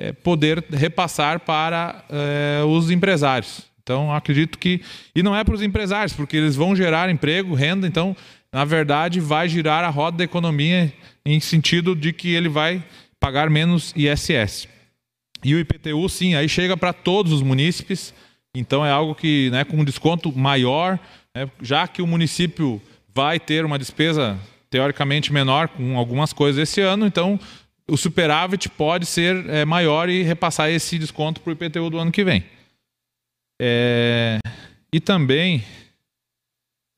é, poder repassar para é, os empresários. Então, acredito que. E não é para os empresários, porque eles vão gerar emprego, renda, então, na verdade, vai girar a roda da economia em sentido de que ele vai pagar menos ISS. E o IPTU, sim, aí chega para todos os munícipes, então é algo que, né, com um desconto maior, né, já que o município vai ter uma despesa teoricamente menor com algumas coisas esse ano, então o superávit pode ser é, maior e repassar esse desconto para o IPTU do ano que vem. É, e também,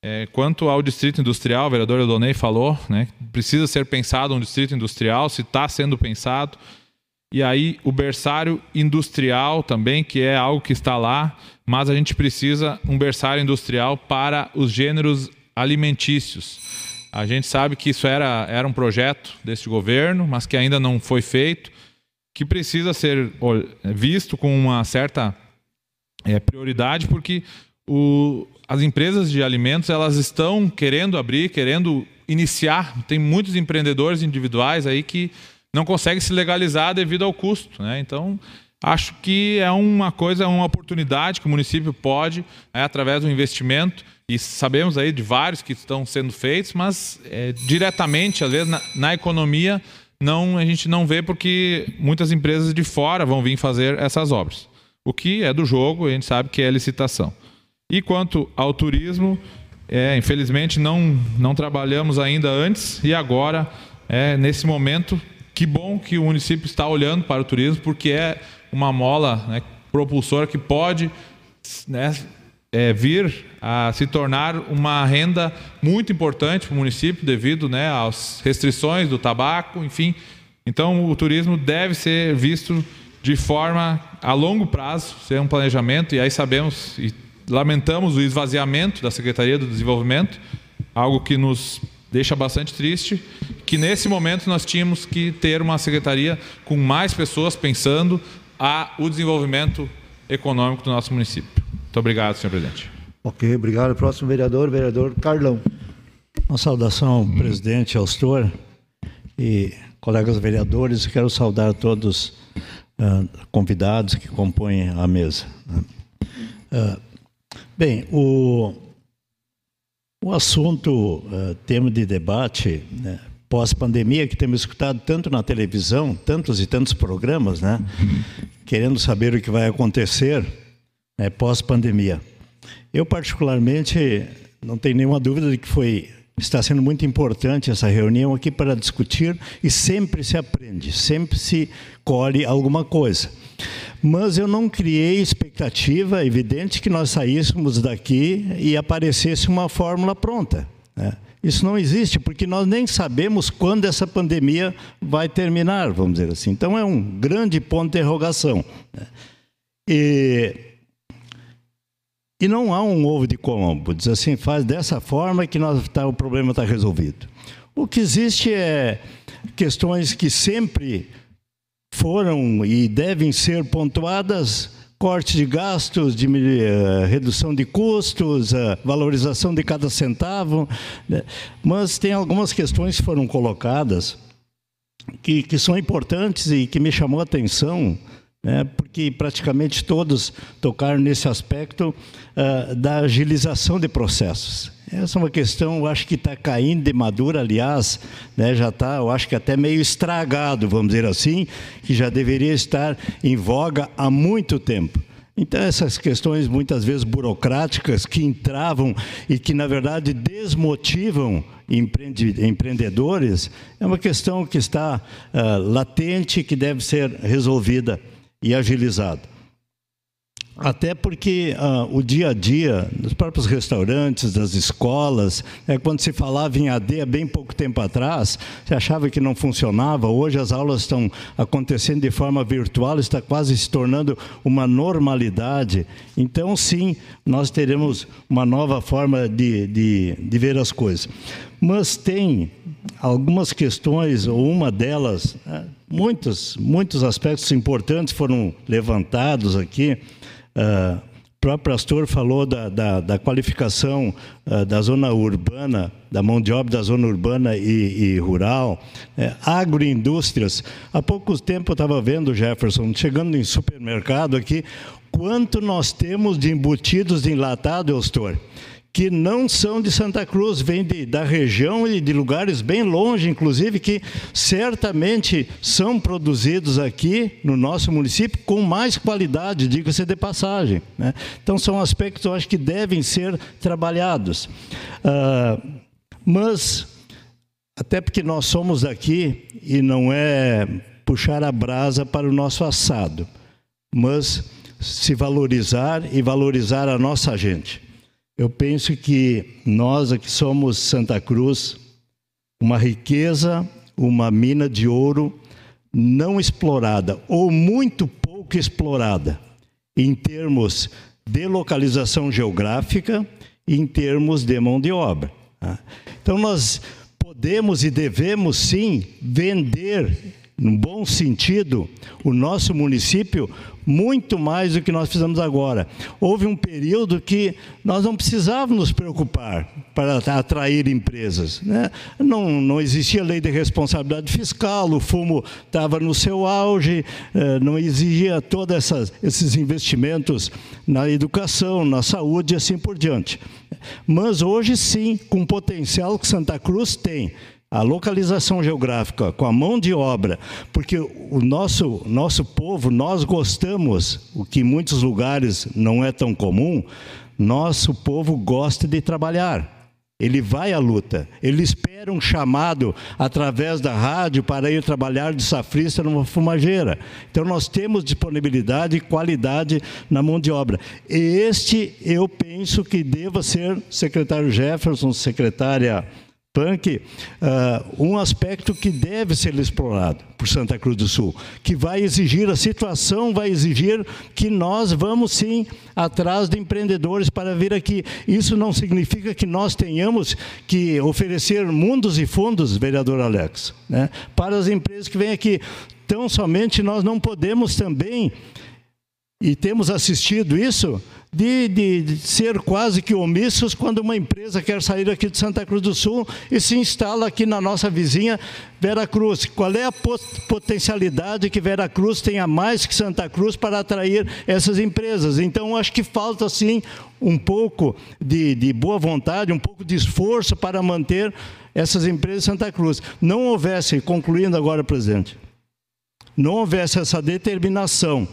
é, quanto ao distrito industrial, o vereador Edonei falou, né, precisa ser pensado um distrito industrial, se está sendo pensado. E aí o berçário industrial também, que é algo que está lá, mas a gente precisa um berçário industrial para os gêneros alimentícios. A gente sabe que isso era, era um projeto deste governo, mas que ainda não foi feito, que precisa ser visto com uma certa é, prioridade, porque o, as empresas de alimentos elas estão querendo abrir, querendo iniciar. Tem muitos empreendedores individuais aí que não conseguem se legalizar devido ao custo. Né? Então, acho que é uma coisa, é uma oportunidade que o município pode, né, através do investimento, e sabemos aí de vários que estão sendo feitos, mas é, diretamente, às vezes, na, na, economia, não, a gente não vê porque muitas empresas de fora vão vir fazer essas obras. O que é do jogo, a gente sabe que é licitação. E quanto ao turismo, é, infelizmente não, não trabalhamos ainda antes e agora, é, nesse momento, que bom que o município está olhando para o turismo, porque é uma mola né, propulsora que pode né, é, vir a se tornar uma renda muito importante para o município devido né, às restrições do tabaco, enfim. Então, o turismo deve ser visto de forma a longo prazo, ser um planejamento, e aí sabemos e lamentamos o esvaziamento da Secretaria do Desenvolvimento, algo que nos deixa bastante triste, que nesse momento nós tínhamos que ter uma secretaria com mais pessoas pensando a o desenvolvimento econômico do nosso município. Muito obrigado, senhor presidente. Ok, obrigado. Próximo vereador, vereador Carlão. Uma saudação, presidente Alstor e colegas vereadores. Quero saudar todos uh, convidados que compõem a mesa. Uh, bem, o, o assunto, uh, tema de debate, né, pós-pandemia, que temos escutado tanto na televisão, tantos e tantos programas, né, querendo saber o que vai acontecer né, pós-pandemia. Eu, particularmente, não tenho nenhuma dúvida de que foi está sendo muito importante essa reunião aqui para discutir e sempre se aprende, sempre se colhe alguma coisa. Mas eu não criei expectativa evidente que nós saíssemos daqui e aparecesse uma fórmula pronta. Né? Isso não existe, porque nós nem sabemos quando essa pandemia vai terminar, vamos dizer assim. Então é um grande ponto de interrogação. Né? E e não há um ovo de Colombo, diz assim, faz dessa forma que nós, tá, o problema está resolvido. O que existe é questões que sempre foram e devem ser pontuadas, corte de gastos, de, uh, redução de custos, uh, valorização de cada centavo, né? mas tem algumas questões que foram colocadas que, que são importantes e que me chamou a atenção, né, porque praticamente todos tocaram nesse aspecto uh, da agilização de processos. Essa é uma questão, eu acho que está caindo de madura, aliás, né, já está, eu acho que até meio estragado, vamos dizer assim, que já deveria estar em voga há muito tempo. Então, essas questões muitas vezes burocráticas que entravam e que, na verdade, desmotivam empreendedores, é uma questão que está uh, latente que deve ser resolvida e agilizado. Até porque uh, o dia a dia dos próprios restaurantes, das escolas, é, quando se falava em AD há bem pouco tempo atrás, se achava que não funcionava. Hoje as aulas estão acontecendo de forma virtual, está quase se tornando uma normalidade. Então, sim, nós teremos uma nova forma de, de, de ver as coisas. Mas tem algumas questões, ou uma delas, né, muitos, muitos aspectos importantes foram levantados aqui. Uh, o próprio pastor falou da, da, da qualificação uh, da zona urbana, da mão de obra da zona urbana e, e rural, é, agroindústrias. Há pouco tempo eu estava vendo, Jefferson, chegando em supermercado aqui, quanto nós temos de embutidos de enlatado, Eustor, que não são de Santa Cruz, vêm de, da região e de lugares bem longe, inclusive, que certamente são produzidos aqui no nosso município com mais qualidade, diga-se de passagem. Né? Então, são aspectos, eu acho, que devem ser trabalhados. Ah, mas, até porque nós somos daqui e não é puxar a brasa para o nosso assado, mas se valorizar e valorizar a nossa gente. Eu penso que nós aqui somos Santa Cruz, uma riqueza, uma mina de ouro não explorada ou muito pouco explorada em termos de localização geográfica e em termos de mão de obra. Tá? Então nós podemos e devemos sim vender, no bom sentido, o nosso município muito mais do que nós fizemos agora. Houve um período que nós não precisávamos nos preocupar para atrair empresas. Né? Não, não existia lei de responsabilidade fiscal, o fumo estava no seu auge, eh, não exigia todos esses investimentos na educação, na saúde e assim por diante. Mas hoje sim, com o potencial que Santa Cruz tem, a localização geográfica, com a mão de obra, porque o nosso, nosso povo, nós gostamos, o que em muitos lugares não é tão comum, nosso povo gosta de trabalhar. Ele vai à luta, ele espera um chamado através da rádio para ir trabalhar de safrista numa fumageira. Então nós temos disponibilidade e qualidade na mão de obra. E este eu penso que deva ser secretário Jefferson, secretária punk, uh, um aspecto que deve ser explorado por Santa Cruz do Sul, que vai exigir, a situação vai exigir que nós vamos sim atrás de empreendedores para vir aqui. Isso não significa que nós tenhamos que oferecer mundos e fundos, vereador Alex, né, para as empresas que vêm aqui. Tão somente nós não podemos também, e temos assistido isso, de, de, de, ser quase que omissos quando uma empresa quer sair aqui de Santa Cruz do Sul e se instala aqui na nossa vizinha Vera Cruz. Qual é a potencialidade que Vera Cruz tenha mais que Santa Cruz para atrair essas empresas? Então, acho que falta sim um pouco de, de boa vontade, um pouco de esforço para manter essas empresas em Santa Cruz. Não houvesse, concluindo agora, presidente, não houvesse essa determinação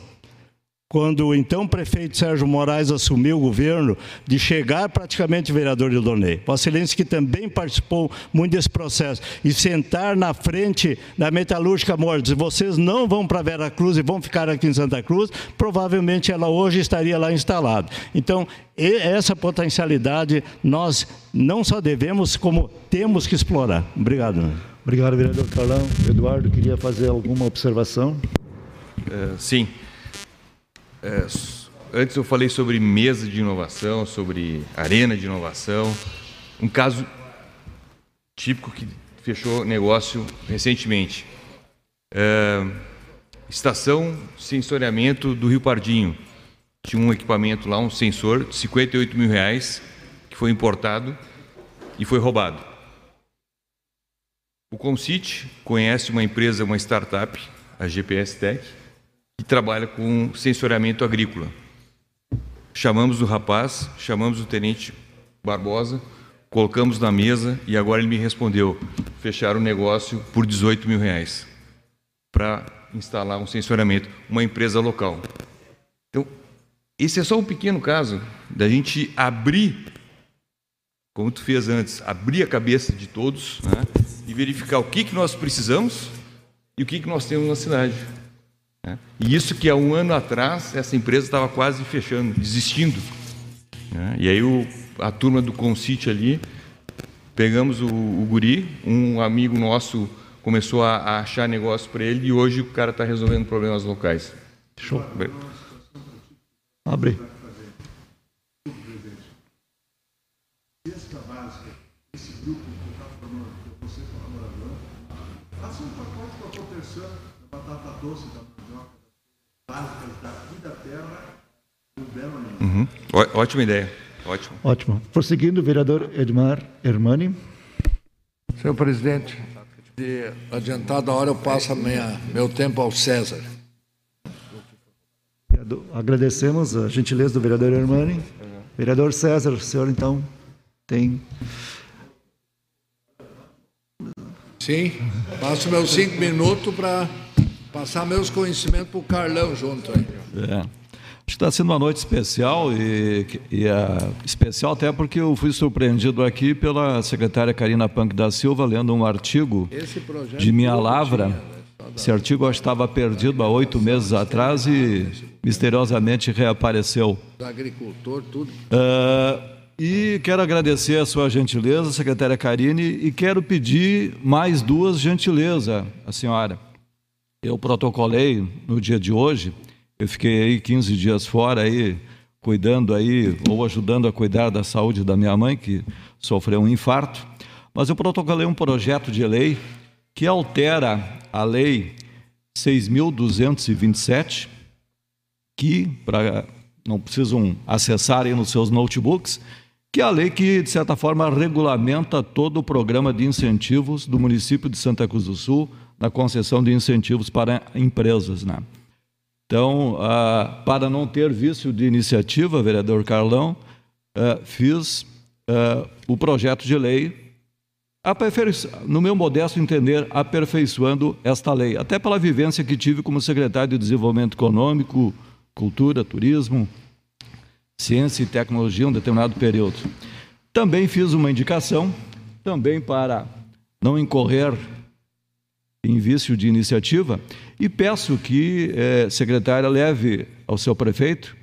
quando o então prefeito Sérgio Moraes assumiu o governo, de chegar praticamente vereador Ildonei. Vossa Excelência que também participou muito desse processo, e sentar na frente da metalúrgica Mordes, vocês não vão para Vera Cruz e vão ficar aqui em Santa Cruz, provavelmente ela hoje estaria lá instalada. Então, essa potencialidade nós não só devemos, como temos que explorar. Obrigado. Obrigado, vereador Carlão. Eduardo, queria fazer alguma observação? Uh, sim. É, antes eu falei sobre mesa de inovação, sobre arena de inovação. Um caso típico que fechou negócio recentemente. É, estação sensoriamento do Rio Pardinho. Tinha um equipamento lá, um sensor de 58 mil reais, que foi importado e foi roubado. O Concit conhece uma empresa, uma startup, a GPS Tech, que trabalha com sensoriamento agrícola. Chamamos o rapaz, chamamos o tenente Barbosa, colocamos na mesa e agora ele me respondeu: fechar o negócio por 18 mil reais para instalar um sensoriamento, uma empresa local. Então, esse é só um pequeno caso da gente abrir, como tu fez antes, abrir a cabeça de todos né, e verificar o que, que nós precisamos e o que, que nós temos na cidade. Né? E isso que há um ano atrás essa empresa estava quase fechando, desistindo. Né? E aí o, a turma do Concite ali, pegamos o, o guri, um amigo nosso começou a, a achar negócio para ele e hoje o cara está resolvendo problemas locais. Show. Abre. Esse grupo que está formando, você colaborador, faça um pacote com a proteção da batata doce básicas daqui da terra do Belo uhum. Ótima ideia. Ótimo. Ótimo. Prosseguindo, vereador Edmar Hermani. Senhor presidente, de adiantada hora eu passo a minha, meu tempo ao César. agradecemos a gentileza do vereador Hermani. Vereador César, o senhor então tem. Sim, passo meus cinco minutos para passar meus conhecimentos para o Carlão junto aí. É. Acho que está sendo uma noite especial e, e é especial até porque eu fui surpreendido aqui pela secretária Karina Punk da Silva lendo um artigo de Minha Lavra. Tinha, né? Esse artigo estava perdido há oito meses atrás e misteriosamente reapareceu. Agricultor, tudo. Uh, e quero agradecer a sua gentileza, secretária Karine, e quero pedir mais duas gentilezas à senhora. Eu protocolei no dia de hoje eu fiquei aí 15 dias fora aí, cuidando aí, ou ajudando a cuidar da saúde da minha mãe, que sofreu um infarto. Mas eu protocolei um projeto de lei que altera a lei 6.227, que, para não precisam acessar aí nos seus notebooks, que é a lei que, de certa forma, regulamenta todo o programa de incentivos do município de Santa Cruz do Sul na concessão de incentivos para empresas. Né? Então, ah, para não ter vício de iniciativa, vereador Carlão, ah, fiz ah, o projeto de lei, no meu modesto entender, aperfeiçoando esta lei, até pela vivência que tive como secretário de Desenvolvimento Econômico, Cultura, Turismo, Ciência e Tecnologia, um determinado período. Também fiz uma indicação, também para não incorrer em vício de iniciativa, e peço que, eh, secretária, leve ao seu prefeito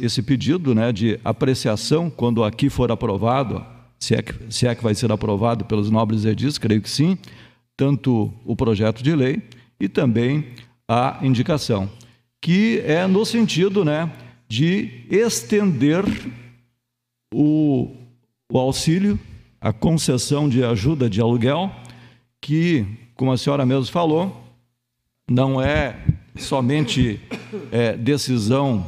esse pedido né, de apreciação, quando aqui for aprovado, se é, que, se é que vai ser aprovado pelos nobres edis, creio que sim, tanto o projeto de lei e também a indicação, que é no sentido né, de estender o, o auxílio, a concessão de ajuda de aluguel, que, como a senhora mesmo falou, não é somente é, decisão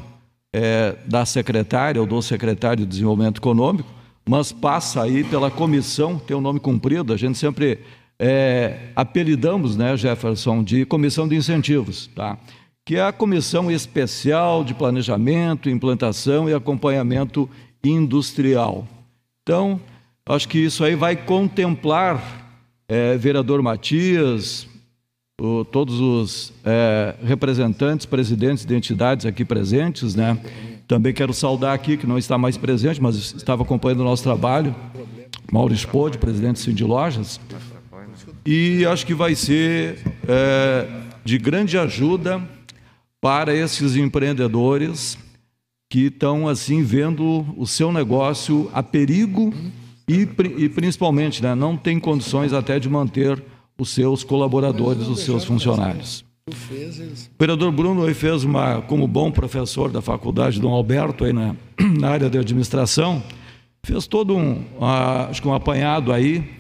é, da secretária ou do secretário de Desenvolvimento Econômico, mas passa aí pela comissão, tem um nome cumprido, a gente sempre é, apelidamos, né, Jefferson, de comissão de incentivos, tá? que é a comissão especial de planejamento, implantação e acompanhamento industrial. Então, acho que isso aí vai contemplar é, vereador Matias, o, todos os é, representantes, presidentes de entidades aqui presentes, né? Também quero saudar aqui, que não está mais presente, mas estava acompanhando o nosso trabalho, Maurício Pode, presidente Cindy Lojas. E acho que vai ser é, de grande ajuda para esses empreendedores que estão assim vendo o seu negócio a perigo e, e principalmente né, não tem condições até de manter os seus colaboradores, os seus funcionários. O vereador Bruno fez uma, como bom professor da faculdade Dom Alberto aí na, na área de administração, fez todo um, uh, acho que um apanhado aí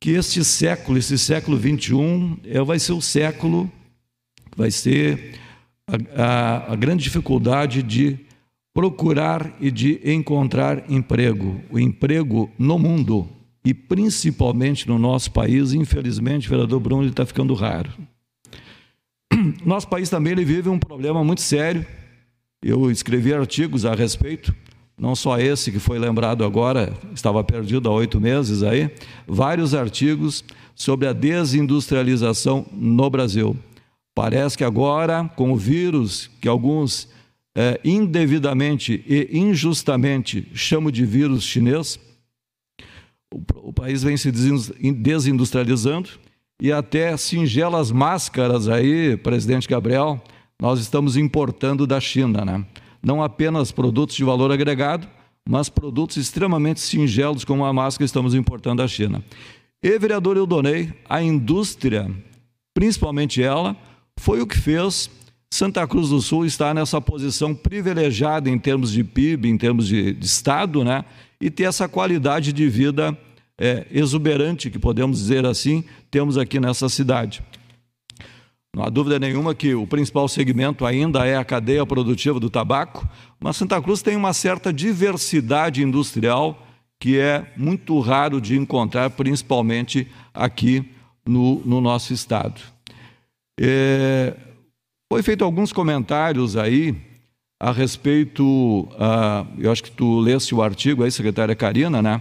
que este século, esse século 21, é, vai ser o século, vai ser a, a, a grande dificuldade de procurar e de encontrar emprego. O emprego no mundo e principalmente no nosso país, infelizmente, vereador Bruno está ficando raro. Nosso país também ele vive um problema muito sério. Eu escrevi artigos a respeito, não só esse que foi lembrado agora, estava perdido há oito meses aí, vários artigos sobre a desindustrialização no Brasil. Parece que agora, com o vírus, que alguns é, indevidamente e injustamente chamam de vírus chinês, o, país vem se desindustrializando e até singelas máscaras aí, presidente Gabriel, nós estamos importando da China, né? Não apenas produtos de valor agregado, mas produtos extremamente singelos como a máscara estamos importando da China. E, vereador Eudonei, a indústria, principalmente ela, foi o que fez Santa Cruz do Sul estar nessa posição privilegiada em termos de PIB, em termos de, de Estado, né? e ter essa qualidade de vida é, exuberante, que podemos dizer assim, temos aqui nessa cidade. Não há dúvida nenhuma que o principal segmento ainda é a cadeia produtiva do tabaco, mas Santa Cruz tem uma certa diversidade industrial que é muito raro de encontrar, principalmente aqui no, no nosso estado. É, Foi feito alguns comentários aí a respeito, uh, eu acho que tu leste o artigo aí, secretária Karina, né?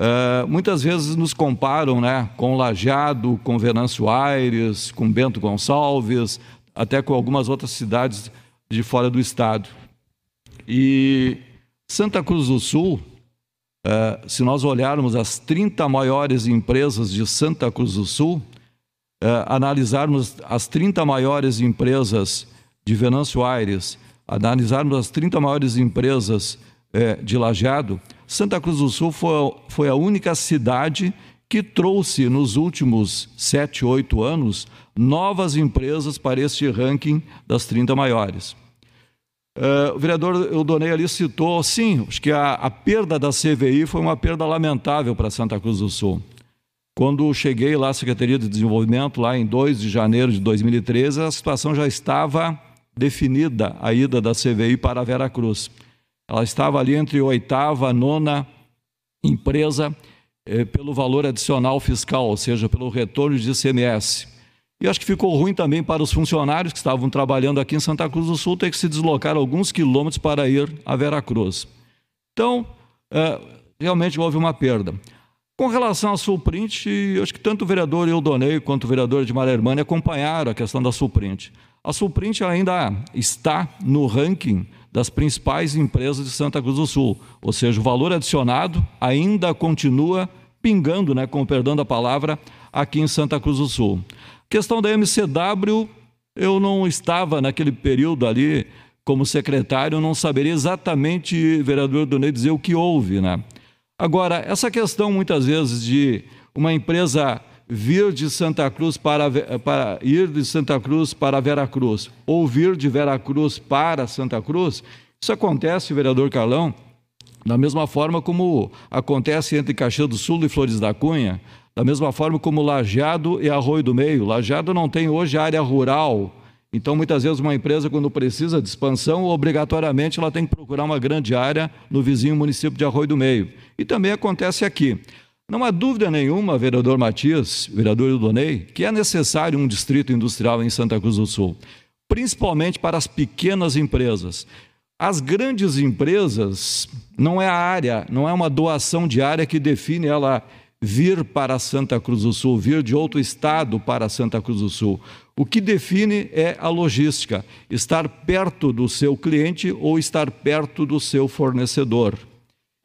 Uh, muitas vezes nos comparam né, com Lajeado, com Venâncio Aires, com Bento Gonçalves, até com algumas outras cidades de fora do estado. E Santa Cruz do Sul, uh, se nós olharmos as 30 maiores empresas de Santa Cruz do Sul, uh, analisarmos as 30 maiores empresas de Venâncio Aires, analisarmos as 30 maiores empresas uh, de Lajeado, Santa Cruz do Sul foi, foi a única cidade que trouxe nos últimos sete, oito anos novas empresas para este ranking das 30 maiores. Uh, o vereador Eudonei ali citou, sim, acho que a, a, perda da CVI foi uma perda lamentável para Santa Cruz do Sul. Quando cheguei lá à Secretaria de Desenvolvimento, lá em 2 de janeiro de 2013, a situação já estava definida, a ida da CVI para Vera Cruz. Ela estava ali entre a oitava e nona empresa eh, pelo valor adicional fiscal, ou seja, pelo retorno de ICMS. E acho que ficou ruim também para os funcionários que estavam trabalhando aqui em Santa Cruz do Sul ter que se deslocar alguns quilômetros para ir a Veracruz. Então, eh, realmente houve uma perda. Com relação à Sulprint, acho que tanto o vereador Eudonei quanto o vereador de Hermânia acompanharam a questão da Sulprint. A Sulprint ainda está no ranking das principais empresas de Santa Cruz do Sul. Ou seja, o valor adicionado ainda continua pingando, né, com perdão da palavra, aqui em Santa Cruz do Sul. Questão da MCW, eu não estava naquele período ali como secretário, não saberia exatamente, vereador Donei, dizer o que houve. Né? Agora, essa questão muitas vezes de uma empresa vir de Santa Cruz para, para ir de Santa Cruz para Veracruz, ou vir de Veracruz para Santa Cruz, isso acontece, vereador Carlão, da mesma forma como acontece entre Caxias do Sul e Flores da Cunha, da mesma forma como Lajeado e Arroio do Meio. Lajeado não tem hoje área rural, então muitas vezes uma empresa quando precisa de expansão, obrigatoriamente ela tem que procurar uma grande área no vizinho município de Arroio do Meio. E também acontece aqui. Não há dúvida nenhuma, vereador Matias, vereador Ildonei, que é necessário um distrito industrial em Santa Cruz do Sul, principalmente para as pequenas empresas. As grandes empresas não é a área, não é uma doação de área que define ela vir para Santa Cruz do Sul, vir de outro estado para Santa Cruz do Sul. O que define é a logística, estar perto do seu cliente ou estar perto do seu fornecedor.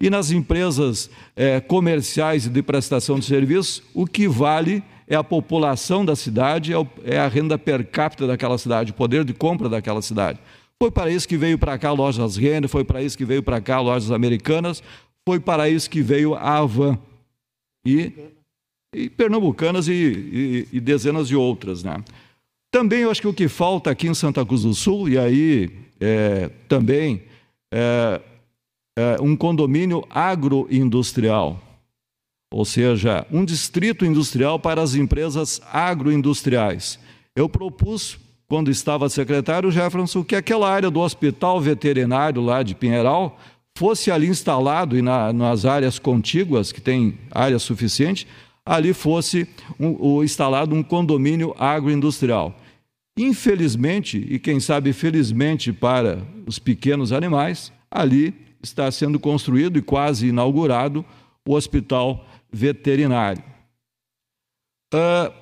E nas empresas é, comerciais e de prestação de serviços, o que vale é a população da cidade, é, é a renda per capita daquela cidade, o poder de compra daquela cidade. Foi para isso que veio para cá lojas Renner, foi para isso que veio para cá lojas americanas, foi para isso que veio a Avan e, e pernambucanas e, e, e, dezenas de outras. Né? Também eu acho que o que falta aqui em Santa Cruz do Sul, e aí é, também é, é, um condomínio agroindustrial, ou seja, um distrito industrial para as empresas agroindustriais. Eu propus, quando estava secretário Jefferson, que aquela área do hospital veterinário lá de Pinheiral fosse ali instalado e na, nas áreas contíguas, que tem área suficiente, ali fosse um, instalado um condomínio agroindustrial. Infelizmente, e quem sabe felizmente para os pequenos animais, ali está sendo construído e quase inaugurado o hospital veterinário. Uh,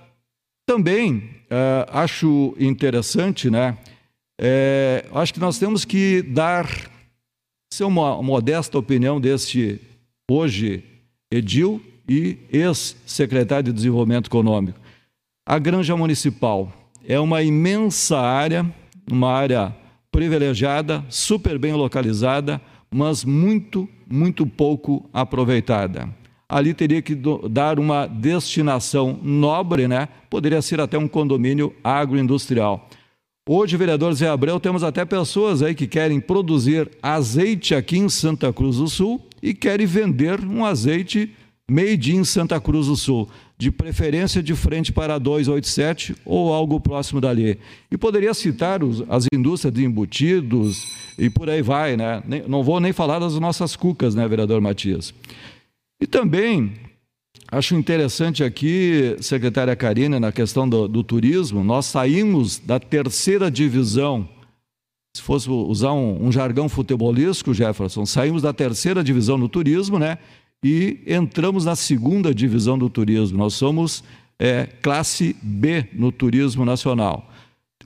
também uh, acho interessante, né? É, acho que nós temos que dar, ser uma modesta opinião deste hoje Edil e ex-secretário de Desenvolvimento Econômico. A Granja Municipal é uma imensa área, uma área privilegiada, super bem localizada, mas muito, muito pouco aproveitada. Ali teria que dar uma destinação nobre, né? Poderia ser até um condomínio agroindustrial. Hoje, vereador Zé Abreu, temos até pessoas aí que querem produzir azeite aqui em Santa Cruz do Sul e querem vender um azeite made in Santa Cruz do Sul de preferência de frente para 287 ou algo próximo dali. E poderia citar os, as indústrias de embutidos e por aí vai, né? Nem, não vou nem falar das nossas cucas, né, vereador Matias? E também acho interessante aqui, secretária Karina, na questão do, do turismo, nós saímos da terceira divisão se fosse usar um, um, jargão futebolístico, Jefferson, saímos da terceira divisão no turismo, né? E entramos na segunda divisão do turismo. Nós somos é, classe B no turismo nacional.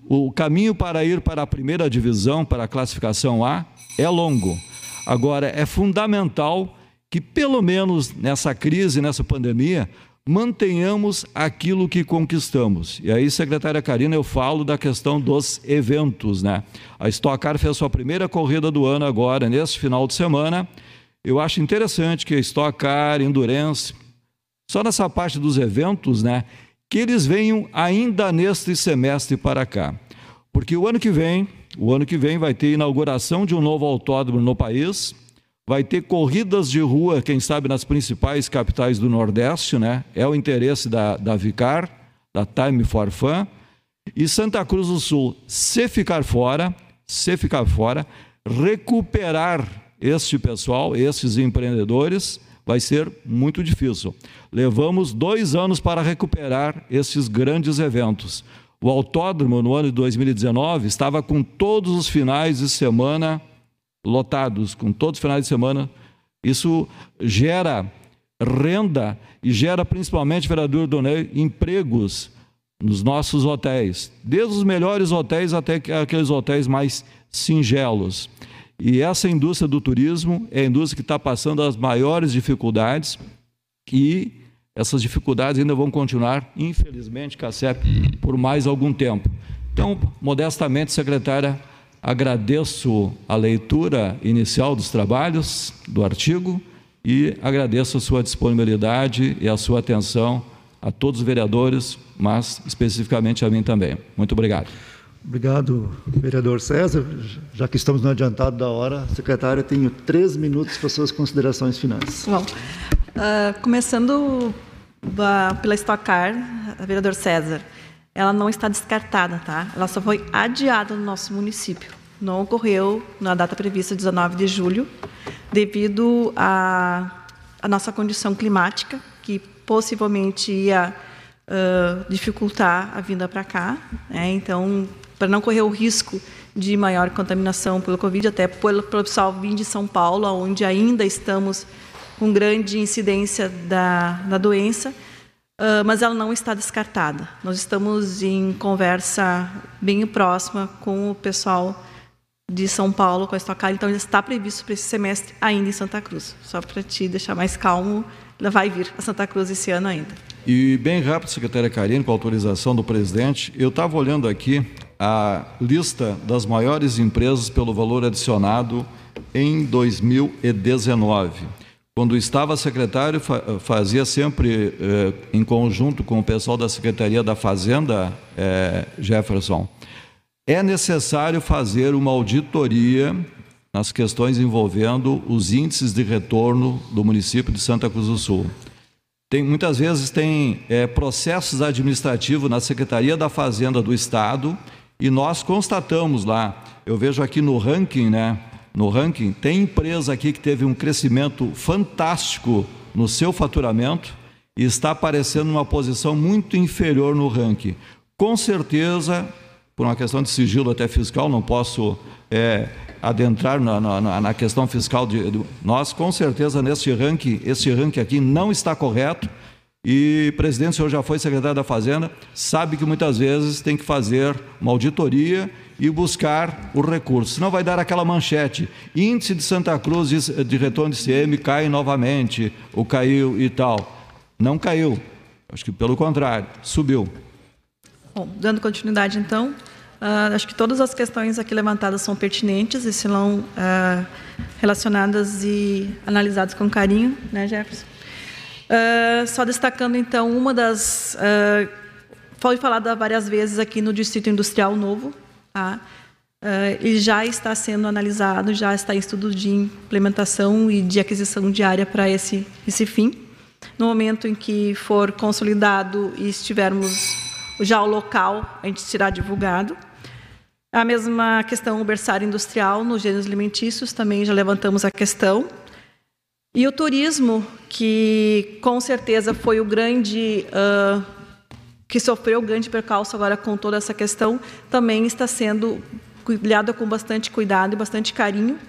O caminho para ir para a primeira divisão, para a classificação A, é longo. Agora, é fundamental que, pelo menos nessa crise, nessa pandemia, mantenhamos aquilo que conquistamos. E aí, secretária Karina, eu falo da questão dos eventos, né? A Stock Car fez sua primeira corrida do ano agora, nesse final de semana. Eu acho interessante que a Stock Car, Endurance, só nessa parte dos eventos, né? que eles venham ainda neste semestre para cá. Porque o ano que vem, o ano que vem vai ter inauguração de um novo autódromo no país, vai ter corridas de rua, quem sabe nas principais capitais do Nordeste, né? É o interesse da, da Vicar, da Time for Fun. E Santa Cruz do Sul, se ficar fora, se ficar fora, recuperar este pessoal, esses empreendedores, vai ser muito difícil. Levamos dois anos para recuperar esses grandes eventos. O autódromo, no ano de 2019, estava com todos os finais de semana lotados, com todos os finais de semana. Isso gera renda e gera principalmente, vereador Donei, empregos nos nossos hotéis, desde os melhores hotéis até aqueles hotéis mais singelos. E essa indústria do turismo é a indústria que está passando as maiores dificuldades e essas dificuldades ainda vão continuar, infelizmente, CACEP, por mais algum tempo. Então, modestamente, secretária, agradeço a leitura inicial dos trabalhos, do artigo, e agradeço a sua disponibilidade e a sua atenção a todos os vereadores, mas especificamente a mim também. Muito obrigado. Obrigado, vereador César. Já que estamos no adiantado da hora, secretária, tenho três minutos para suas considerações finais. Bom, uh, começando pela Stock Car, vereador César, ela não está descartada, tá? Ela só foi adiada no nosso município. Não ocorreu na data prevista, 19 de julho, devido à nossa condição climática, que possivelmente ia uh, dificultar a vinda para cá. Né? Então, para não correr o risco de maior contaminação pelo Covid, até pelo, pessoal vir de São Paulo, onde ainda estamos com grande incidência da, da doença, uh, mas ela não está descartada. Nós estamos em conversa bem próxima com o pessoal de São Paulo, com a Estocar, então está previsto para esse semestre ainda em Santa Cruz. Só para te deixar mais calmo, ela vai vir a Santa Cruz esse ano ainda. E bem rápido, secretária Karine, com autorização do presidente, eu estava olhando aqui a lista das maiores empresas pelo valor adicionado em 2019. Quando estava secretário, fazia sempre eh, em conjunto com o pessoal da Secretaria da Fazenda, eh, Jefferson. É necessário fazer uma auditoria nas questões envolvendo os índices de retorno do município de Santa Cruz do Sul. Tem, muitas vezes tem é, processos administrativos na Secretaria da Fazenda do Estado e nós constatamos lá, eu vejo aqui no ranking, né? No ranking, tem empresa aqui que teve um crescimento fantástico no seu faturamento e está aparecendo numa posição muito inferior no ranking. Com certeza, por uma questão de sigilo até fiscal, não posso é, adentrar na, na, na, questão fiscal de, de, nós, com certeza, nesse ranking, esse ranking aqui não está correto e, presidente, o senhor já foi secretário da Fazenda, sabe que muitas vezes tem que fazer uma auditoria e buscar o recurso. Senão vai dar aquela manchete. Índice de Santa Cruz de, de retorno de CM cai novamente, ou caiu e tal. Não caiu. Acho que pelo contrário, subiu. Bom, dando continuidade então, uh, acho que todas as questões aqui levantadas são pertinentes e serão uh, relacionadas e analisadas com carinho, né, Jefferson? Uh, só destacando, então, uma das. Uh, foi falada várias vezes aqui no Distrito Industrial Novo, tá? Uh, já está sendo analisado, já está em estudo de implementação e de aquisição de área para esse, esse fim. No momento em que for consolidado e estivermos já o local, a gente será divulgado. A mesma questão, o berçário industrial nos gêneros alimentícios, também já levantamos a questão. E o turismo, que com certeza foi o grande. Uh, que sofreu grande percalço agora com toda essa questão, também está sendo olhada com bastante cuidado e bastante carinho,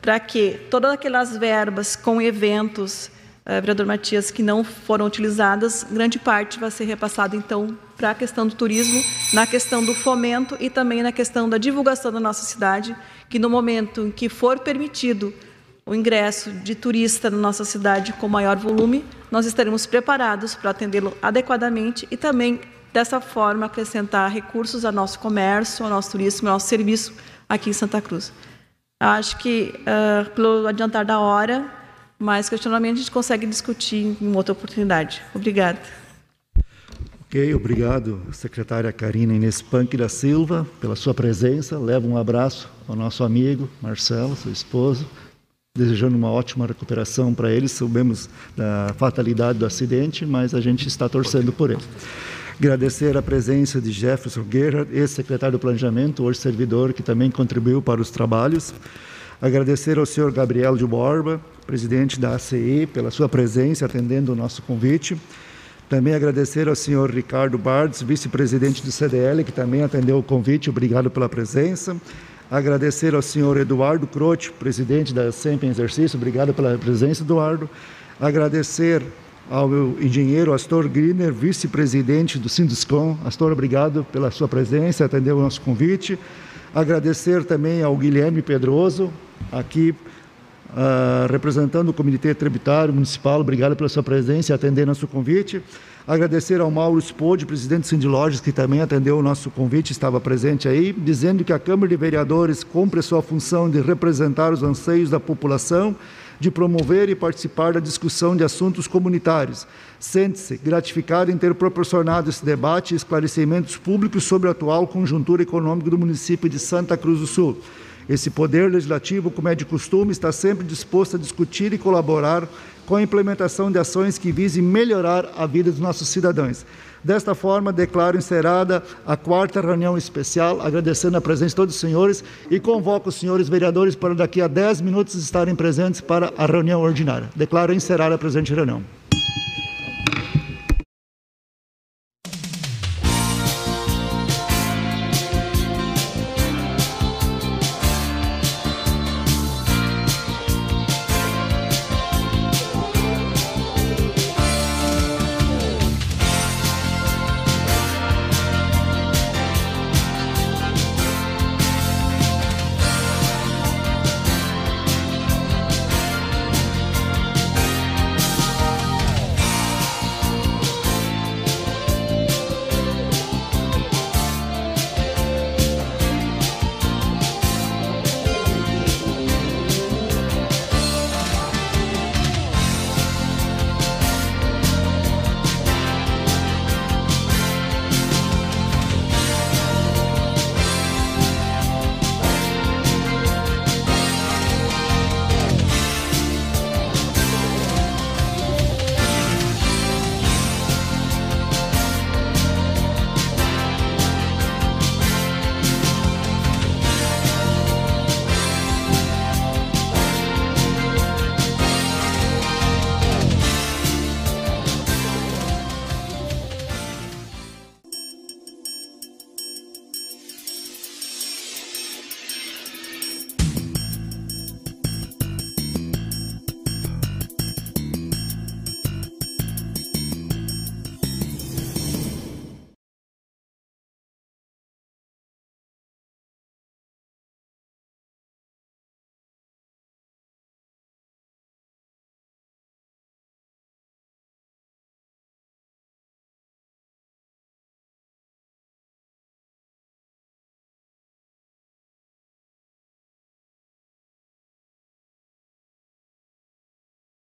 para que todas aquelas verbas com eventos, uh, vereador Matias, que não foram utilizadas, grande parte vai ser repassada, então, para a questão do turismo, na questão do fomento e também na questão da divulgação da nossa cidade, que no momento em que for permitido o ingresso de turista na nossa cidade com maior volume, nós estaremos preparados para atendê-lo adequadamente e também, dessa forma, acrescentar recursos ao nosso comércio, ao nosso turismo, ao nosso serviço aqui em Santa Cruz. Acho que, uh, pelo adiantar da hora, mais questionamento a gente consegue discutir em outra oportunidade. Obrigada. Ok, obrigado, secretária Karina Inês Punk da Silva, pela sua presença. Leva um abraço ao nosso amigo Marcelo, seu esposo, desejando uma ótima recuperação para ele. Soubemos da fatalidade do acidente, mas a gente está torcendo por ele. Agradecer a presença de Jefferson Guerra, ex-secretário do Planejamento, hoje servidor, que também contribuiu para os trabalhos. Agradecer ao senhor Gabriel de Borba, presidente da ACI, pela sua presença, atendendo o nosso convite. Também agradecer ao senhor Ricardo Bardes, vice-presidente do CDL, que também atendeu o convite. Obrigado pela presença. Agradecer ao senhor Eduardo Croce, presidente da SEMP em exercício, obrigado pela presença, Eduardo. Agradecer ao meu engenheiro Astor Griner, vice-presidente do Sinduscom. Astor, obrigado pela sua presença, atendeu o nosso convite. Agradecer também ao Guilherme Pedroso, aqui uh, representando o Comitê Tributário Municipal, obrigado pela sua presença e atender nosso convite. Agradecer ao Mauro Spode, presidente do Cindy Lojas, que também atendeu o nosso convite, estava presente aí, dizendo que a Câmara de Vereadores cumpre a sua função de representar os anseios da população, de promover e participar da discussão de assuntos comunitários. Sente-se gratificado em ter proporcionado esse debate e esclarecimentos públicos sobre a atual conjuntura econômica do município de Santa Cruz do Sul. Esse poder legislativo, como é de costume, está sempre disposto a discutir e colaborar com a implementação de ações que visem melhorar a vida dos nossos cidadãos. Desta forma, declaro encerrada a quarta reunião especial, agradecendo a presença de todos os senhores e convoco os senhores vereadores para daqui a 10 minutos estarem presentes para a reunião ordinária. Declaro encerrada a presente reunião.